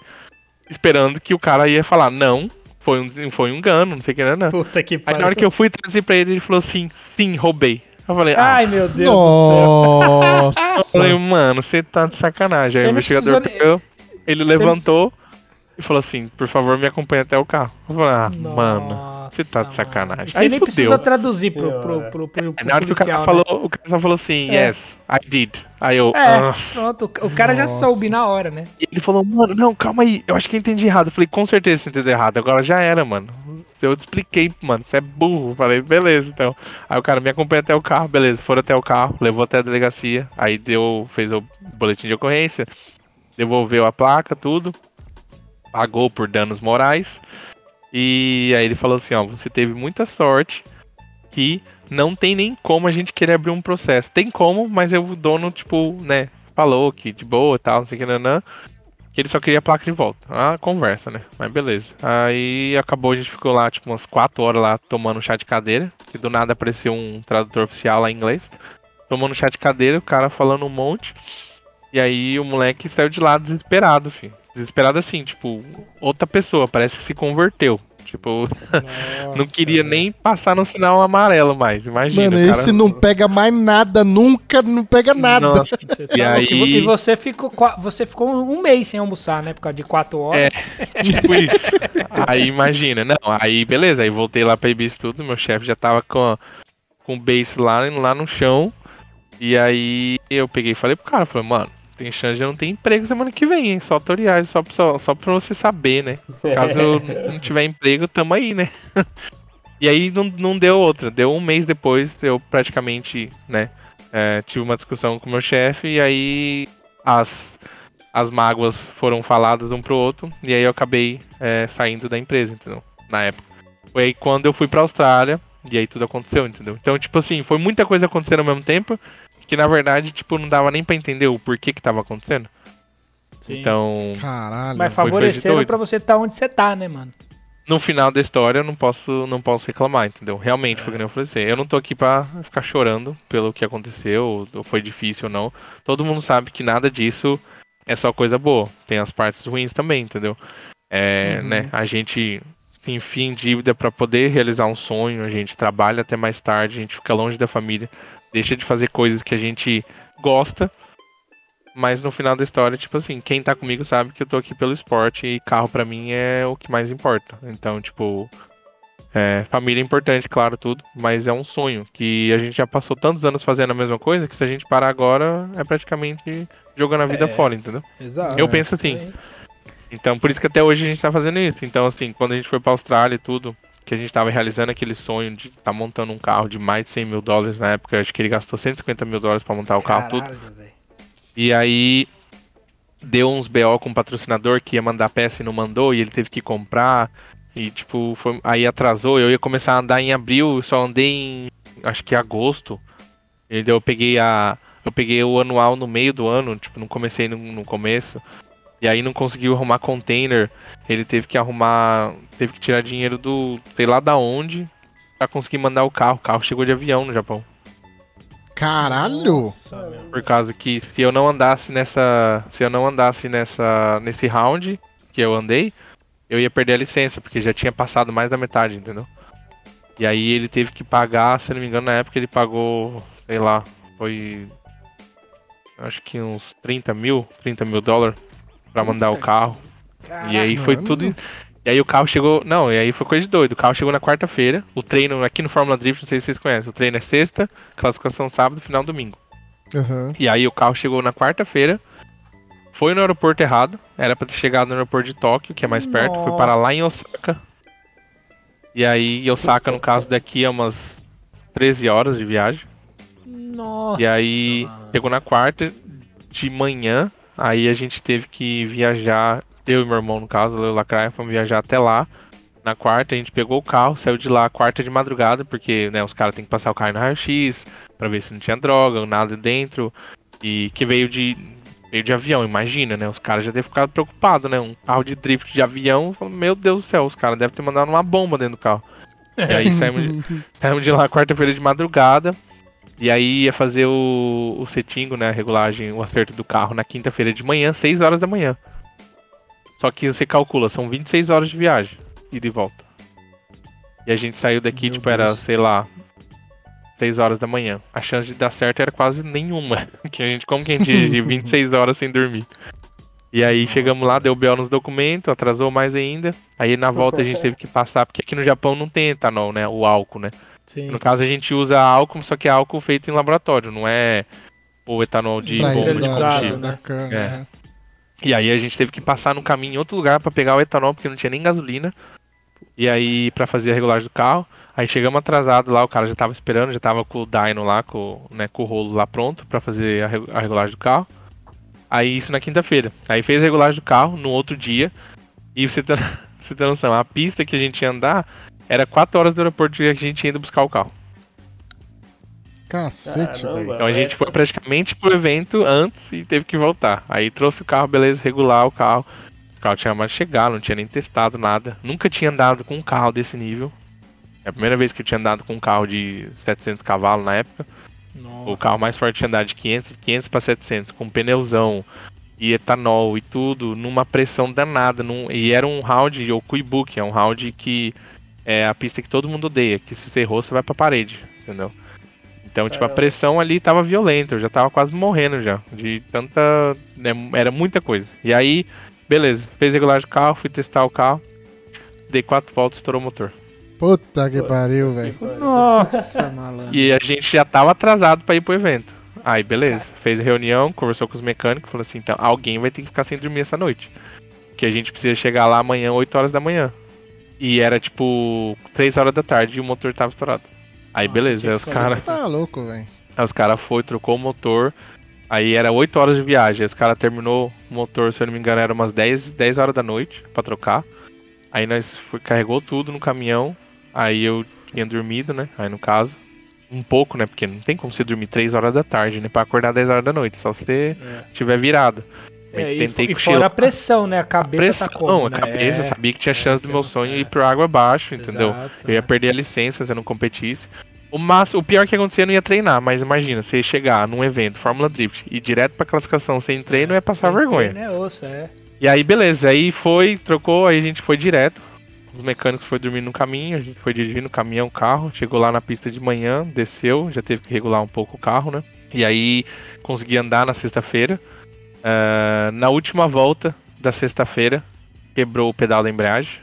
Esperando que o cara ia falar, não, foi um, foi um engano, não sei o que, não, não. Puta que Aí pariu. na hora que eu fui traduzir pra ele, ele falou assim, sim, roubei. Eu falei, ah, Ai, meu Deus do céu. eu falei, Nossa. mano, você tá de sacanagem. Aí o investigador precisou pegou, ele levantou e falou assim, por favor, me acompanhe até o carro. Eu falei, ah, mano. Nossa, você tá de mano. sacanagem. Você Aí nem fudeu. precisou traduzir pro, pro, Senhora. pro, pro, pro Aí na hora que o cara policial, né? falou, o cara só falou assim, É. yes, I did. Aí eu, É, pronto. O cara já Nossa. soube na hora, né? E ele falou, mano, não, calma aí, eu acho que eu entendi errado. Eu falei, com certeza você entendeu errado, agora já era, mano. Eu te expliquei, mano, você é burro. Eu Falei, beleza, então. Aí o cara me acompanha até o carro, beleza, foram até o carro, levou até a delegacia, aí deu, fez o boletim de ocorrência, devolveu a placa, tudo, pagou por danos morais. E aí ele falou assim, ó, você teve muita sorte que não tem nem como a gente querer abrir um processo. Tem como, mas o dono, tipo, né, falou que de boa e tal, não sei o que, nanã, que ele só queria a placa de volta. Ah, conversa, né? Mas beleza. Aí acabou, a gente ficou lá, tipo, umas 4 horas lá tomando chá de cadeira, que do nada apareceu um tradutor oficial lá em inglês. Tomando chá de cadeira, o cara falando um monte. E aí o moleque saiu de lá desesperado, filho. Desesperado assim, tipo, outra pessoa, parece que se converteu. Tipo, não queria nem passar no sinal amarelo mais, imagina. Mano, cara- esse não pega mais nada, nunca, não pega nada. Nossa, E tá louco. aí- E você ficou, você ficou um mês sem almoçar, né? Por causa de quatro horas. tipo isso. Aí imagina, não, aí beleza, aí voltei lá pra Ibis tudo, meu chefe já tava com, com o base lá, lá no chão. E aí eu peguei e falei pro cara, falei, mano, tem chance de eu não ter emprego semana que vem, hein? Só tutoriais, só, só, só pra você saber, né? Caso eu não tiver emprego, tamo aí, né? E aí não, não deu outra. Deu um mês depois, eu praticamente, né, é, tive uma discussão com o meu chefe e aí as, as mágoas foram faladas um pro outro e aí eu acabei é, saindo da empresa, entendeu? Na época. Foi aí quando eu fui pra Austrália e aí tudo aconteceu, entendeu? Então, tipo assim, foi muita coisa acontecendo ao mesmo tempo que na verdade, tipo, não dava nem pra entender o porquê que tava acontecendo. Sim. Então, Caralho. Mas favoreceram pra você estar onde você tá, né, mano? no final da história eu não posso, não posso reclamar, entendeu? Realmente, foi o que nem eu falei assim, eu não tô aqui pra ficar chorando pelo que aconteceu, ou foi difícil ou não. Todo mundo sabe que nada disso é só coisa boa. Tem as partes ruins também, entendeu? É, Uhum. né, a gente se enfia em dívida pra poder realizar um sonho, a gente trabalha até mais tarde, a gente fica longe da família, deixa de fazer coisas que a gente gosta. Mas no final da história, tipo assim, quem tá comigo sabe que eu tô aqui pelo esporte e carro pra mim é o que mais importa. Então, tipo, é, família é importante, claro, tudo, mas é um sonho que a gente já passou tantos anos fazendo a mesma coisa que se a gente parar agora é praticamente jogando a vida É. fora, entendeu? Exato. Eu penso assim. Então, por isso que até hoje a gente tá fazendo isso. Então, assim, quando a gente foi pra Austrália e tudo, que a gente tava realizando aquele sonho de estar tá montando um carro de mais de 100 mil dólares na época, acho que ele gastou 150 mil dólares pra montar o carro, tudo. Caralho, velho. E aí deu uns BO com o patrocinador que ia mandar peça e não mandou, e ele teve que comprar. E tipo, foi- aí atrasou. Eu ia começar a andar em abril, só andei em acho que agosto. E daí eu peguei a. Eu peguei o anual no meio do ano, tipo, não comecei no, no começo. E aí não conseguiu arrumar container. Ele teve que arrumar. Teve que tirar dinheiro do. sei lá da onde. Pra conseguir mandar o carro. O carro chegou de avião no Japão. Caralho! Nossa. Por causa que se eu não andasse nessa. Se eu não andasse nessa. nesse round que eu andei, eu ia perder a licença, porque já tinha passado mais da metade, entendeu? E aí ele teve que pagar, se eu não me engano, na época ele pagou, sei lá, foi. Acho que uns 30 mil, 30 mil dólares pra mandar o carro. E aí foi tudo. E aí o carro chegou. Não, e aí foi coisa de doido. O carro chegou na quarta-feira. O treino aqui no Fórmula Drift, não sei se vocês conhecem. O treino é sexta, classificação sábado, final domingo. Aham. E aí o carro chegou na quarta-feira, foi no aeroporto errado, era pra ter chegado no aeroporto de Tóquio, que é mais perto, foi parar lá em Osaka. E aí Osaka, no caso daqui, é umas 13 horas de viagem. Nossa. E aí chegou na quarta de manhã, aí a gente teve que viajar, eu e meu irmão no caso, eu e o Lacraia, fomos viajar até lá. Na quarta a gente pegou o carro, saiu de lá quarta de madrugada, porque né, os caras têm que passar o carro no raio-x pra ver se não tinha droga, nada dentro. E que veio de veio de avião, imagina, né? Os caras já devem ficar preocupados, né? Um carro de drift de avião, meu Deus do céu, os caras devem ter mandado uma bomba dentro do carro. E aí saímos de, saímos de lá quarta-feira de madrugada. E aí ia fazer o, o setingo, né? A regulagem, o acerto do carro na quinta-feira de manhã, 6 horas da manhã. Só que você calcula, são 26 horas de viagem, ida e volta. E a gente saiu daqui, Meu tipo, era, Deus. sei lá, 6 horas da manhã. A chance de dar certo era quase nenhuma. Que a gente, como que a gente dirige 26 horas sem dormir? E aí chegamos lá, deu BO nos documentos, atrasou mais ainda. Aí na volta a gente teve que passar, porque aqui no Japão não tem etanol, né? O álcool, né? Sim. No caso a gente usa álcool, só que é álcool feito em laboratório, não é o etanol de bomba de combustível. da, né? da cana. É. né? E aí a gente teve que passar no caminho em outro lugar pra pegar o etanol, porque não tinha nem gasolina. E aí pra fazer a regulagem do carro. Aí chegamos atrasado lá, o cara já tava esperando, já tava com o dyno lá, com, né, com o rolo lá pronto pra fazer a, regu- a regulagem do carro. Aí isso na quinta-feira. Aí fez a regulagem do carro no outro dia. E você tem, você tem noção, a pista que a gente ia andar era 4 horas do aeroporto que a gente ia indo buscar o carro. Cacete, velho. Então a gente foi praticamente pro evento antes e teve que voltar. Aí trouxe o carro, beleza, regular o carro. O carro tinha mais de chegar, não tinha nem testado nada. Nunca tinha andado com um carro desse nível. É a primeira vez que eu tinha andado com um carro de 700 cavalos na época. Nossa. O carro mais forte tinha andado de 500, 500 para 700, com pneuzão e etanol e tudo, numa pressão danada. Num, e era um round, o Kuibuki, é um round que é a pista que todo mundo odeia, que se você errou, você vai pra parede, entendeu? Então, tipo, a Caramba. pressão ali tava violenta, eu já tava quase morrendo já, de tanta... né, era muita coisa. E aí, beleza, fez regulagem do carro, fui testar o carro, dei quatro voltas, estourou o motor. Puta que pariu, velho. Nossa, malandro. E a gente já tava atrasado pra ir pro evento. Aí, beleza. Fez a reunião, conversou com os mecânicos, falou assim, então, alguém vai ter que ficar sem dormir essa noite. Que a gente precisa chegar lá amanhã, 8 horas da manhã. E era tipo 3 horas da tarde e o motor tava estourado. Aí, Nossa, beleza. Aí que os caras Tá louco, velho. Aí os caras foi, trocou o motor. Aí era 8 horas de viagem. Aí os caras terminou o motor, se eu não me engano, era umas 10, 10 horas da noite pra trocar. Aí nós foi, carregou tudo no caminhão. Aí eu tinha dormido, né? Aí no caso. Um pouco, né? Porque não tem como você dormir 3 horas da tarde, né? Pra acordar 10 horas da noite. Só se você É. tiver virado. É, e, tentei e fora a pressão, né? A cabeça tá como, a né? cabeça, É. sabia que tinha chance do meu não- sonho é. ir pro água abaixo, entendeu? Exato, Eu ia é. perder a licença se eu não competisse. O, máximo, o pior que acontecia, eu não ia treinar, mas imagina, você chegar num evento, Fórmula Drift, e ir direto pra classificação sem treino, ia passar vergonha. treino É osso, é. E aí, beleza, aí foi, trocou, aí a gente foi direto. Os mecânicos foram dormir no caminho, a gente foi dirigindo o caminhão, o carro, chegou lá na pista de manhã, desceu, já teve que regular um pouco o carro, né? E aí consegui andar na sexta-feira. Ah, na última volta da sexta-feira, quebrou o pedal da embreagem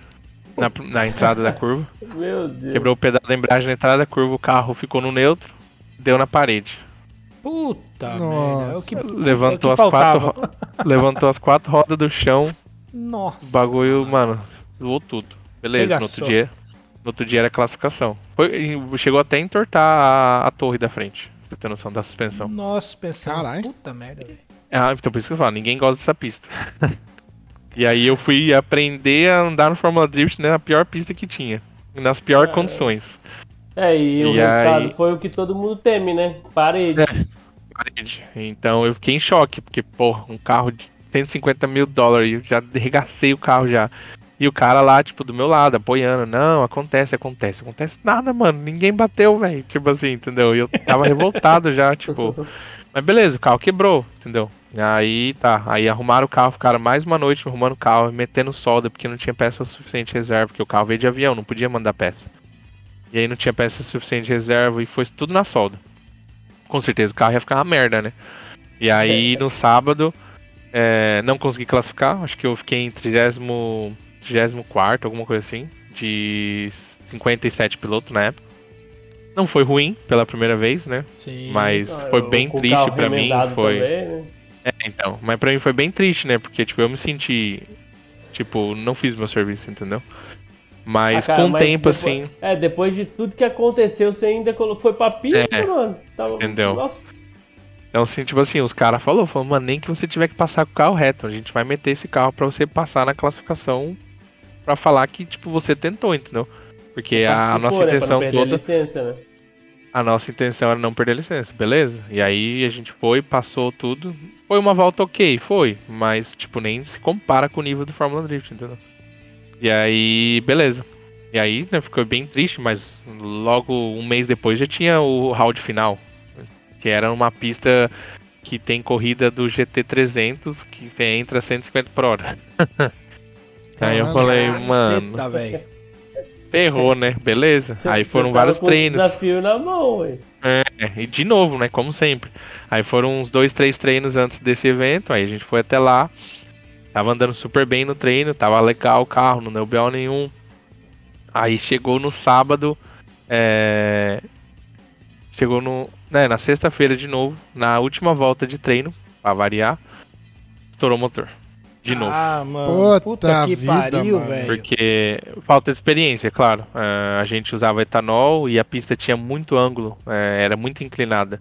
na, na entrada da curva. Meu Deus. Quebrou o pedal da embreagem na entrada da curva, o carro ficou no neutro, deu na parede. Puta Nossa. merda. É que, Levantou é as quatro, levantou as quatro rodas do chão, Nossa. O bagulho, mano, zoou tudo. Beleza, no outro dia. No outro dia era classificação. Foi, chegou até a entortar a, a torre da frente. Pra você ter noção da suspensão. Nossa, pensando. Caralho. Puta merda, velho. Ah, então por isso que eu falo, ninguém gosta dessa pista. e aí eu fui aprender a andar no Fórmula Drift na pior pista que tinha. Nas piores condições. É, e, o E resultado aí- foi o que todo mundo teme, né? Parede. Parede. Então eu fiquei em choque, porque, porra, um carro de 150 mil dólares, eu já arregacei o carro já. E o cara lá, tipo, do meu lado, apoiando. Não, acontece, acontece. Acontece nada, mano. Ninguém bateu, velho. Tipo assim, entendeu? E eu tava revoltado já, tipo. Mas beleza, o carro quebrou, entendeu? Aí tá. Aí arrumaram o carro, ficaram mais uma noite arrumando o carro, metendo solda, porque não tinha peça suficiente de reserva, porque o carro veio de avião, não podia mandar peça. E aí não tinha peça suficiente de reserva e foi tudo na solda. Com certeza o carro ia ficar uma merda, né? E aí no sábado é, não consegui classificar, acho que eu fiquei em 30, 34, alguma coisa assim, de 57 pilotos na época. Não foi ruim pela primeira vez, né? Sim. Mas Ah, foi bem triste pra mim, foi. também, né? É, então, mas pra mim foi bem triste, né? Porque tipo, eu me senti tipo, não fiz meu serviço, entendeu? Mas Ah, cara, com o tempo depois- assim, É, depois de tudo que aconteceu, você ainda foi pra pista, É, mano. Tava... entendeu? Nossa, Então, assim, tipo assim, os caras falaram, falou, mano, nem que você tiver que passar com o carro reto, a gente vai meter esse carro pra você passar na classificação pra falar que, tipo, você tentou, entendeu? Porque a, participou, nossa né, pra não intenção a toda, licença, né? A nossa intenção era não perder a licença, beleza? E aí a gente foi, passou tudo, foi uma volta ok, foi, mas, tipo, nem se compara com o nível do Fórmula Drift, entendeu? E aí, beleza. E aí, né, ficou bem triste, mas logo um mês depois já tinha o round final. Que era uma pista que tem corrida do GT300, que você entra 150 por hora. aí eu falei, mano, Caceta, velho. Ferrou, né? Beleza. Você- aí foram vários treinos. desafio na mão, ué. É, e de novo, né? Como sempre. Aí foram uns dois, três treinos antes desse evento. Aí a gente foi até lá. Tava andando super bem no treino, tava legal o carro, não deu BO nenhum. Aí chegou no sábado. é, Chegou no. Né, na sexta-feira de novo, na última volta de treino, pra variar, estourou o motor. De novo. Ah, mano. Puta Puta, que vida, pariu, mano. velho. Porque falta de experiência, claro. É, a gente usava etanol e a pista tinha muito ângulo, é, era muito inclinada.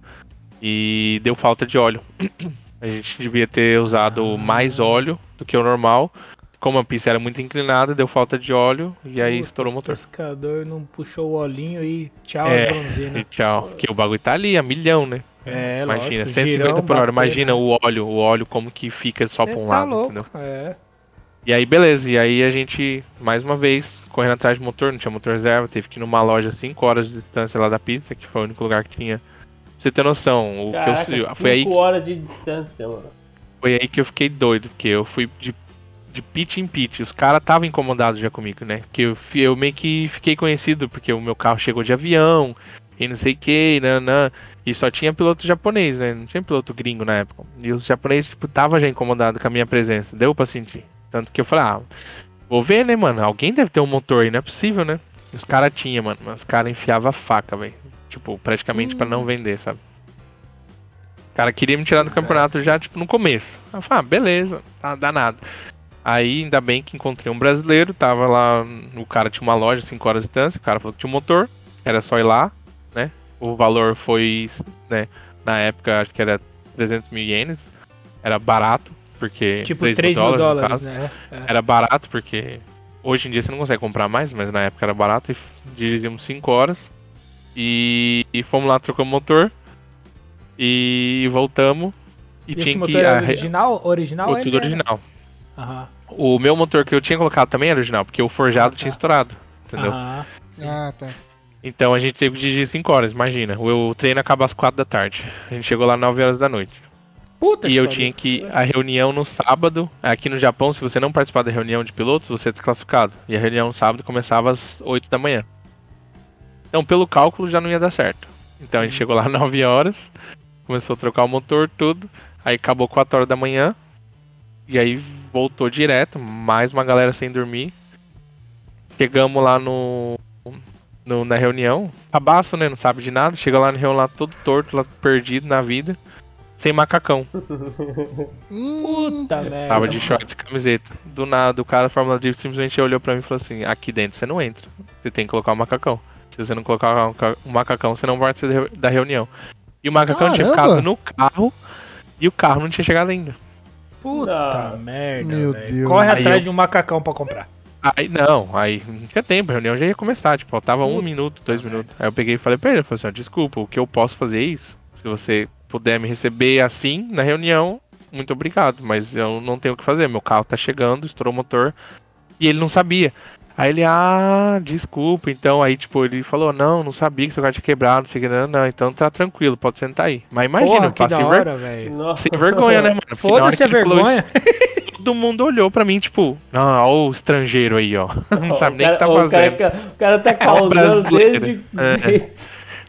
E deu falta de óleo. A gente devia ter usado mais óleo do que o normal. Como a pista era muito inclinada, deu falta de óleo e aí Puta, estourou o O motor. pescador não puxou o olhinho e tchau É, as bronzinas. E tchau. Porque o bagulho tá ali, a milhão, né? É, Imagina, lógico, 150 girão, por hora. Imagina né? o óleo, o óleo como que fica só Cê pra um tá lado, louco, entendeu? É. E aí, beleza. E aí a gente, mais uma vez, correndo atrás de motor, não tinha motor reserva, teve que ir numa loja 5 horas de distância lá da pista, que foi o único lugar que tinha. Pra você ter noção, o Caraca, que eu, cinco foi, aí, horas de distância, mano. foi aí que eu fiquei doido, porque eu fui de, de pit em pit. Os caras estavam incomodados já comigo, né? Porque eu, eu meio que fiquei conhecido, porque o meu carro chegou de avião, e não sei o que, nanã. E só tinha piloto japonês, né? Não tinha piloto gringo na época. E os japoneses, tipo, tava já incomodado com a minha presença. Deu pra sentir. Tanto que eu falei, ah, vou ver, né, mano? Alguém deve ter um motor aí, não é possível, né? E os caras tinham, mano. Mas os caras enfiavam a faca, velho. Tipo, praticamente pra não vender, sabe? O cara queria me tirar do campeonato já, tipo, no começo. Eu falei, ah, beleza, tá danado. Aí, ainda bem que encontrei um brasileiro, tava lá, o cara tinha uma loja, 5 horas de distância, o cara falou que tinha um motor, era só ir lá, né? O valor foi, né, na época, acho que era 300 mil ienes, era barato, porque... Tipo 3 3 mil no dólares, né? É. Era barato porque hoje em dia você não consegue comprar mais, mas na época era barato e dirigimos 5 horas. E, e fomos lá, trocamos motor e voltamos. E tinha esse que. motor é original? Original? o tudo era? original. Aham. O meu motor que eu tinha colocado também era original, porque o forjado Ah, tinha tá. estourado. Entendeu? Aham. Ah, tá. Então a gente teve que dirigir 5 horas, imagina. O, o treino acaba às 4 da tarde. A gente chegou lá 9 horas da noite. Puta E que eu tinha que. A reunião no sábado. Aqui no Japão, se você não participar da reunião de pilotos, você é desclassificado. E a reunião no sábado começava às 8 da manhã. Então, pelo cálculo, já não ia dar certo. Então a gente chegou lá 9 horas, começou a trocar o motor, tudo. Aí acabou 4 horas da manhã. E aí voltou direto, mais uma galera sem dormir. Chegamos lá no, no- na reunião. Cabaço, né? Não sabe de nada. Chega lá na reunião lá todo torto, lá perdido na vida. Sem macacão. Hum, Puta merda. Tava de shorts e camiseta. Do nada, o cara da Fórmula Drift simplesmente olhou pra mim e falou assim: aqui dentro você não entra. Você tem que colocar o macacão. Se você não colocar o o macacão, você não vai da reu- da reunião. E o macacão tinha Caramba! ficado no carro e o carro não tinha chegado ainda. Puta Nossa. merda. Meu velho. Deus. Corre Aí atrás eu- de um macacão pra comprar. Aí não, aí não tinha tempo, a reunião já ia começar, tipo, faltava um minuto, dois minutos. Aí eu peguei e falei pra ele, eu falei assim, ó, desculpa, o que eu posso fazer é isso. Se você puder me receber assim na reunião, muito obrigado, mas eu não tenho o que fazer, meu carro tá chegando, estourou o motor, e ele não sabia. Aí ele, ah, desculpa, então, aí tipo, ele falou, não, não sabia que seu carro tinha quebrado, não sei o que, não, não, então tá tranquilo, pode sentar aí. Mas imagina, Porra, eu que da ver- hora, velho. Sem vergonha, né, mano? Foda-se a vergonha. isso, todo mundo olhou pra mim, tipo, ah, ó o estrangeiro aí, ó. Não sabe O nem o que tá cara- o fazendo. cara- O cara tá causando desde. É.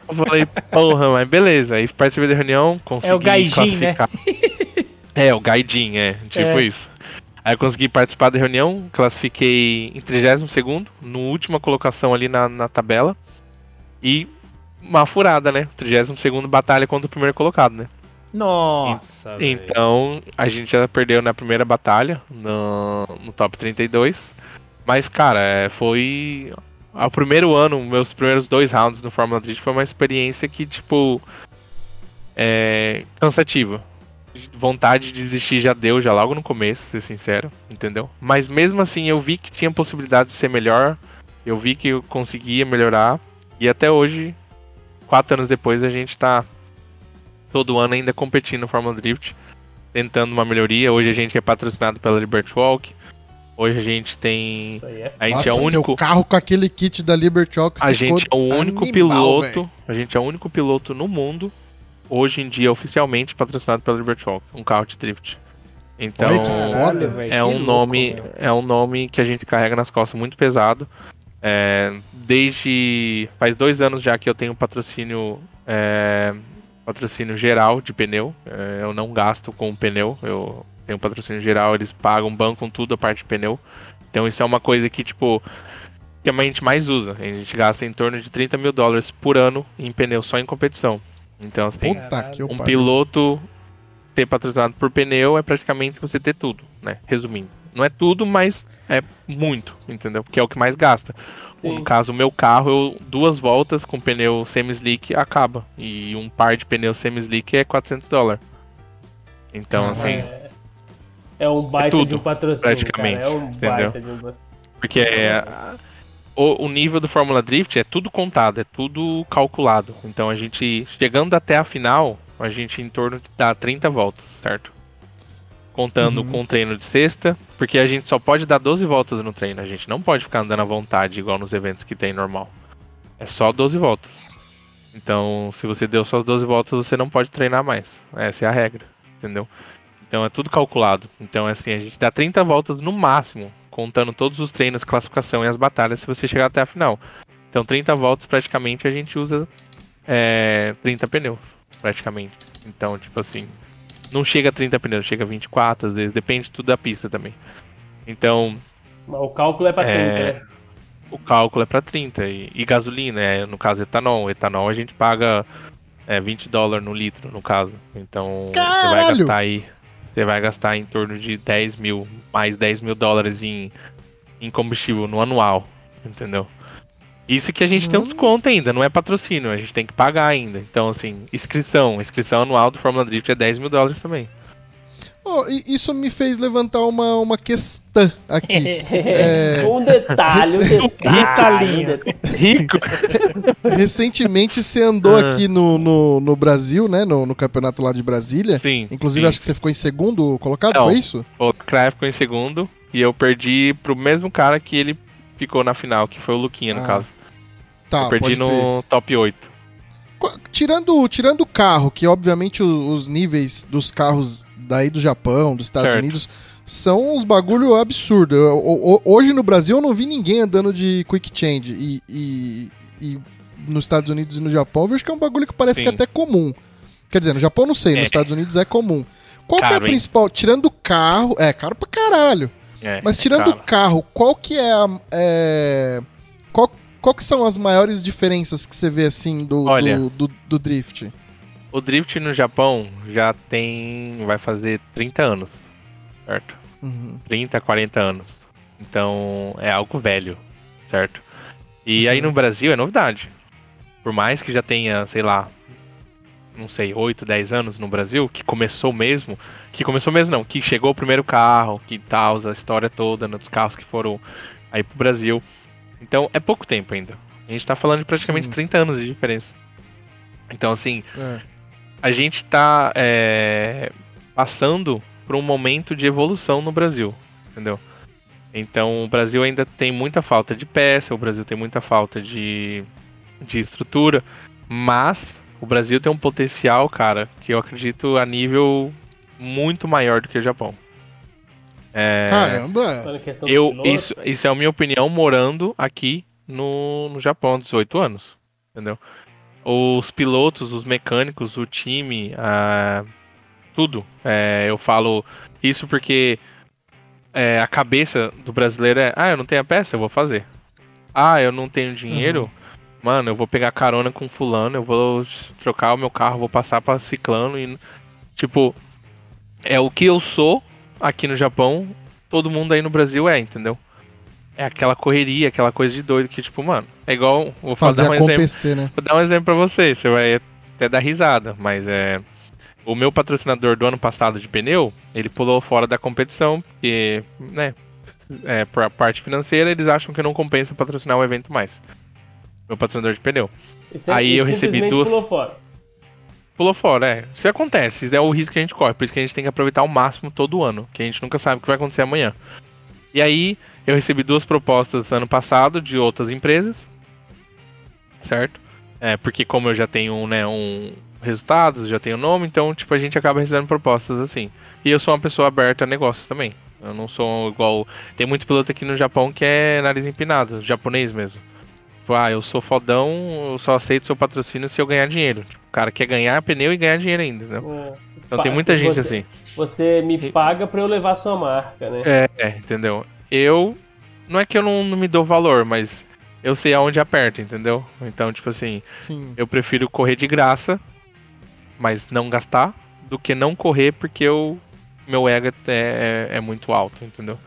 Eu falei, porra, mas beleza. Aí participei da reunião, consegui É o Gaijin, né? classificar. É, o Gaidin, é, tipo É. isso. Aí eu consegui participar da reunião, classifiquei em 32º, no última colocação ali na, na tabela. E uma furada, né? 32º batalha contra o primeiro colocado, né? Nossa, velho. Então, a gente já perdeu na primeira batalha, no, no top 32. Mas, cara, é, foi. Ao primeiro ano, meus primeiros dois rounds no Fórmula Drift foi uma experiência que, tipo. É. cansativa. Vontade de desistir já deu, já logo no começo, ser sincero, entendeu? Mas mesmo assim, eu vi que tinha possibilidade de ser melhor. Eu vi que eu conseguia melhorar. E até hoje, quatro anos depois, a gente tá todo ano ainda competindo no Fórmula Drift, tentando uma melhoria. Hoje a gente é patrocinado pela Liberty Walk. Hoje a gente tem. É A gente Nossa, é o seu único. carro com aquele kit da Liberty Walk A ficou gente é o único animal, piloto. velho. A gente é o único piloto no mundo, hoje em dia, oficialmente patrocinado pela Liberty Walk, um carro de drift. Então. Olha foda. É um louco, nome, meu. é um nome que a gente carrega nas costas muito pesado. É, desde faz dois anos já que eu tenho patrocínio, é, patrocínio geral de pneu. É, eu não gasto com pneu, eu tenho patrocínio geral, eles pagam, bancam tudo a parte de pneu. Então isso é uma coisa que tipo que a gente mais usa. A gente gasta em torno de 30 mil dólares por ano em pneu só em competição. Então assim, Puta um pariu. piloto ter patrocinado por pneu é praticamente você ter tudo, né? Resumindo. Não é tudo, mas é muito, entendeu? Porque é o que mais gasta. Sim. No caso, o meu carro, eu, duas voltas com pneu semi-slick acaba. E um par de pneu semi-slick é 400 dólares. Então, Caralho. assim, É um baita tudo, de um patrocínio. praticamente, Cara. É um entendeu? baita de um patrocínio. porque é, o, o nível do Fórmula Drift é tudo contado, é tudo calculado. Então, a gente, chegando até a final, a gente em torno de dá 30 voltas, certo? Contando Uhum. com o treino de sexta, porque a gente só pode dar 12 voltas no treino, a gente não pode ficar andando à vontade, igual nos eventos que tem normal. É só 12 voltas. Então, se você deu só as 12 voltas, você não pode treinar mais. Essa é a regra, entendeu? Então é tudo calculado. Então, assim, a gente dá 30 voltas no máximo, contando todos os treinos, classificação e as batalhas, se você chegar até a final. Então, 30 voltas praticamente a gente usa é, 30 pneus, praticamente. Então, tipo assim, não chega a 30 pneus, chega a 24 às vezes, depende tudo da pista também. Então, O cálculo é pra 30, É. né? o cálculo é para 30 e, e gasolina, é, no caso etanol, etanol a gente paga é, 20 dólares no litro, no caso. Então você vai Caralho! gastar aí, você vai gastar em torno de 10 mil, mais 10 mil dólares em, em combustível no anual, entendeu? Isso que a gente tem um desconto ainda, não é patrocínio, a gente tem que pagar ainda. Então, assim, inscrição, inscrição anual do Fórmula Drift é 10 mil dólares também. Oh, e isso me fez levantar uma, uma questão aqui. É, Um detalhe, detalhe. Detalhinho. um detalhe. Rico. recentemente você andou Ah. aqui no, no, no Brasil, né? No, no campeonato lá de Brasília. Sim. Inclusive, sim. acho que você ficou em segundo colocado, Não. foi isso? O Kraft ficou em segundo e eu perdi pro mesmo cara que ele ficou na final, que foi o Luquinha, no Ah, caso. Tá, eu perdi pode crer. no top 8. Qu- Tirando, tirando o carro, que obviamente o- os níveis dos carros daí do Japão, dos Estados Certo. Unidos, são uns bagulho absurdo. Eu- o- o- hoje no Brasil eu não vi ninguém andando de quick change. E, e- e nos Estados Unidos e no Japão eu vejo que é um bagulho que parece que é Sim. até comum. Quer dizer, no Japão eu não sei, É. nos Estados Unidos é comum. Qual que é a Caro, hein? principal? Tirando o carro. É, caro pra caralho. É, Mas é tirando o caro. carro, qual que é a. É, qual, qual que são as maiores diferenças que você vê assim do, Olha. do, do, do drift? O drift no Japão já tem. vai fazer 30 anos. Certo? Uhum. 30, 40 anos. Então é algo velho, certo? E aí no Brasil é novidade. Por mais que já tenha, sei lá, não sei, 8, 10 anos no Brasil, que começou mesmo, que começou mesmo não, que chegou o primeiro carro, que tal, a história toda né, dos carros que foram aí pro Brasil. Então é pouco tempo ainda. A gente tá falando de praticamente Sim. 30 anos de diferença. Então assim, É. a gente está é, passando por um momento de evolução no Brasil, entendeu? Então o Brasil ainda tem muita falta de peça, o Brasil tem muita falta de, de estrutura, mas o Brasil tem um potencial, cara, que eu acredito a nível muito maior do que o Japão. É, Caramba! Eu, isso, isso é a minha opinião morando aqui no, no Japão há 18 anos. Entendeu? Os pilotos, os mecânicos, o time, ah, tudo. É, eu falo isso porque é, a cabeça do brasileiro é: ah, eu não tenho a peça, eu vou fazer. Ah, eu não tenho dinheiro. Mano, eu vou pegar carona com fulano, eu vou trocar o meu carro, vou passar pra ciclano e tipo, é o que eu sou aqui no Japão, todo mundo aí no Brasil é, entendeu? É aquela correria, aquela coisa de doido que, tipo, mano, é igual. Vou Fazer dar um exemplo. acontecer, né? Vou dar um exemplo pra você, você vai até dar risada, mas é. O meu patrocinador do ano passado de pneu, ele pulou fora da competição, porque, né, é, pra parte financeira, eles acham que não compensa patrocinar o evento mais. Meu patrocinador de pneu. E sim- aí eu recebi duas- pulou fora. Pulou fora, é. Isso acontece, isso é o risco que a gente corre, por isso que a gente tem que aproveitar ao máximo todo ano, que a gente nunca sabe o que vai acontecer amanhã. E aí, eu recebi duas propostas ano passado de outras empresas, certo? É, porque como eu já tenho, né, um resultados, já tenho nome, então, tipo, a gente acaba recebendo propostas assim. E eu sou uma pessoa aberta a negócios também. Eu não sou igual... Tem muito piloto aqui no Japão que é nariz empinado, japonês mesmo. Tipo, ah, eu sou fodão, eu só aceito seu patrocínio se eu ganhar dinheiro. Tipo, o cara quer ganhar pneu e ganhar dinheiro ainda, né? É. Então tem muita gente você- assim. Você me paga pra eu levar sua marca, né? É, é, entendeu? Eu. Não é que eu não, não me dou valor, mas eu sei aonde aperta, entendeu? Então, tipo assim, Sim. eu prefiro correr de graça, mas não gastar, do que não correr porque eu, meu ego é, é, é muito alto, entendeu?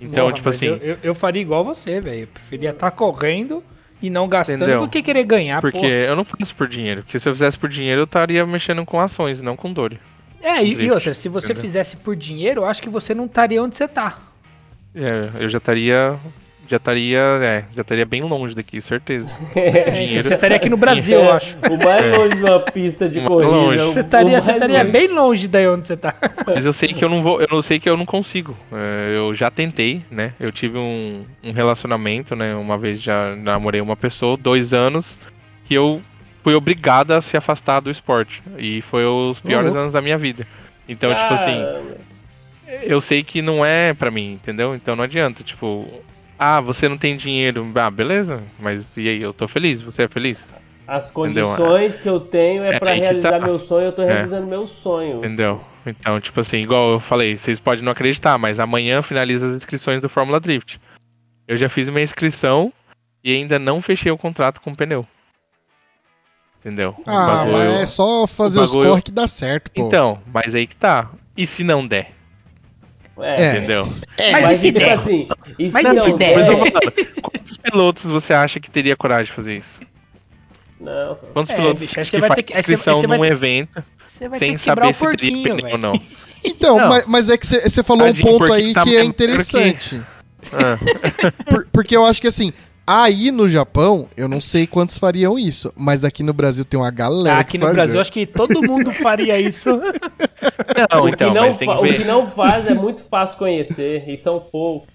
Então, Porra, tipo assim, Eu, eu, eu faria igual você, velho. Eu preferia estar correndo e não gastando Entendeu? do que querer ganhar, porque pô. eu não faço por dinheiro. Porque se eu fizesse por dinheiro, eu estaria mexendo com ações, não com dor. É, e, e outra, se você entendeu? fizesse por dinheiro, eu acho que você não estaria onde você tá. É, eu já estaria. Já estaria. É, já estaria bem longe daqui, certeza. É, Dinheiro. Você estaria aqui no Brasil, eu acho. O mais longe de uma pista de corrida. longe. Você estaria, você estaria longe. bem longe daí onde você tá. Mas eu sei que eu não vou, eu não sei que eu não consigo. É, eu já tentei, né? Eu tive um, um relacionamento, né? Uma vez já namorei uma pessoa, dois anos, que eu fui obrigada a se afastar do esporte. E foi os piores louco. anos da minha vida. Então, tipo assim. Eu sei que não é pra mim, entendeu? Então não adianta, tipo, ah, você não tem dinheiro. Ah, beleza, mas e aí, eu tô feliz, você é feliz? As Entendeu? condições que eu tenho é, É pra aí que realizar tá. meu sonho, eu tô É. realizando meu sonho. Entendeu? Então, tipo assim, igual eu falei, vocês podem não acreditar, mas amanhã finaliza as inscrições do Fórmula Drift. Eu já fiz minha inscrição e ainda não fechei o contrato com o pneu. Entendeu? Ah, bagulho- mas é só fazer o os bagulho- corre que dá certo, pô. Então, mas aí que tá. E se não der? É. Entendeu? Mas Mas, e se tipo der? assim, e Mas se e não se der? Mas der? eu falo, quantos pilotos você acha que teria coragem de fazer isso? Não, só- Quantos É, pilotos bicho, que você vai faz ter que- você- inscrição você vai num ter- evento Você vai sem que saber o se teria pneu ou não? Então, Não. mas, mas é que você falou um Tadinho, ponto porque aí tá que é interessante. Ah, Por- porque eu acho que assim, aí no Japão, eu não sei quantos fariam isso, mas aqui no Brasil tem uma galera Aqui que no faria. Brasil, acho que todo mundo faria isso. não, o, então, que não mas tem fa- que o que não faz é muito fácil conhecer, e são poucos.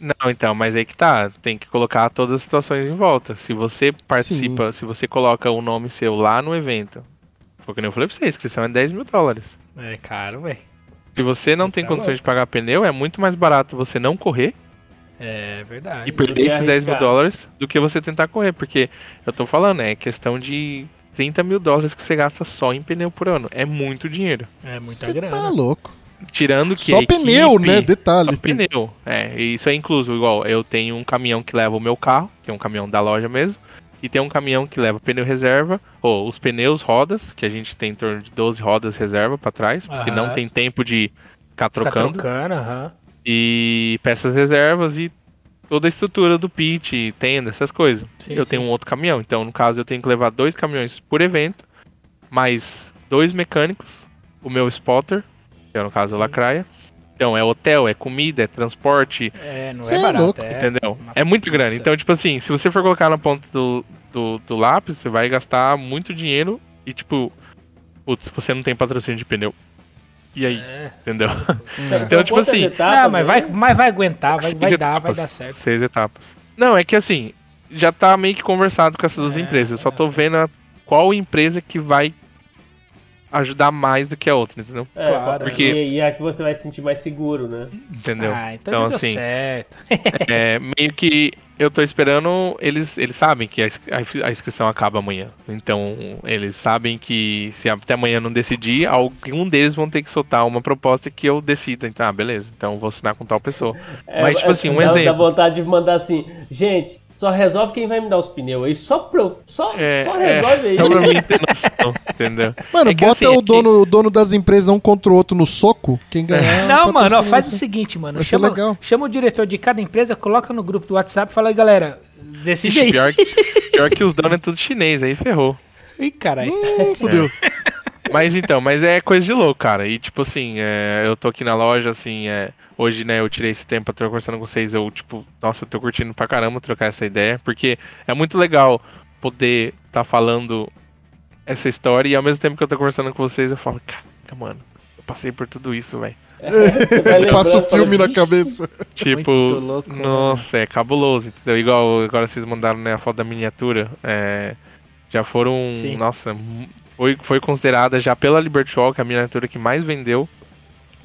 Não, então, mas aí que tá. Tem que colocar todas as situações em volta. Se você participa, se você coloca o nome seu lá no evento, foi que nem eu falei pra você, a inscrição é 10 mil dólares. É caro, velho. Se você não tem Tá condições louco. de pagar pneu, é muito mais barato você não correr É e verdade. perder que esses 10 mil dólares do que você tentar correr. Porque eu tô falando, é questão de 30 mil dólares que você gasta só em pneu por ano. É muito dinheiro. É muita Você grana. tá louco. Tirando que. Só a pneu, equipe- né? Detalhe. Só pneu. É, e isso é incluso, igual, eu tenho um caminhão que leva o meu carro, que é um caminhão da loja mesmo, e tem um caminhão que leva pneu reserva, ou os pneus rodas, que a gente tem em torno de 12 rodas reserva pra trás, porque Aham. não tem tempo de ficar Fica trocando, trocando, aham. E peças reservas e toda a estrutura do pit, tenda, essas coisas. Sim, eu sim. tenho um outro caminhão, então no caso eu tenho que levar dois caminhões por evento, mais dois mecânicos, o meu spotter, que é no caso a lacraia. Então é hotel, é comida, é transporte, É, não Cê é é barato. louco. é entendeu? uma É muito pizza. grande. Então, tipo assim, se você for colocar na ponta do, do, do lápis, você vai gastar muito dinheiro e, tipo, putz, você não tem patrocínio de pneu. E aí, É. entendeu? São Então, tipo assim, etapas Não, mas vai, mas vai aguentar, vai, vai dar, vai dar certo. Seis etapas. Não, é que assim, já tá meio que conversado com essas duas É, empresas. Eu só é, tô vendo a- qual empresa que vai ajudar mais do que a outra, entendeu? É, Claro, porque... E, e é que você vai se sentir mais seguro, né? Entendeu? Ah, então, Então, assim, certo. É, meio que eu tô esperando, eles, eles sabem que a, a ins- a inscrição acaba amanhã. Então, eles sabem que se até amanhã não decidir, algum deles vão ter que soltar uma proposta que eu decida. Então, ah, beleza, então eu vou assinar com tal pessoa. É, Mas, tipo assim, um dá, Dá exemplo. vontade de mandar assim, gente, só resolve quem vai me dar os pneus aí. Só, pro, só, É, só é, resolve aí. Só pra mim ter noção, entendeu? Mano, É que, bota assim, o, é que- dono, o dono das empresas um contra o outro no soco. Quem ganhar. Não, mano, ó, faz o você. seguinte, mano. Vai ser Chama, legal. chama o diretor de cada empresa, coloca no grupo do WhatsApp e fala aí, galera, decide Ixi, aí. pior, que- pior que os donos é tudo chinês, aí ferrou. Ih, caralho. Hum, fudeu. Mas então, mas é coisa de louco, cara. E tipo assim, é, eu tô aqui na loja, assim, é, hoje, né, eu tirei esse tempo pra estar conversando com vocês. Eu, tipo, nossa, eu tô curtindo pra caramba trocar essa ideia, porque é muito legal poder tá falando essa história e ao mesmo tempo que eu tô conversando com vocês, eu falo, caraca, mano, eu passei por tudo isso, velho. Passa o fala, filme na "Vixe, cabeça. Tipo, louco, né? nossa, é cabuloso, entendeu? Igual agora vocês mandaram né, a foto da miniatura. é, já foram, Sim. nossa, foi, foi considerada já pela Liberty Walk a miniatura que mais vendeu.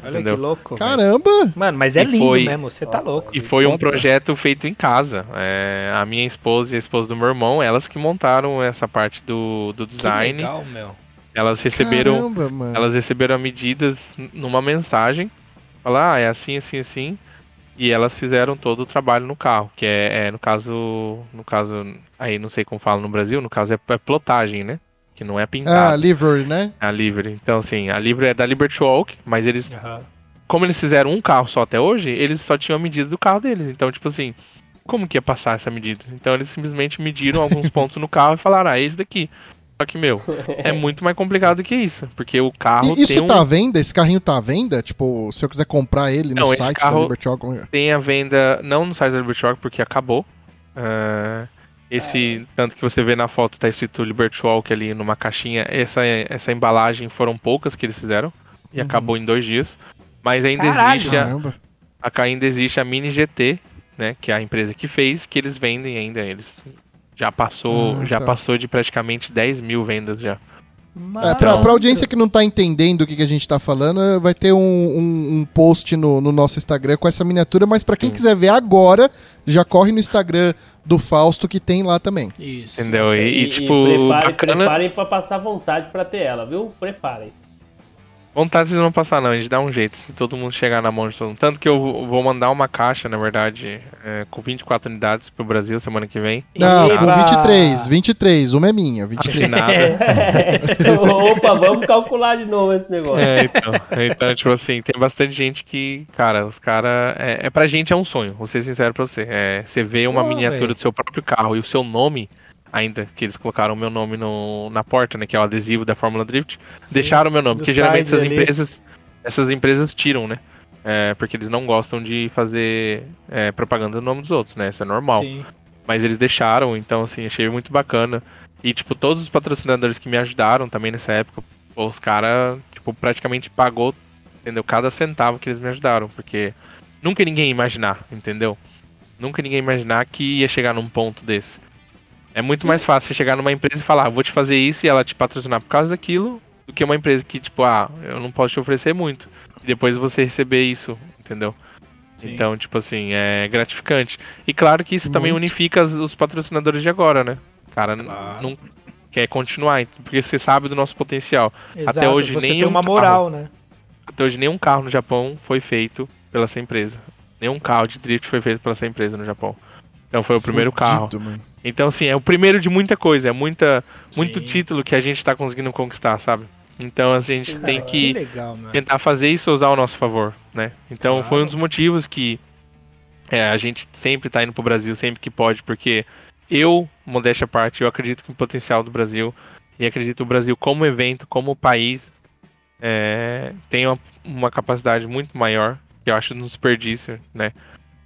Olha Entendeu? que louco. Caramba! Mano, mas é E lindo foi- mesmo, você tá louco. E foi um projeto feito em casa. É, a minha esposa e a esposa do meu irmão, elas que montaram essa parte do, do Que design. legal, meu. Elas receberam, Caramba, mano. elas receberam medidas numa mensagem. Falar, ah, é assim, assim, assim. E elas fizeram todo o trabalho no carro, que é, é, no caso, no caso, aí não sei como fala no Brasil, no caso é, é plotagem, né? Que não é Ah, pintado, livery, né? a Livery. Então assim, a Livery é da Liberty Walk, mas eles Aham. como eles fizeram um carro só até hoje, eles só tinham a medida do carro deles. Então, tipo assim, como que ia passar essa medida? Então eles simplesmente mediram alguns pontos no carro e falaram, ah, é esse daqui. Só que, meu, é muito mais complicado que isso. Porque o carro E isso tem, um, tá à venda? Esse carrinho tá à venda? Tipo, se eu quiser comprar ele no Não, site carro- da Liberty Walk. como é? tem a venda, não no site da Liberty Walk, porque acabou. Ah, esse, tanto que você vê na foto, tá escrito Liberty Walk ali numa caixinha. Essa, essa embalagem foram poucas que eles fizeram. E Uhum. acabou em dois dias. Mas ainda Caralho. existe a, a ainda existe a Mini GT, né, que é a empresa que fez, que eles vendem ainda. Eles já passou, Ah, já tá. passou de praticamente 10 mil vendas já. É, pra, pra audiência que não tá entendendo o que, que a gente tá falando, eh, vai ter um, um- um post no, no nosso Instagram com essa miniatura, mas pra quem quiser ver agora, já corre no Instagram do Fausto que tem lá também. Isso. Entendeu? E, e, tipo, preparem, bacana. preparem pra passar vontade pra ter ela, viu? Preparem. Vontade vocês não passar, não. A gente dá um jeito. Se todo mundo chegar na mão de todo mundo. Tanto que eu vou mandar uma caixa, na verdade, é, com 24 unidades pro Brasil semana que vem. Não, Eba! com 23, 23. Uma é minha, 23. Assinada. Opa, vamos calcular de novo esse negócio. É, então, então, tipo assim, tem bastante gente que, cara, os caras. É, é pra gente é um sonho, vou ser sincero pra você. É, você vê uma Pô, miniatura velho. do seu próprio carro e o seu nome, ainda que eles colocaram o meu nome no, na porta, né? Que é o adesivo da Fórmula Drift. Deixaram o meu nome, porque geralmente essas ali. empresas. essas empresas tiram, né? É, porque eles não gostam de fazer é, propaganda no nome dos outros, né? Isso é normal. Sim. Mas eles deixaram, então assim, achei muito bacana. E, tipo, todos os patrocinadores que me ajudaram também nessa época, os caras, tipo, praticamente pagou, entendeu? Cada centavo que eles me ajudaram, porque nunca ninguém ia imaginar, entendeu? Nunca ninguém ia imaginar que ia chegar num ponto desse. É muito mais fácil você chegar numa empresa e falar, "Ah, vou te fazer isso e ela te patrocinar por causa daquilo, do que uma empresa que, tipo, ah, eu não posso te oferecer muito. E depois você receber isso, entendeu? Sim. Então, tipo assim, é gratificante. E claro que isso também Muito. unifica as- os patrocinadores de agora, né? Cara, Claro. não quer continuar, porque você sabe do nosso potencial. Exato, hoje você nem tem um uma carro. moral, né? Até hoje nenhum carro no Japão foi feito pela essa empresa. Nenhum carro de drift foi feito pela essa empresa no Japão. Então foi o primeiro carro. Fudido, mano. Então, assim, é o primeiro de muita coisa, é muita, muito título que a gente tá conseguindo conquistar, sabe? Então a gente tem Cara, que legal, tentar fazer isso usar ao nosso favor, né? Então Claro. foi um dos motivos que é, a gente sempre tá indo pro Brasil sempre que pode, porque eu, modéstia à parte, eu acredito que o potencial do Brasil e acredito que o Brasil como evento, como país, é, tem uma, uma capacidade muito maior, que eu acho um desperdício, né?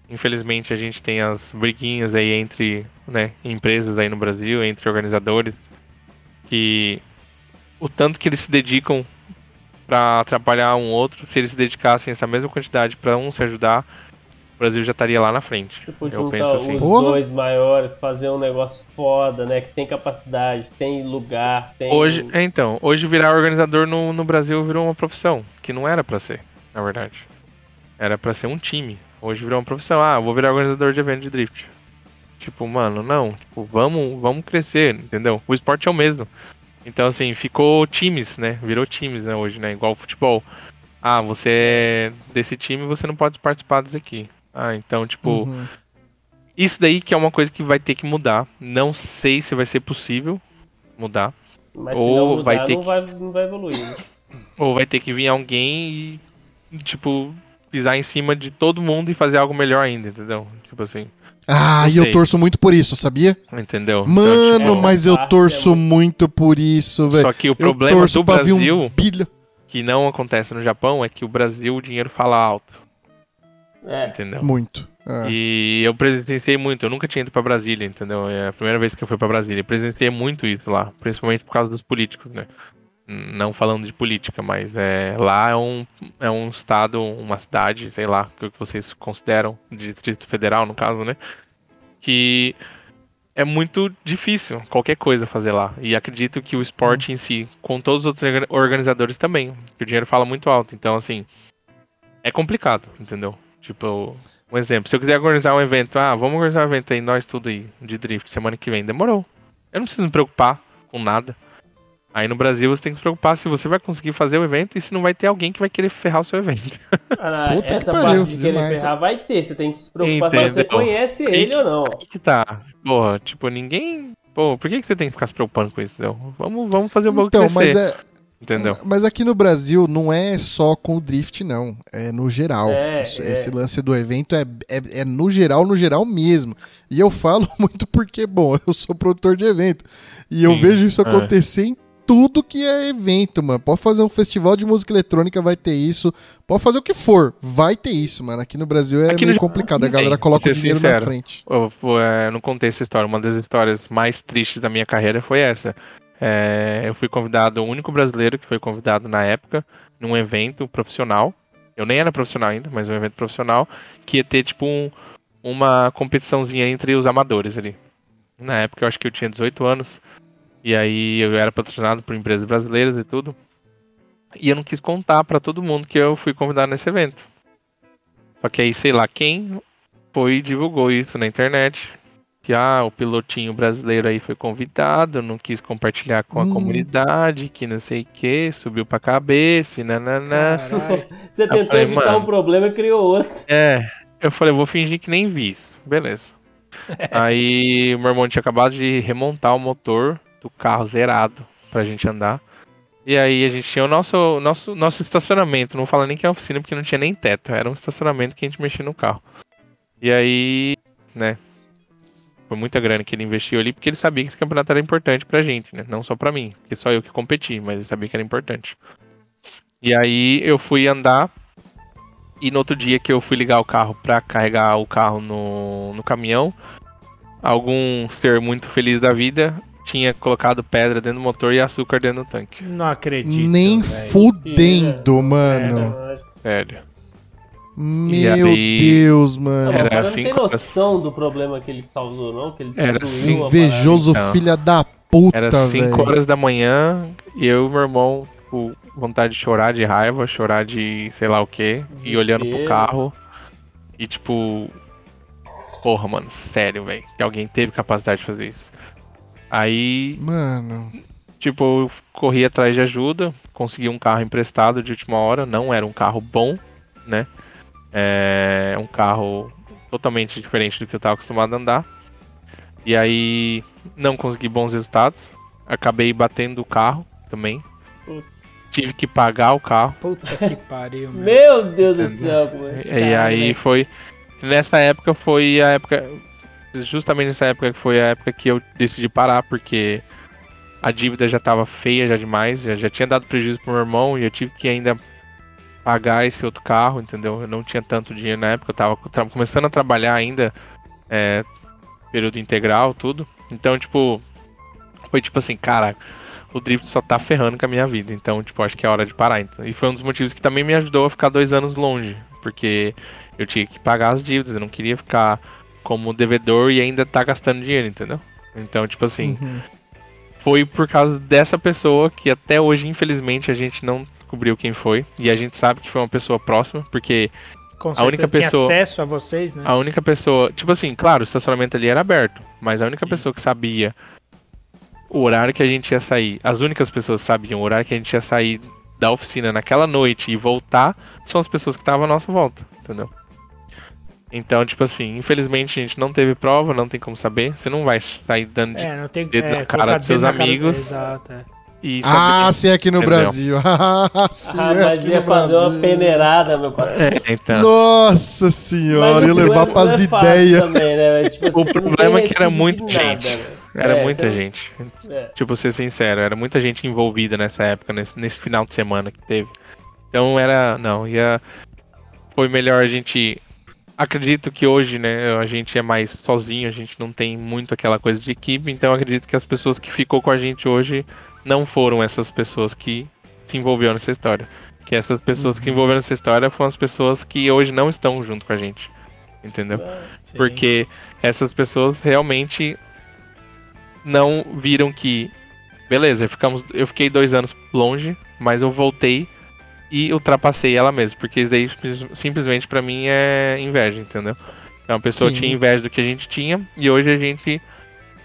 Infelizmente a gente tem as briguinhas aí entre né, empresas aí no Brasil, entre organizadores, que o tanto que eles se dedicam para atrapalhar um outro, se eles se dedicassem essa mesma quantidade para um se ajudar, o Brasil já estaria lá na frente. Tipo, eu penso assim. os Porra. dois maiores, fazer um negócio foda, né? Que tem capacidade, tem lugar, tem. Hoje, é, então, hoje virar organizador no, no Brasil virou uma profissão, que não era pra ser, na verdade. Era pra ser um time. Hoje virou uma profissão. Ah, vou virar organizador de evento de drift. Tipo, mano, não. Tipo, vamos, vamos crescer, entendeu? O esporte é o mesmo. Então, assim, ficou times, né? Virou times, né, hoje, né? Igual o futebol. Ah, você é desse time, você não pode participar desse aqui. Ah, então, tipo, Uhum. isso daí que é uma coisa que vai ter que mudar. Não sei se vai ser possível mudar. Mas se ou não mudar, vai ter não, que- vai, não vai evoluir. Né? Ou vai ter que vir alguém e, tipo, pisar em cima de todo mundo e fazer algo melhor ainda, entendeu? Tipo assim, Ah, e eu torço muito por isso, sabia? entendeu? Mano, Então, tipo, mas eu parte torço é muito por isso, velho. só que o Eu problema torço do Brasil, um bilhão. que não acontece no Japão, é que o Brasil, o dinheiro fala alto, É. entendeu? Muito. Ah. E eu presenciei muito, eu nunca tinha ido pra Brasília, entendeu? É a primeira vez que eu fui pra Brasília. Eu presenciei muito isso lá, principalmente por causa dos políticos, né? Não falando de política, mas é, lá é um, é um estado, uma cidade, sei lá, o que vocês consideram, Distrito Federal, no caso, né? Que é muito difícil qualquer coisa fazer lá. E acredito que o esporte em si, com todos os outros orga- organizadores também, que o dinheiro fala muito alto. Então, assim, é complicado, entendeu? Tipo, um exemplo, se eu quiser organizar um evento, ah, vamos organizar um evento aí, nós tudo aí, de drift, semana que vem, demorou. Eu não preciso me preocupar com nada. Aí no Brasil você tem que se preocupar se você vai conseguir fazer o evento e se não vai ter alguém que vai querer ferrar o seu evento. Ah, Puta que essa pariu, parte de querer demais. ferrar vai ter. Você tem que se preocupar se você Entendeu? conhece ele ou não. Aí que tá. Porra, tipo, ninguém. Pô, por que, que você tem que ficar se preocupando com isso? Entendeu? Vamos, vamos fazer o bagulho Então, crescer. mas é, Entendeu? Mas aqui no Brasil não é só com o drift, não. É no geral. É, Isso- é. Esse lance do evento é, é, é no geral, no geral mesmo. E eu falo muito porque, bom, eu sou produtor de evento. E eu Sim, vejo isso é. acontecer em tudo que é evento, mano. Pode fazer um festival de música eletrônica, vai ter isso. Pode fazer o que for, vai ter isso, mano. Aqui no Brasil é Aqui meio complicado. A galera coloca o dinheiro na sincero. frente. Eu, vou, é, não contei essa história. Uma das histórias mais tristes da minha carreira foi essa. É, eu fui convidado, o único brasileiro que foi convidado na época, num evento profissional. Eu nem era profissional ainda, mas um evento profissional, que ia ter tipo um- uma competiçãozinha entre os amadores ali. Na época eu acho que eu tinha 18 anos. E aí eu era patrocinado por empresas brasileiras e tudo. E eu não quis contar pra todo mundo que eu fui convidado nesse evento. Só que aí, sei lá, quem foi e divulgou isso na internet. Que ah, o pilotinho brasileiro aí foi convidado, não quis compartilhar com a Hum. comunidade, que não sei o que, subiu pra cabeça, e nananã. Caralho. Você tentou falei, evitar mano. um problema e criou outro. É, eu falei, vou fingir que nem vi isso. Beleza. Aí o meu irmão tinha acabado de remontar o motor do carro zerado pra gente andar. E aí a gente tinha o nosso, nosso, nosso estacionamento, não fala nem que é oficina porque não tinha nem teto, era um estacionamento que a gente mexia no carro. E aí, né, foi muita grana que ele investiu ali porque ele sabia que esse campeonato era importante pra gente, né, não só pra mim, porque só eu que competi, mas ele sabia que era importante. E aí eu fui andar. E no outro dia que eu fui ligar o carro pra carregar o carro no, no caminhão, algum ser muito feliz da vida tinha colocado pedra dentro do motor e açúcar dentro do tanque. Não acredito. Nem velho. fudendo, mano. Sério. Meu aí- Deus, mano. Era cara não assim tem noção do problema que ele causou, não? Que ele Era assim. Invejoso Então. filha da puta, Era 5 velho. horas da manhã e eu e meu irmão, com vontade de chorar de raiva, chorar de sei lá o que, e olhando pro carro. E tipo. Porra, mano, sério, velho. Que alguém teve capacidade de fazer isso. Aí, Mano. tipo, eu corri atrás de ajuda, consegui um carro emprestado de última hora. Não era um carro bom, né? É um carro totalmente diferente do que eu tava acostumado a andar. E aí não consegui bons resultados. Acabei batendo o carro também. Puta. Tive que pagar o carro. Puta que pariu, meu. Meu Deus do céu, como é E aí foi. Nessa época foi a época. Justamente nessa época que foi a época que eu decidi parar, porque a dívida já tava feia já demais, já, já tinha dado prejuízo pro meu irmão e eu tive que ainda pagar esse outro carro, entendeu? Eu não tinha tanto dinheiro na época, eu tava tra- começando a trabalhar ainda, é, período integral, tudo. Então, tipo, foi tipo assim, cara, o drift só tá ferrando com a minha vida, então, tipo, acho que é hora de parar. Então, e foi um dos motivos que também me ajudou a ficar dois anos longe, porque eu tinha que pagar as dívidas, eu não queria ficar como devedor e ainda tá gastando dinheiro, entendeu? Então, tipo assim, Uhum. foi por causa dessa pessoa que até hoje, infelizmente, a gente não descobriu quem foi. E a gente sabe que foi uma pessoa próxima, porque Com a única certeza tinha pessoa- acesso a vocês, né? a única pessoa. Tipo assim, claro, o estacionamento ali era aberto, mas a única pessoa que sabia o horário que a gente ia sair, as únicas pessoas que sabiam o horário que a gente ia sair da oficina naquela noite e voltar, são as pessoas que estavam à nossa volta, entendeu? Então, tipo assim, infelizmente a gente não teve prova, não tem como saber. Você não vai sair dando de É, não tem dedo é, na cara dos seus amigos. Exato, é. e Ah, saber- se é aqui no Entendeu? Brasil. Ah, se Ah, é mas ia fazer uma Brasil. peneirada, meu parceiro. É, então. Nossa senhora, ia assim, levar não é- pras não é ideias. também, né? Mas, tipo, O assim, não problema é que era muita gente. né? Era É, muita gente. É. Tipo, ser sincero, era muita gente envolvida nessa época, nesse, nesse final de semana que teve. Então era. Não, ia. Foi melhor a gente. Acredito que hoje, né, a gente é mais sozinho, a gente não tem muito aquela coisa de equipe, então acredito que as pessoas que ficou com a gente hoje não foram essas pessoas que se envolveram nessa história. Que essas pessoas que envolveram nessa história foram as pessoas que hoje não estão junto com a gente. Entendeu? Sim. Porque essas pessoas realmente não viram que. Beleza, ficamos, eu fiquei dois anos longe, mas eu voltei e ultrapassei ela mesma. Porque isso daí sim- simplesmente pra mim é inveja, entendeu? Então a pessoa Sim. tinha inveja do que a gente tinha e hoje a gente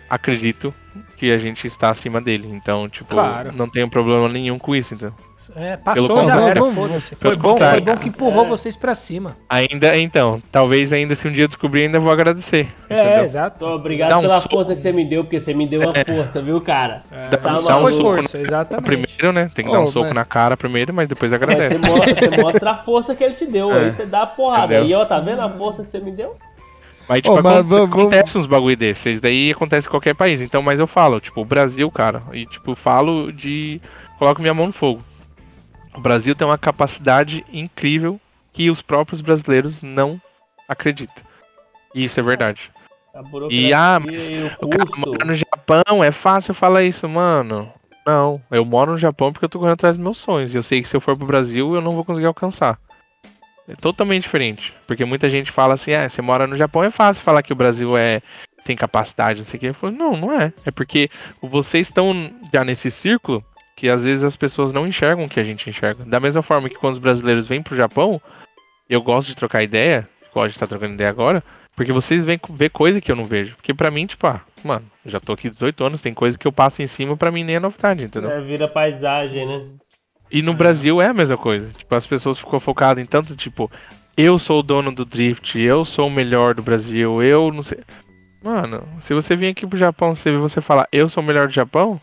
acredito que a gente está acima dele. Então, tipo, Claro. não tenho problema nenhum com isso, então. É, passou, Pelo já era, foda-se. Foi bom, foi bom que empurrou É. vocês pra cima. Ainda, então, talvez ainda se um dia eu descobrir, ainda vou agradecer. É, entendeu? exato. Então, obrigado um pela soco. força que você me deu, porque você me deu uma força, viu, cara? É, Dá um só foi força, exatamente. Primeiro, né? Tem que dar Oh, um soco mas- na cara primeiro, mas depois Mas agradece. você mostra, você mostra a força que ele te deu, É. aí você dá a porrada. Entendeu? Aí, ó, tá vendo a força que você me deu? Mas, tipo, Ô, mas acon- vamos- acontece uns bagulho desses. Daí acontece em qualquer país. Então, mas eu falo, tipo, o Brasil, cara. E, tipo, falo de. Coloco minha mão no fogo. O Brasil tem uma capacidade incrível que os próprios brasileiros não acreditam. E isso é verdade. A E, ah, mas e o custo. mora no Japão, é fácil falar isso, mano. Não, eu moro no Japão porque eu tô correndo atrás dos meus sonhos. E eu sei que se eu for pro Brasil, eu não vou conseguir alcançar. É totalmente diferente. Porque muita gente fala assim, ah, você mora no Japão, é fácil falar que o Brasil é tem capacidade, não sei o que. Eu falo, não, não é. É porque vocês estão já nesse círculo que às vezes as pessoas não enxergam o que a gente enxerga. Da mesma forma que quando os brasileiros vêm pro Japão, eu gosto de trocar ideia, igual a gente tá trocando ideia agora, porque vocês vêm ver coisa que eu não vejo. Porque pra mim, tipo, ah, mano, já tô aqui 18 anos, tem coisa que eu passo em cima, pra mim nem é novidade, entendeu? É, vira paisagem, né? E no Brasil é a mesma coisa. Tipo, as pessoas ficam focadas em tanto, tipo, eu sou o dono do drift, eu sou o melhor do Brasil, eu não sei. Mano, se você vir aqui pro Japão, você você falar, eu sou o melhor do Japão,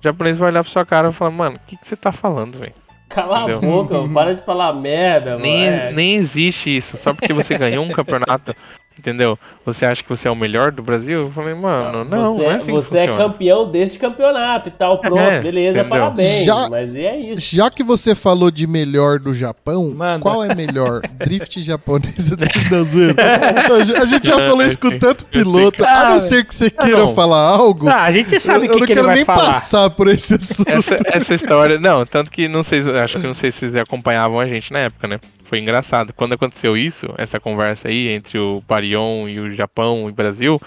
o japonês vai olhar pra sua cara e falar, mano, o que, que você tá falando, velho? Cala Entendeu? a boca, mano. Para de falar merda, Nem, mano. É. nem existe isso. Só porque você ganhou um campeonato Entendeu? Você acha que você é o melhor do Brasil? Eu falei, mano, não, você não é assim que você é campeão deste campeonato e tal, pronto, É, beleza, entendeu? parabéns. Já- Mas é isso. Já que você falou de melhor do Japão, Manda. qual é melhor? Drift japonês ou drift da zoeira? Não, A gente já falou isso com tanto piloto. A não ser que você queira não. falar algo. Ah, a gente sabe eu o que, não que ele quero vai nem falar. passar por esse assunto. essa, essa história. Não, tanto que não sei, acho que não sei se vocês acompanhavam a gente na época, né? Foi engraçado. Quando aconteceu isso, essa conversa aí entre o Parion e o Japão e o Brasil,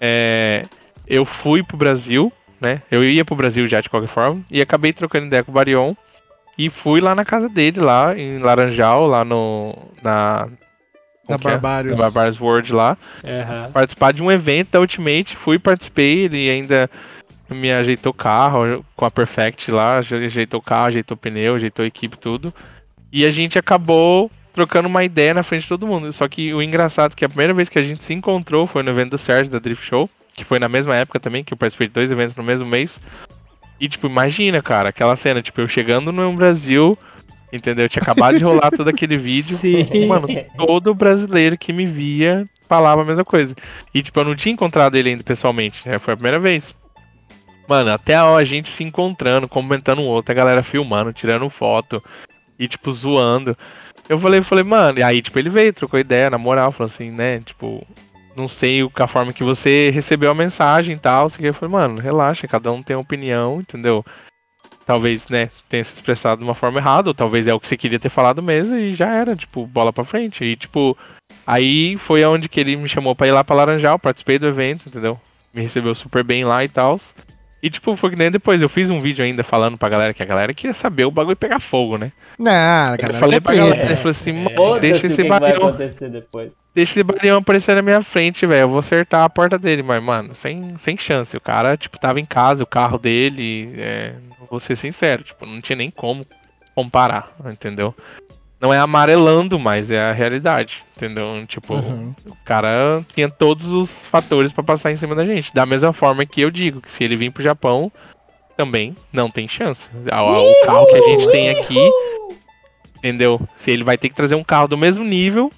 é, eu fui pro Brasil, né? Eu ia pro Brasil já de qualquer forma, e acabei trocando ideia com o Barion. E fui lá na casa dele, lá em Laranjal, lá no. Na. Na que é? Na Barbarians World lá Aham. participar de um evento da Ultimate, fui, participei, ele ainda me ajeitou o carro com a Perfect lá, ajeitou o carro, ajeitou o pneu, ajeitou a equipe, tudo. E a gente acabou trocando uma ideia na frente de todo mundo. Só que o engraçado é que a primeira vez que a gente se encontrou foi no evento do Sérgio da Drift Show, que foi na mesma época também, que eu participei de dois eventos no mesmo mês. E tipo, imagina, cara, aquela cena, tipo, eu chegando no Brasil, entendeu? Eu tinha acabado de rolar todo aquele vídeo. Sim. Mano, todo brasileiro que me via falava a mesma coisa. E, tipo, eu não tinha encontrado ele ainda pessoalmente, né? Foi a primeira vez. Mano, até a a gente se encontrando, comentando um outro, a galera filmando, tirando foto e, tipo, zoando. Eu falei, falei, mano, e aí, tipo, ele veio, trocou ideia, na moral, falou assim, né? Tipo, não sei a forma que você recebeu a mensagem e tal. Assim, eu falei, mano, relaxa, cada um tem opinião, entendeu? Talvez, né, tenha se expressado de uma forma errada, ou talvez é o que você queria ter falado mesmo, e já era, tipo, bola pra frente. E, tipo, aí foi aonde que ele me chamou pra ir lá pra Laranjal, participei do evento, entendeu? Me recebeu super bem lá e tal. E, tipo, foi que nem depois, eu fiz um vídeo ainda falando pra galera que a galera queria saber o bagulho pegar fogo, né? Não, a Eu galera falei quer pra galera, treta. eu falei assim, mano, Foda-se deixa esse depois. Deixa esse barião aparecer na minha frente, velho. Eu vou acertar a porta dele, mas, mano, sem, sem chance. O cara, tipo, tava em casa, o carro dele. É, vou ser sincero, tipo, não tinha nem como comparar, entendeu? Não é amarelando, mas é a realidade, entendeu? Tipo, Uhum. o cara tinha todos os fatores pra passar em cima da gente. Da mesma forma que eu digo que se ele vir pro Japão, também não tem chance. O carro que a gente tem aqui, entendeu? Se ele vai ter que trazer um carro do mesmo nível,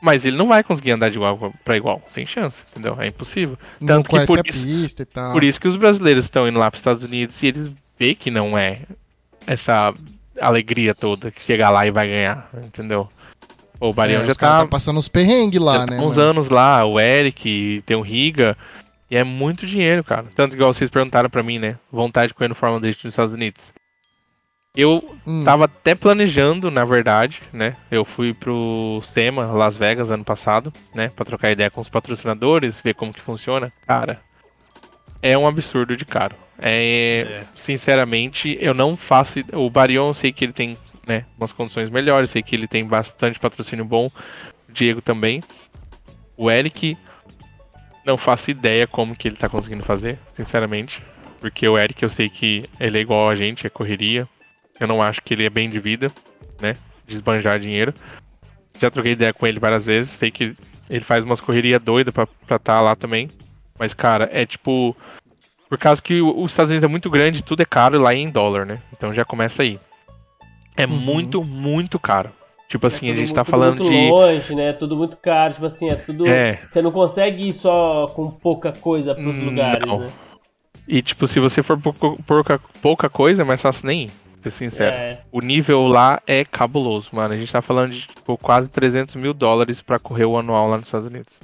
mas ele não vai conseguir andar de igual pra igual, sem chance, entendeu? É impossível. Não Tanto que conhece por isso- pista e tal. Por isso que os brasileiros estão indo lá pros Estados Unidos e eles vê que não é essa alegria toda que chegar lá e vai ganhar, entendeu? O Barião É, já tá, tá passando uns perrengues lá, tá né? há uns mano? anos lá, o Eric, tem o Riga, e é muito dinheiro, cara. Tanto igual vocês perguntaram pra mim, né? Vontade de correr no Fórmula Drift nos Estados Unidos. Eu Hum. tava até planejando, na verdade, né? Eu fui pro SEMA, Las Vegas, ano passado, né? Pra trocar ideia com os patrocinadores, ver como que funciona. Cara, é um absurdo de caro. É, sinceramente, eu não faço. O Barion, eu sei que ele tem, né, umas condições melhores, sei que ele tem bastante patrocínio bom. O Diego também. O Eric, não faço ideia como que ele tá conseguindo fazer, sinceramente. Porque o Eric, eu sei que ele é igual a gente, é correria. Eu não acho que ele é bem de vida, né? De esbanjar dinheiro. Já troquei ideia com ele várias vezes. Sei que ele faz umas correrias doidas pra estar lá também. Mas, cara, é tipo. Por causa que os Estados Unidos é muito grande, tudo é caro e lá é em dólar, né? Então já começa aí. É Uhum. muito, muito caro. Tipo assim, É a tudo gente tá tudo falando muito de. longe, né? Tudo muito caro, tipo assim, é tudo. É. Você não consegue ir só com pouca coisa pros Hum, lugares, não. né? E tipo, se você for pouca, pouca coisa, é mais fácil nem ir. Pra ser sincero. É. O nível lá é cabuloso, mano. A gente tá falando de tipo, quase 300 mil dólares pra correr o anual lá nos Estados Unidos.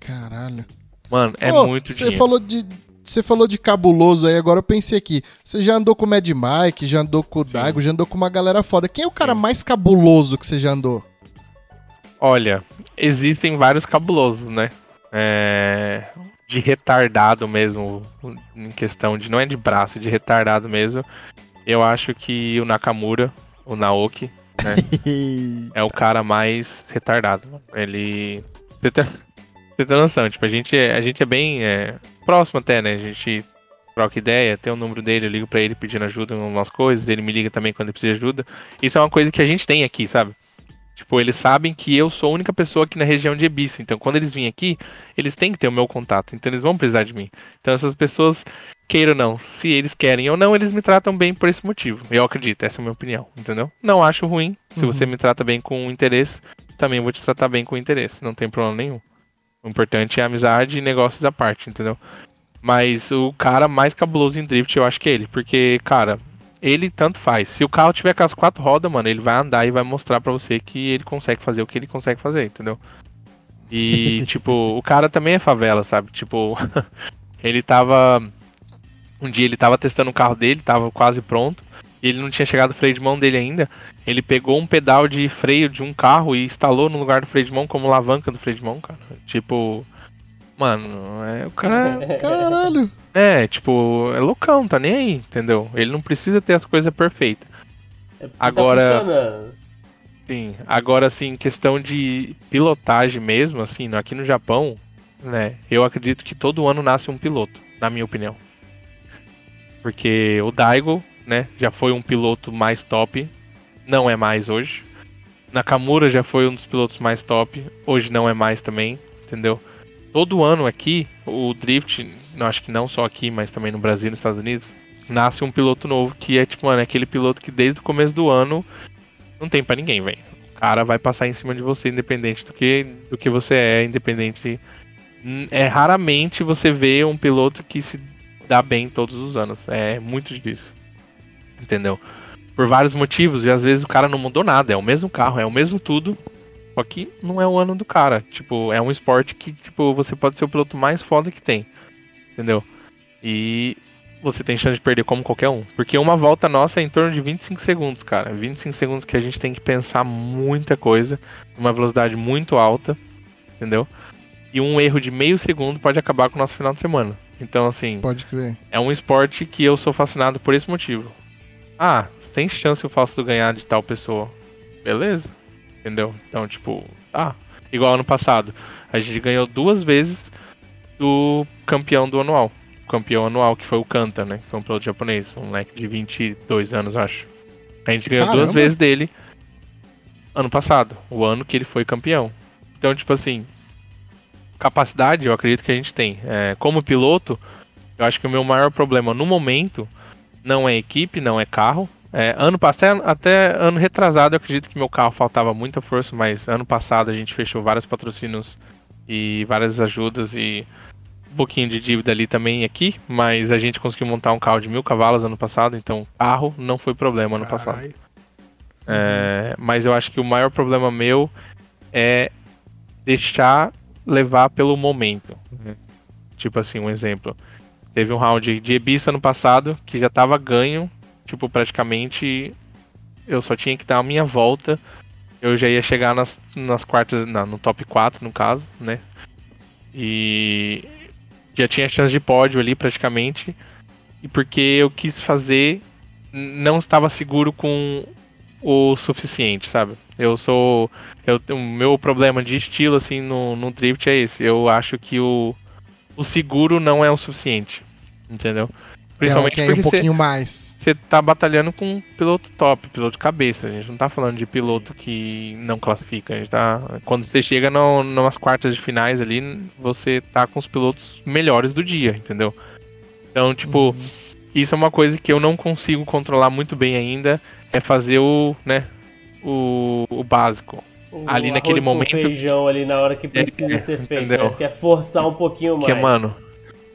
Caralho. Mano, é Ô, muito Você dinheiro. falou de. Você falou de cabuloso aí, agora eu pensei aqui. Você já andou com o Mad Mike, já andou com o Daigo, já andou com uma galera foda. Quem é o cara mais cabuloso que você já andou? Olha, existem vários cabulosos, né? É, De retardado mesmo, em questão de. Não é de braço, de retardado mesmo. Eu acho que o Nakamura, o Naoki, é o cara mais retardado. Ele. Você tem, noção, tipo, a gente é, a gente é bem é, próximo até, né? A gente troca ideia, tem o número dele, eu ligo pra ele pedindo ajuda em umas coisas, ele me liga também quando ele precisa de ajuda. Isso é uma coisa que a gente tem aqui, sabe? Tipo, eles sabem que eu sou a única pessoa aqui na região de Ebisso. Então, quando eles virem aqui, eles têm que ter o meu contato. Então, eles vão precisar de mim. Então, essas pessoas, queiram ou não, se eles querem ou não, eles me tratam bem por esse motivo. Eu acredito, essa é a minha opinião, entendeu? Não acho ruim. Se você me trata bem com interesse, também vou te tratar bem com interesse. Não tem problema nenhum. O importante é amizade e negócios à parte, entendeu? Mas o cara mais cabuloso em drift eu acho que é ele, porque, cara, ele tanto faz. Se o carro tiver com as quatro rodas, mano, ele vai andar e vai mostrar pra você que ele consegue fazer o que ele consegue fazer, entendeu? E, tipo, o cara também é favela, sabe? Tipo, ele tava. Um dia ele tava testando o carro dele, tava quase pronto. E ele não tinha chegado o freio de mão dele ainda. Ele pegou um pedal de freio de um carro e instalou no lugar do freio de mão como alavanca do freio de mão, cara. Tipo. Mano, é, o cara. Caralho. É, tipo, é loucão, tá nem aí, entendeu? Ele não precisa ter as coisas perfeitas. É porque Agora- Tá. Sim, agora assim, questão de pilotagem mesmo, assim, aqui no Japão, né? Eu acredito que todo ano nasce um piloto, na minha opinião. Porque o Daigo, né, já foi um piloto mais top, não é mais hoje. Nakamura já foi um dos pilotos mais top, hoje não é mais também, entendeu? Todo ano aqui, o Drift, não acho que não só aqui, mas também no Brasil e nos Estados Unidos, nasce um piloto novo que é tipo, mano, é aquele piloto que desde o começo do ano não tem pra ninguém, velho. O cara vai passar em cima de você, independente do que, do que você é, independente. É raramente você vê um piloto que se dá bem todos os anos. É muito difícil. Entendeu? Por vários motivos, e às vezes o cara não mudou nada, é o mesmo carro, é o mesmo tudo. Só que não é o ano do cara. Tipo, é um esporte que, tipo, você pode ser o piloto mais foda que tem. Entendeu? E você tem chance de perder como qualquer um. Porque uma volta nossa é em torno de 25 segundos, cara. 25 segundos que a gente tem que pensar muita coisa, numa velocidade muito alta, entendeu? E um erro de meio segundo pode acabar com o nosso final de semana. Então, assim, Pode crer. é um esporte que eu sou fascinado por esse motivo. Ah, tem chance o Fausto ganhar de tal pessoa. Beleza. Entendeu? Então, tipo, ah, igual ano passado. A gente ganhou duas vezes do campeão do anual. O campeão anual, que foi o Kanta, né? Que foi um piloto japonês, um moleque de 22 anos, acho. A gente ganhou duas Caramba. vezes dele ano passado, o ano que ele foi campeão. Então, tipo assim, capacidade eu acredito que a gente tem. É, como piloto, eu acho que o meu maior problema no momento não é equipe, não é carro. É, ano passado, até ano retrasado, eu acredito que meu carro faltava muita força, mas ano passado a gente fechou vários patrocínios e várias ajudas e um pouquinho de dívida ali também aqui, mas a gente conseguiu montar um carro de mil cavalos ano passado, então carro não foi problema ano passado. É, mas eu acho que o maior problema meu é deixar levar pelo momento. Tipo assim, um exemplo. Teve um round de Ebissa ano passado que já tava ganho. Tipo, praticamente eu só tinha que dar a minha volta. Eu já ia chegar nas, nas quartas, no top 4 no caso, né? E já tinha chance de pódio ali praticamente. E porque eu quis fazer, não estava seguro com o suficiente, sabe? Eu sou. Eu, o meu problema de estilo, assim, no, no drift é esse. Eu acho que o, o seguro não é o suficiente. Entendeu? Principalmente ir porque um você- pouquinho mais. você tá batalhando com um piloto top, piloto de cabeça. A gente não tá falando de piloto que não classifica. A gente tá. Quando você chega no, numas quartas de finais ali, você tá com os pilotos melhores do dia, entendeu? Então, tipo, Uhum. isso é uma coisa que eu não consigo controlar muito bem ainda. É fazer o, né? O, o básico. O Ali naquele momento- feijão ali na hora que precisa É, ser feito. entendeu? né? Quer forçar um pouquinho mais. Porque, mano,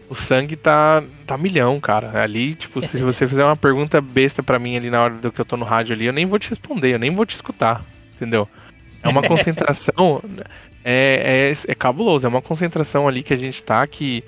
o sangue tá, tá milhão, cara. Ali, tipo, se você fizer uma pergunta besta pra mim ali na hora do que eu tô no rádio ali, eu nem vou te responder, eu nem vou te escutar, entendeu? É uma concentração, é, é, é cabuloso, é uma concentração ali que a gente tá que.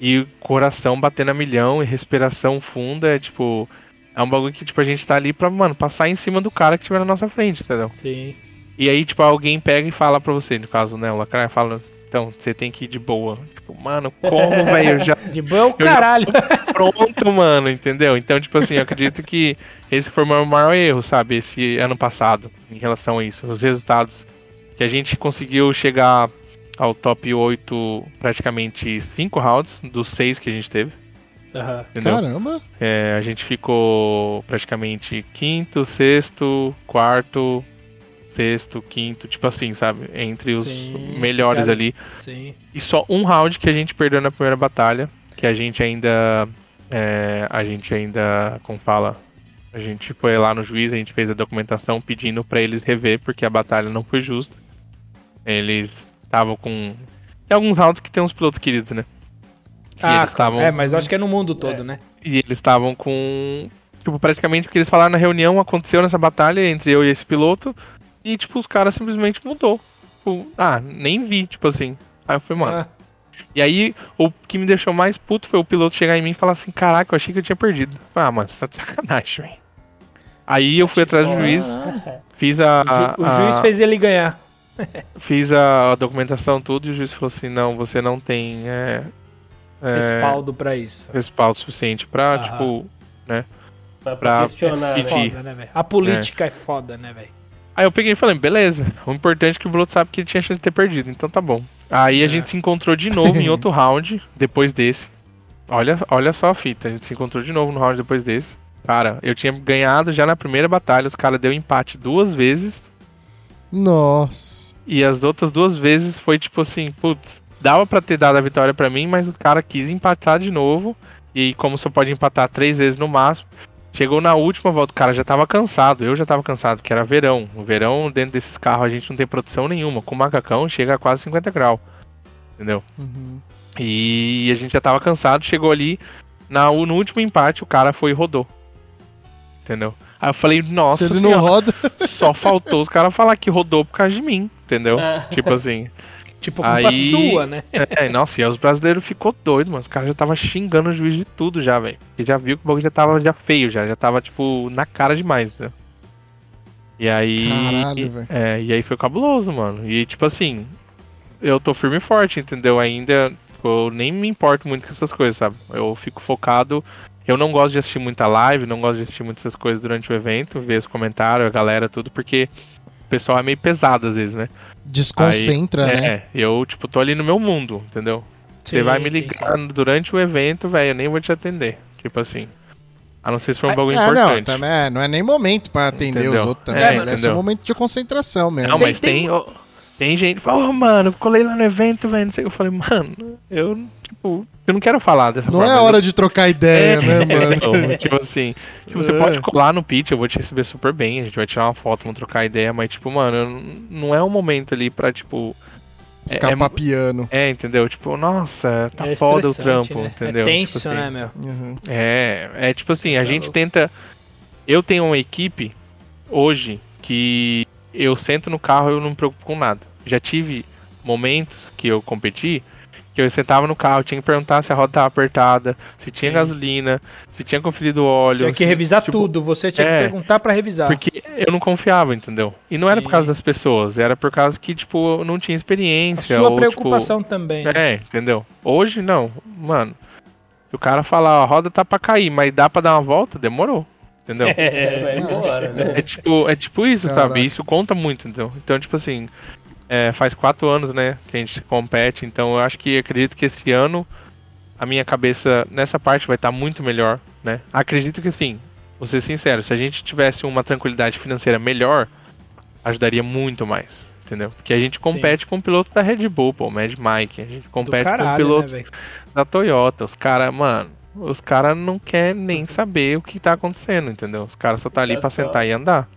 E o coração batendo a milhão e respiração funda, é tipo. É um bagulho que, tipo, a gente tá ali pra, mano, passar em cima do cara que tiver na nossa frente, entendeu? Sim. E aí, tipo, alguém pega e fala pra você, no caso, né, o Lacraia fala, então, você tem que ir de boa. Tipo, mano, como, velho, eu já De boa é o caralho. pronto, mano, entendeu? Então, tipo assim, eu acredito que esse foi o meu maior erro, sabe, esse ano passado, em relação a isso. Os resultados que a gente conseguiu chegar ao top 8 praticamente 5 rounds dos 6 que a gente teve, entendeu? Caramba. É, a gente ficou praticamente quinto, sexto, quarto, sexto, quinto, tipo assim, sabe? Entre os Sim, melhores ali. Sim. E só um round que a gente perdeu na primeira batalha, que a gente ainda. é, a gente ainda. Como fala? A gente foi lá no juiz, a gente fez a documentação pedindo pra eles rever, porque a batalha não foi justa. Eles estavam com. E alguns rounds que tem uns pilotos queridos, né? E Ah, eles estavam. é, mas acho que é no mundo todo, né? E eles estavam com. Tipo, praticamente o que eles falaram na reunião aconteceu nessa batalha entre eu e esse piloto. E, tipo, os caras simplesmente mudou. Tipo, ah, nem vi, tipo assim. Aí eu falei, mano. Ah. E aí, o que me deixou mais puto foi o piloto chegar em mim e falar assim: Caraca, eu achei que eu tinha perdido. Ah, mano, você tá de sacanagem, velho. Aí eu fui atrás do juiz, fiz a. O, ju- o a- juiz fez ele ganhar. Fiz a documentação, tudo, e o juiz falou assim: Não, você não tem. É, é, Respaldo pra isso. respaldo suficiente pra, Aham. tipo. Pra, Pra pra questionar, né? pedir. Foda, né? A política é, foda, né, velho? Aí eu peguei e falei, beleza. O importante é que o piloto sabe que ele tinha chance de ter perdido, então tá bom. Aí a É. gente se encontrou de novo em outro round, depois desse. Olha, olha só a fita, a gente se encontrou de novo no round depois desse. Cara, eu tinha ganhado já na primeira batalha, os caras deu empate duas vezes. Nossa. E as outras duas vezes foi tipo assim, putz, dava pra ter dado a vitória pra mim, mas o cara quis empatar de novo. E como só pode empatar três vezes no máximo, chegou na última volta, o cara já tava cansado, eu já tava cansado, que era verão. O verão, dentro desses carros, a gente não tem produção nenhuma. Com o macacão chega a quase 50 graus. Entendeu? Uhum. E a gente já tava cansado, chegou ali. Na, no último empate, o cara foi e rodou. Entendeu? Aí eu falei, nossa, Se ele não senhora, roda. só faltou os caras falar que rodou por causa de mim, entendeu? É. Tipo assim. Tipo, culpa Aí- sua, né? É, nossa, e aí os brasileiros ficou doido, mano. Os caras já tava xingando o juiz de tudo já, velho. Porque já viu que o bagulho já tava já feio, já. Já tava, tipo, na cara demais, né? E aí. Caralho, velho. É, e aí foi cabuloso, mano. E tipo assim, eu tô firme e forte, entendeu? Ainda. tipo, Eu nem me importo muito com essas coisas, sabe? Eu fico focado. Eu não gosto de assistir muita live, não gosto de assistir muitas coisas durante o evento, ver os comentários, a galera, tudo, porque o pessoal é meio pesado às vezes, né? Desconcentra, Aí, né? É, eu, tipo, tô ali no meu mundo, entendeu? Você Sim, vai me sim, ligar durante o evento, velho, eu nem vou te atender. Tipo assim. A não ser se for um bagulho É, não, importante. também, é, não é nem momento pra atender Entendeu? os outros também. É, É, é só um momento de concentração mesmo. Não, Tem- mas tem- tem, ó, tem gente que fala, ô mano, colei lá no evento, velho, não sei o que. Eu falei, mano, eu, tipo, eu não quero falar dessa Não forma. é hora de trocar ideia, né, eu- mano? Não, tipo assim, tipo, você É. pode colar no pitch, eu vou te receber super bem, a gente vai tirar uma foto, vamos trocar ideia, mas, tipo, mano, não é um momento ali pra, tipo. é- Ficar é, papiando. é, entendeu? Tipo, nossa, tá É foda o trampo, né? entendeu? É tenso, Tipo assim, né, meu? Uhum. É, é tipo assim, a Tá gente tenta. Eu tenho uma equipe hoje que eu sento no carro e eu não me preocupo com nada. Já tive momentos que eu competi que eu sentava no carro, tinha que perguntar se a roda tava apertada, se tinha Sim. gasolina, se tinha conferido o óleo. Tinha que se- revisar tipo, tudo. Você tinha que é. perguntar pra revisar. Porque eu não confiava, entendeu? E não era por Sim. causa das pessoas, era por causa que, tipo, eu não tinha A experiência. sua ou, preocupação também. Tipo, né? é, entendeu? Hoje não. Mano, se o cara falar, a roda tá pra cair, mas dá pra dar uma volta, demorou. Entendeu? É, vai embora, né? É tipo, é tipo isso, Caraca. sabe? Isso conta muito, entendeu? Então, tipo assim, é, faz quatro anos, né, que a gente compete, então eu acho que acredito que esse ano a minha cabeça nessa parte vai estar muito melhor, né? Acredito que sim, vou ser sincero, se a gente tivesse uma tranquilidade financeira melhor, ajudaria muito mais, entendeu? Porque a gente compete com o piloto da Red Bull, pô, o Mad Mike, a gente compete com o caralho, piloto né, da Toyota. Os caras, mano, os caras não querem nem saber o que tá acontecendo, entendeu? Os caras só tá ali Olha pra sentar e andar.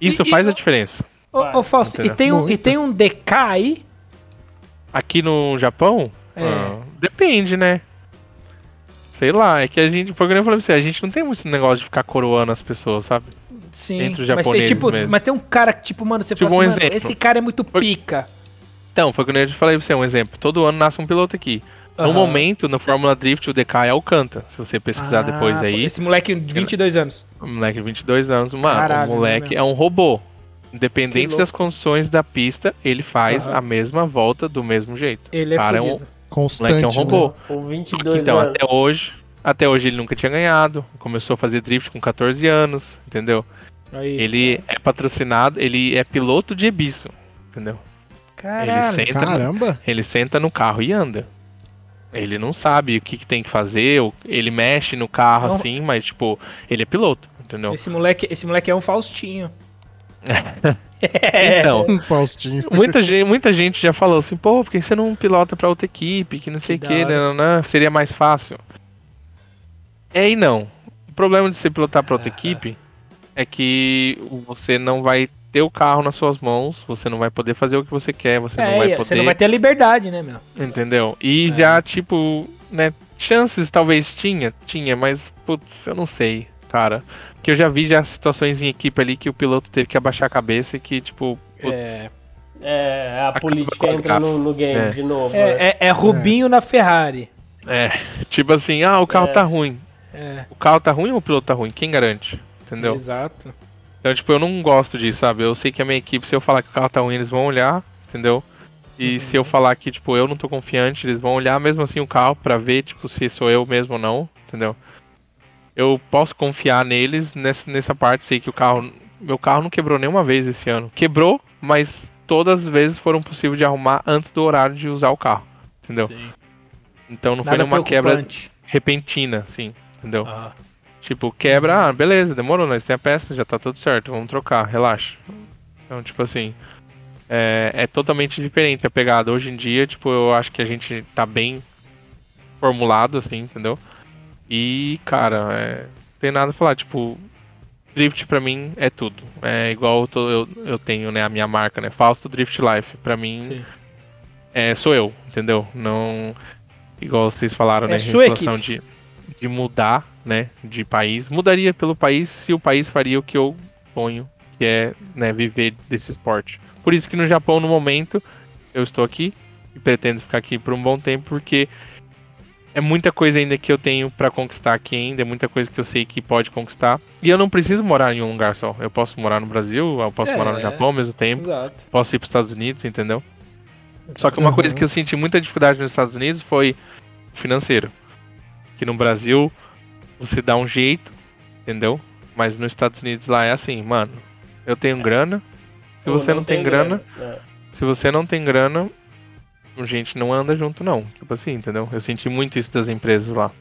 Isso E- e- faz a diferença. Ô, ô, Fausto, e tem, um, e tem um DK aí? Aqui no Japão, É. ah, depende, né? Sei lá, é que a gente, foi o que eu falei pra você, a gente não tem muito negócio de ficar coroando as pessoas, sabe? Sim. Entre os mas tem japoneses tipo, mesmo. mas tem um cara que, tipo, mano, você Tipo, fala um assim, esse cara é muito Foi- pica. Então, foi o que eu falei pra você, um exemplo. Todo ano nasce um piloto aqui. No Aham. momento, na Fórmula Drift, o DK é Alcanta. Se você pesquisar Ah, depois aí, Esse moleque de 22 anos. o moleque de 22 anos, mano, Caralho, o moleque né, é um robô. Independente das condições da pista, ele faz Aham. a mesma volta do mesmo jeito. Ele é Cara, é um-. Constante, moleque é um né? robô. Com 22 Então, anos. até hoje, até hoje ele nunca tinha ganhado. Começou a fazer drift com 14 anos, entendeu? Aí. Ele é patrocinado, ele é piloto de Ebisso, entendeu? Caralho. Ele senta, Caramba. ele senta no carro e anda. Ele não sabe o que, que tem que fazer, ou- ele mexe no carro Não. assim, mas tipo, ele é piloto, entendeu? Esse moleque, esse moleque é um Faustinho. Então, Um Faustinho. muita gente, muita gente já falou assim, pô, por que você não pilota pra outra equipe, que não sei o Que que, da né, seria mais fácil. É e não. O problema de você pilotar pra outra equipe é que você não vai ter o carro nas suas mãos, você não vai poder fazer o que você quer, você não É, vai e poder. você não vai ter a liberdade, né, meu? Entendeu? E já, tipo, né, chances talvez tinha, tinha, mas, putz, eu não sei, cara. Porque eu já vi já situações em equipe ali que o piloto teve que abaixar a cabeça e que, tipo, putz, É, É, a Acaba política entra no, no game É. de novo. né? é, é- é Rubinho na Ferrari. é, tipo assim, ah, o carro É. tá ruim. É, O carro tá ruim ou o piloto tá ruim? Quem garante? Entendeu? exato. Então, tipo, eu não gosto disso, sabe? Eu sei que a minha equipe, se eu falar que o carro tá ruim, eles vão olhar, entendeu? E se eu falar que, tipo, eu não tô confiante, eles vão olhar mesmo assim o carro pra ver, tipo, se sou eu mesmo ou não, entendeu? Eu posso confiar neles nessa, nessa parte, sei que o carro. Meu carro não quebrou nenhuma vez esse ano. Quebrou, mas todas as vezes foram possíveis de arrumar antes do horário de usar o carro, entendeu? Sim. Então não foi Nada nenhuma quebra repentina, assim, entendeu? Ah, Tipo, quebra, ah, beleza, demorou, nós tem a peça, já tá tudo certo, vamos trocar, relaxa. Então, tipo assim, é, é totalmente diferente a pegada. Hoje em dia, tipo, eu acho que a gente tá bem formulado, assim, entendeu? E, cara, é, não tem nada a falar, tipo, Drift pra mim é tudo. É igual eu, tô- eu, eu tenho, né, a minha marca, né, Fausto Drift Life. Pra mim, sim. é, sou eu, entendeu? Não. Igual vocês falaram, É né? sua situação de, de mudar, né? De país. Mudaria pelo país se o país faria o que eu sonho, que é né, viver desse esporte. Por isso que no Japão, no momento, eu estou aqui e pretendo ficar aqui por um bom tempo, porque é muita coisa ainda que eu tenho pra conquistar aqui ainda, é muita coisa que eu sei que pode conquistar. E eu não preciso morar em um lugar só. Eu posso morar no Brasil, eu posso É. morar no Japão ao mesmo tempo, Exato. posso ir para os Estados Unidos, entendeu? Só que uma Uhum. coisa que eu senti muita dificuldade nos Estados Unidos foi o financeiro. Que no Brasil você dá um jeito, entendeu? Mas nos Estados Unidos lá é assim, mano, eu tenho grana. Se Ou você não, tem, grana, É. se você não tem grana, a gente não anda junto não. Tipo assim, entendeu? Eu senti muito isso das empresas lá.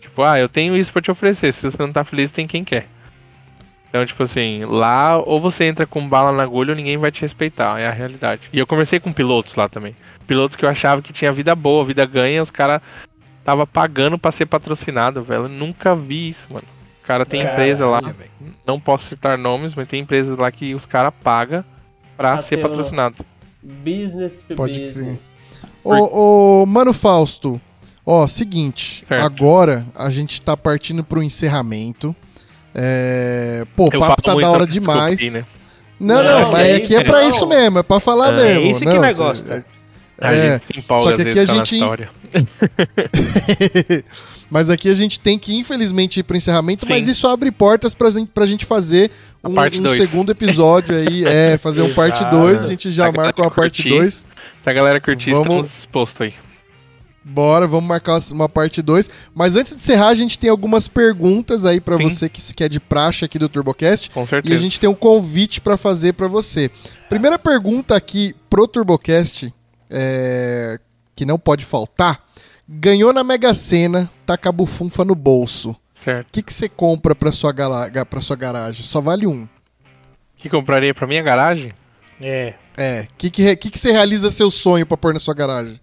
Tipo, ah, eu tenho isso pra te oferecer. Se você não tá feliz, tem quem quer. Então, tipo assim, lá ou você entra com bala na agulha ou ninguém vai te respeitar. É a realidade. E eu conversei com pilotos lá também. Pilotos que eu achava que tinha vida boa, vida ganha, os caras tava pagando pra ser patrocinado, velho. Eu nunca vi isso, mano. O cara tem Caralho, empresa lá, não posso citar nomes, mas tem empresas lá que os caras pagam pra Ah, ser patrocinado. Business to Pode business. Ô, ô, Mano Fausto, ó, seguinte, Certo. agora a gente tá partindo pro encerramento. É... Pô, o papo tá da hora demais. né? Não, não, Não, mas é aqui é isso, pra não. isso mesmo, é pra falar É mesmo. isso que não, gosta. A É, gente se empolga só que aqui a tá gente- história. Mas aqui a gente tem que, infelizmente, ir pro encerramento, Sim. mas isso abre portas pra, gente- pra gente fazer um, um segundo episódio aí, é, fazer um parte Exato. 2, a gente já A marca uma parte curtir. 2. Se a galera curtir, Vamos- estamos aí. Bora, vamos marcar uma parte 2. Mas antes de encerrar, a gente tem algumas perguntas aí Sim. você que se quer de praxe aqui do TurboCast. Com E certeza. a gente tem um convite pra fazer pra você. Primeira pergunta aqui pro TurboCast, é, que não pode faltar. Ganhou na Mega Sena, tá com a bufunfa no bolso. Certo. O que que você compra pra sua, pra sua garagem? Só vale um. que compraria pra minha garagem? É. É. O que, que, que, que você realiza seu sonho pra pôr na sua garagem?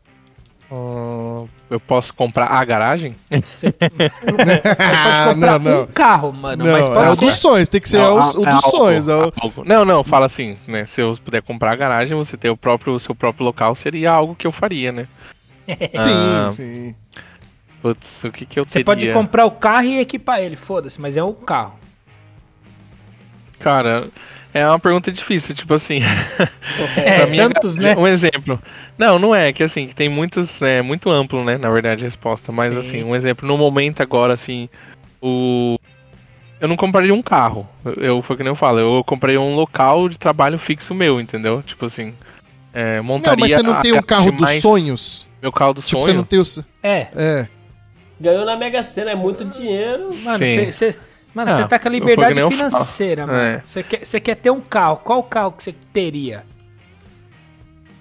Ah, eu posso comprar a garagem? Você pode comprar não, não. um carro, mano, Não, mas é pode o ser... dos sonhos, tem que ser É, o, é o dos sonhos. é o- Não, não, fala assim, né? Se eu puder comprar a garagem, você ter o próprio, o seu próprio local, seria algo que eu faria, né? Sim, Ah, sim. Putz, o que que eu Você teria? pode comprar o carro e equipar ele, foda-se, mas é o carro. Cara, é uma pergunta difícil, tipo assim. É, minha tantos, né? Um exemplo. Não, não é, que assim, que tem muitos. É muito amplo, né? Na verdade, a resposta. Mas Sim. assim, um exemplo, no momento agora, assim, o. Eu não compraria um carro. Eu, foi que nem eu falo, eu comprei um local de trabalho fixo meu, entendeu? Tipo assim. É, montaria Não, mas você não a tem um carro dos mais- sonhos? Meu carro do Tipo, sonho. você não tem o. É, É. Ganhou na Mega Sena, é muito dinheiro. mano, Sim. você... Mano, Ah, você tá com a liberdade nem eu falo. financeira, mano. É. Você quer, você quer ter um carro. Qual carro que você teria?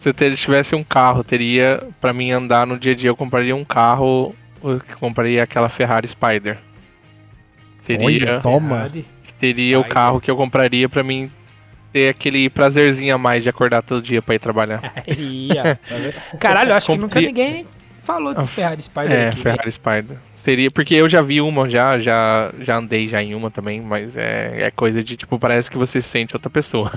Se eu tivesse um carro, teria. Pra mim andar no dia a dia, eu compraria um carro. Eu compraria aquela Ferrari Spider. Seria. Olha, toma. Ferrari. Seria o Spider. carro que eu compraria pra mim ter aquele prazerzinho a mais de acordar todo dia pra ir trabalhar. Caralho, eu acho que nunca ninguém falou desse Ferrari Spider É, aqui. né? Ferrari Spider. Seria, porque eu já vi uma já, já, já andei já em uma também, mas é, é coisa de, tipo, parece que você se sente outra pessoa.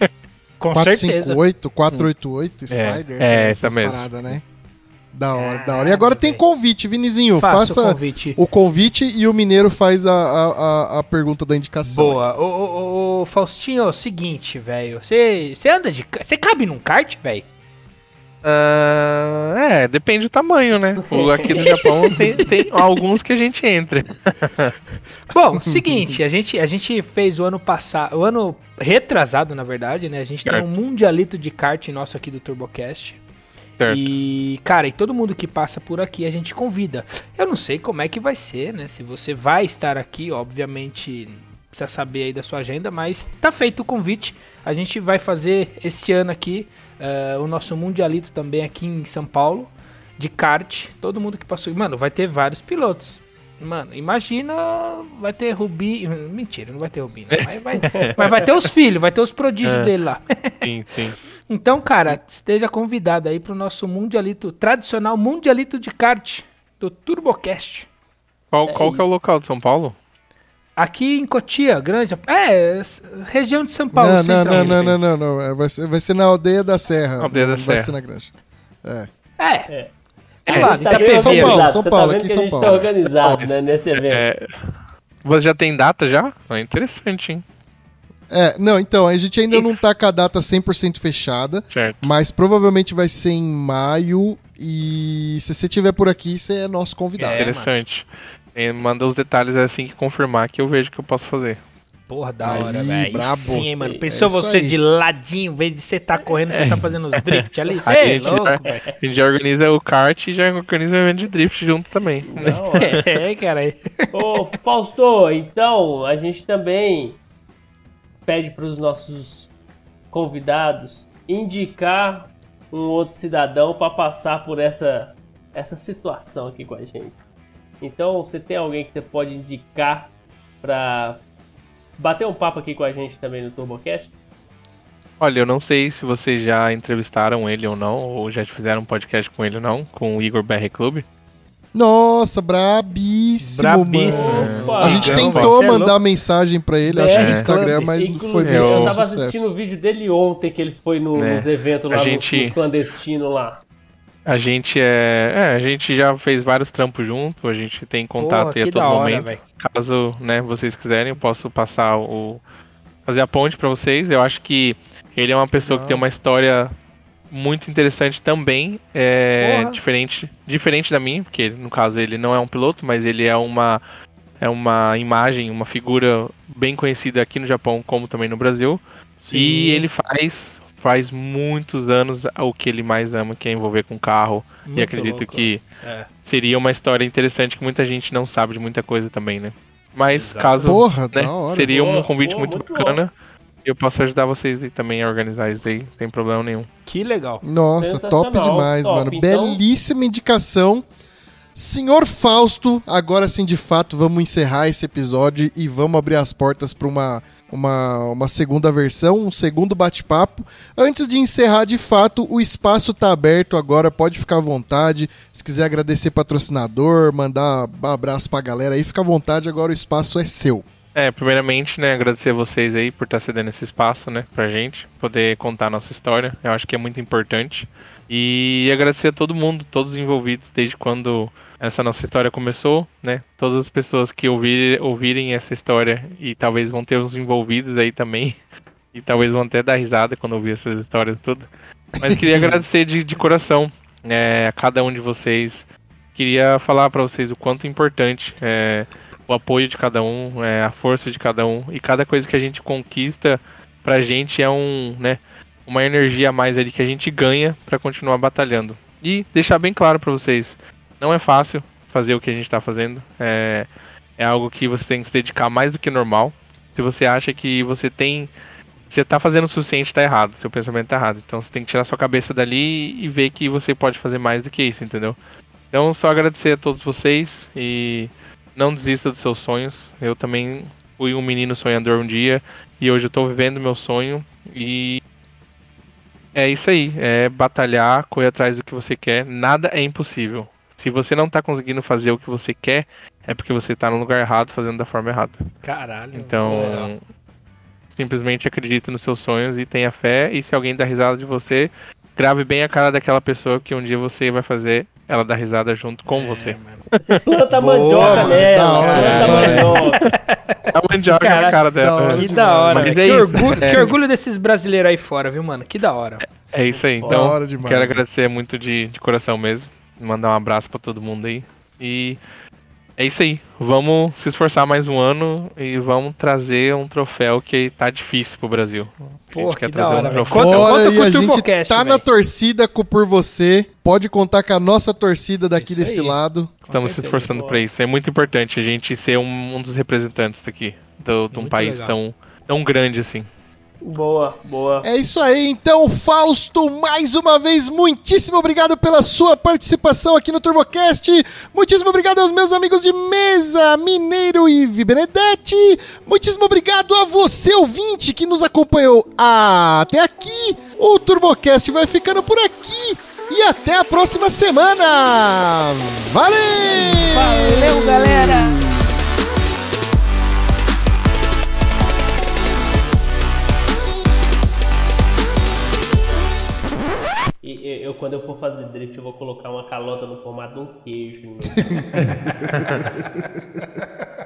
Com certeza. 458, 488, Spider, é, essas essa mesmo. paradas, né? Da hora, da hora. E agora tem convite, Vinizinho. Faça faça o convite. o convite e o Mineiro faz a, a, a, a pergunta da indicação. Boa. Ô, ô, ô, Faustinho, é o seguinte, velho. Você você anda de. Você cabe num kart, velho? Ah, é, depende do tamanho, né? O aqui no Japão tem, tem alguns que a gente entra. Bom, seguinte, a gente, a gente fez o ano passado, o ano retrasado, na verdade, né? A gente tem Certo. um mundialito de kart nosso aqui do TurboCast. Certo. E, cara, e todo mundo que passa por aqui a gente convida. Eu não sei como é que vai ser, né? Se você vai estar aqui, obviamente precisa saber aí da sua agenda, mas tá feito o convite. A gente vai fazer este ano aqui eh, o nosso mundialito também aqui em São Paulo de kart. Todo mundo que passou, mano, vai ter vários pilotos. Mano, imagina, vai ter Rubi, mentira, não vai ter Rubi, não, mas, vai, mas vai ter os filhos, vai ter os prodígios É. dele lá. Sim, sim. Então, cara, esteja convidado aí pro nosso mundialito, tradicional mundialito de kart do TurboCast. Qual, qual que é o local de São Paulo? Aqui em Cotia, Grande, é, região de São Paulo, Não, não, central. não, não, não, não, não. É, Vai ser, vai ser na aldeia da Serra. Aldeia da não vai Serra. ser na granja. É. É, A é lá, gente tá bem São Paulo, São você Paulo, tá aqui que São a gente Paulo. tá organizado, né, nesse evento. É, você já tem data já? É interessante, hein? É, não, então, a gente ainda não tá com a data 100% fechada, Certo. mas provavelmente vai ser em maio e se você estiver por aqui, você é nosso convidado. É, interessante. É, manda os detalhes assim que confirmar que eu vejo que eu posso fazer. porra, da Aí, hora, velho. brabo. Sim, hein, mano. É Pensou isso você aí. de ladinho, em vez de você tá correndo, você tá fazendo os drift ali? Você A é gente louco, já- velho. A gente já organiza o kart e já organiza o evento de drift junto também. Da hora. É, cara. Ô, Fausto, então a gente também pede para os nossos convidados indicar um outro cidadão para passar por essa, essa situação aqui com a gente. Então, você tem alguém que você pode indicar para bater um papo aqui com a gente também no TurboCast? Olha, eu não sei se vocês já entrevistaram ele ou não, ou já fizeram um podcast com ele ou não, com o Igor BR Clube. Nossa, brabíssimo, Brabíssimo. mano. Opa, A gente Igão, tentou ser mandar mensagem pra ele, acho que no Instagram, mas não foi Inclusive, bem eu sem tava assistindo o sucesso. vídeo dele ontem, que ele foi no- É. nos eventos lá, A gente- nos clandestinos lá. A gente é, é, a gente já fez vários trampos junto, a gente tem contato Porra, aí a todo hora, momento. velho. Caso, né, vocês quiserem, eu posso passar o fazer a ponte pra vocês. Eu acho que ele é uma pessoa que tem uma história muito interessante também, é Porra. diferente, diferente da minha, porque no caso ele não é um piloto, mas ele é uma é uma imagem, uma figura bem conhecida aqui no Japão como também no Brasil. E ele faz faz muitos anos o que ele mais ama, que é envolver com carro. e Muito acredito louco. que É. seria uma história interessante que muita gente não sabe de muita coisa também, né? Mas Exato. caso Porra, né, da hora. seria um convite boa, muito, muito bacana. Eu posso ajudar vocês também a organizar isso aí, sem problema nenhum. Que legal. Nossa, top demais, top. mano. Então- Belíssima indicação. Senhor Fausto, agora sim de fato vamos encerrar esse episódio e vamos abrir as portas para uma, uma, uma segunda versão, um segundo bate-papo. Antes de encerrar de fato, o espaço tá aberto agora, pode ficar à vontade. Se quiser agradecer patrocinador, mandar um abraço pra galera aí, fica à vontade, agora o espaço é seu. É, primeiramente, né, agradecer a vocês aí por estar cedendo esse espaço, né, pra gente poder contar a nossa história. Eu acho que é muito importante. E agradecer a todo mundo, todos os envolvidos, desde quando essa nossa história começou, né? Todas as pessoas que ouvir, ouvirem essa história e talvez vão ter uns envolvidos aí também. E talvez vão até dar risada quando ouvir essas histórias tudo. Mas queria agradecer de, de coração é, a cada um de vocês. Queria falar pra vocês o quanto é importante é, o apoio de cada um, é, a força de cada um. E cada coisa que a gente conquista pra gente é um, né, uma energia a mais ali que a gente ganha pra continuar batalhando. E deixar bem claro pra vocês, não é fácil fazer o que a gente tá fazendo. É, é algo que você tem que se dedicar mais do que normal. Se você acha que você tem. Você tá fazendo o suficiente, tá errado. Seu pensamento tá errado. Então você tem que tirar sua cabeça dali e ver que você pode fazer mais do que isso, entendeu? Então só agradecer a todos vocês e não desista dos seus sonhos. Eu também fui um menino sonhador um dia e hoje eu tô vivendo meu sonho e é isso aí, é batalhar, correr atrás do que você quer. Nada é impossível. Se você não tá conseguindo fazer o que você quer, é porque você tá no lugar errado, fazendo da forma errada. Caralho. Então, legal. simplesmente acredite nos seus sonhos e tenha fé. E se alguém dá risada de você, grave bem a cara daquela pessoa que um dia você vai fazer ela dar risada junto com você. É, mano. Você planta Boa, mandioca nela. hora planta mandioca. Mandioca na Caraca, cara da dela. hora. Que da hora, Mas é que, isso. orgulho, É. que orgulho desses brasileiros aí fora, viu, mano? Que da hora. É isso aí. Da Então, hora demais, quero mano. agradecer muito de, de coração mesmo. Mandar um abraço pra todo mundo aí. E é isso aí. Vamos se esforçar mais um ano e vamos trazer um troféu que tá difícil pro Brasil. A gente quer que trazer um hora, velho. troféu. Conta- Bora, conta e com o a gente TurboCast, tá na velho. torcida por você. Pode contar com a nossa torcida daqui Isso desse aí. lado. Estamos se certeza. esforçando pra isso. É muito importante a gente ser um, um dos representantes daqui, do, de um país legal. tão, tão grande assim. Boa, boa. É isso aí, então, Fausto, mais uma vez, muitíssimo obrigado pela sua participação aqui no TurboCast. Muitíssimo obrigado aos meus amigos de mesa, Mineiro e Vi Benedetti. Muitíssimo obrigado a você, ouvinte, que nos acompanhou até aqui. O TurboCast vai ficando por aqui. E até a próxima semana. Valeu! Valeu, galera! Eu, quando eu for fazer drift, eu vou colocar uma calota no formato de um queijo.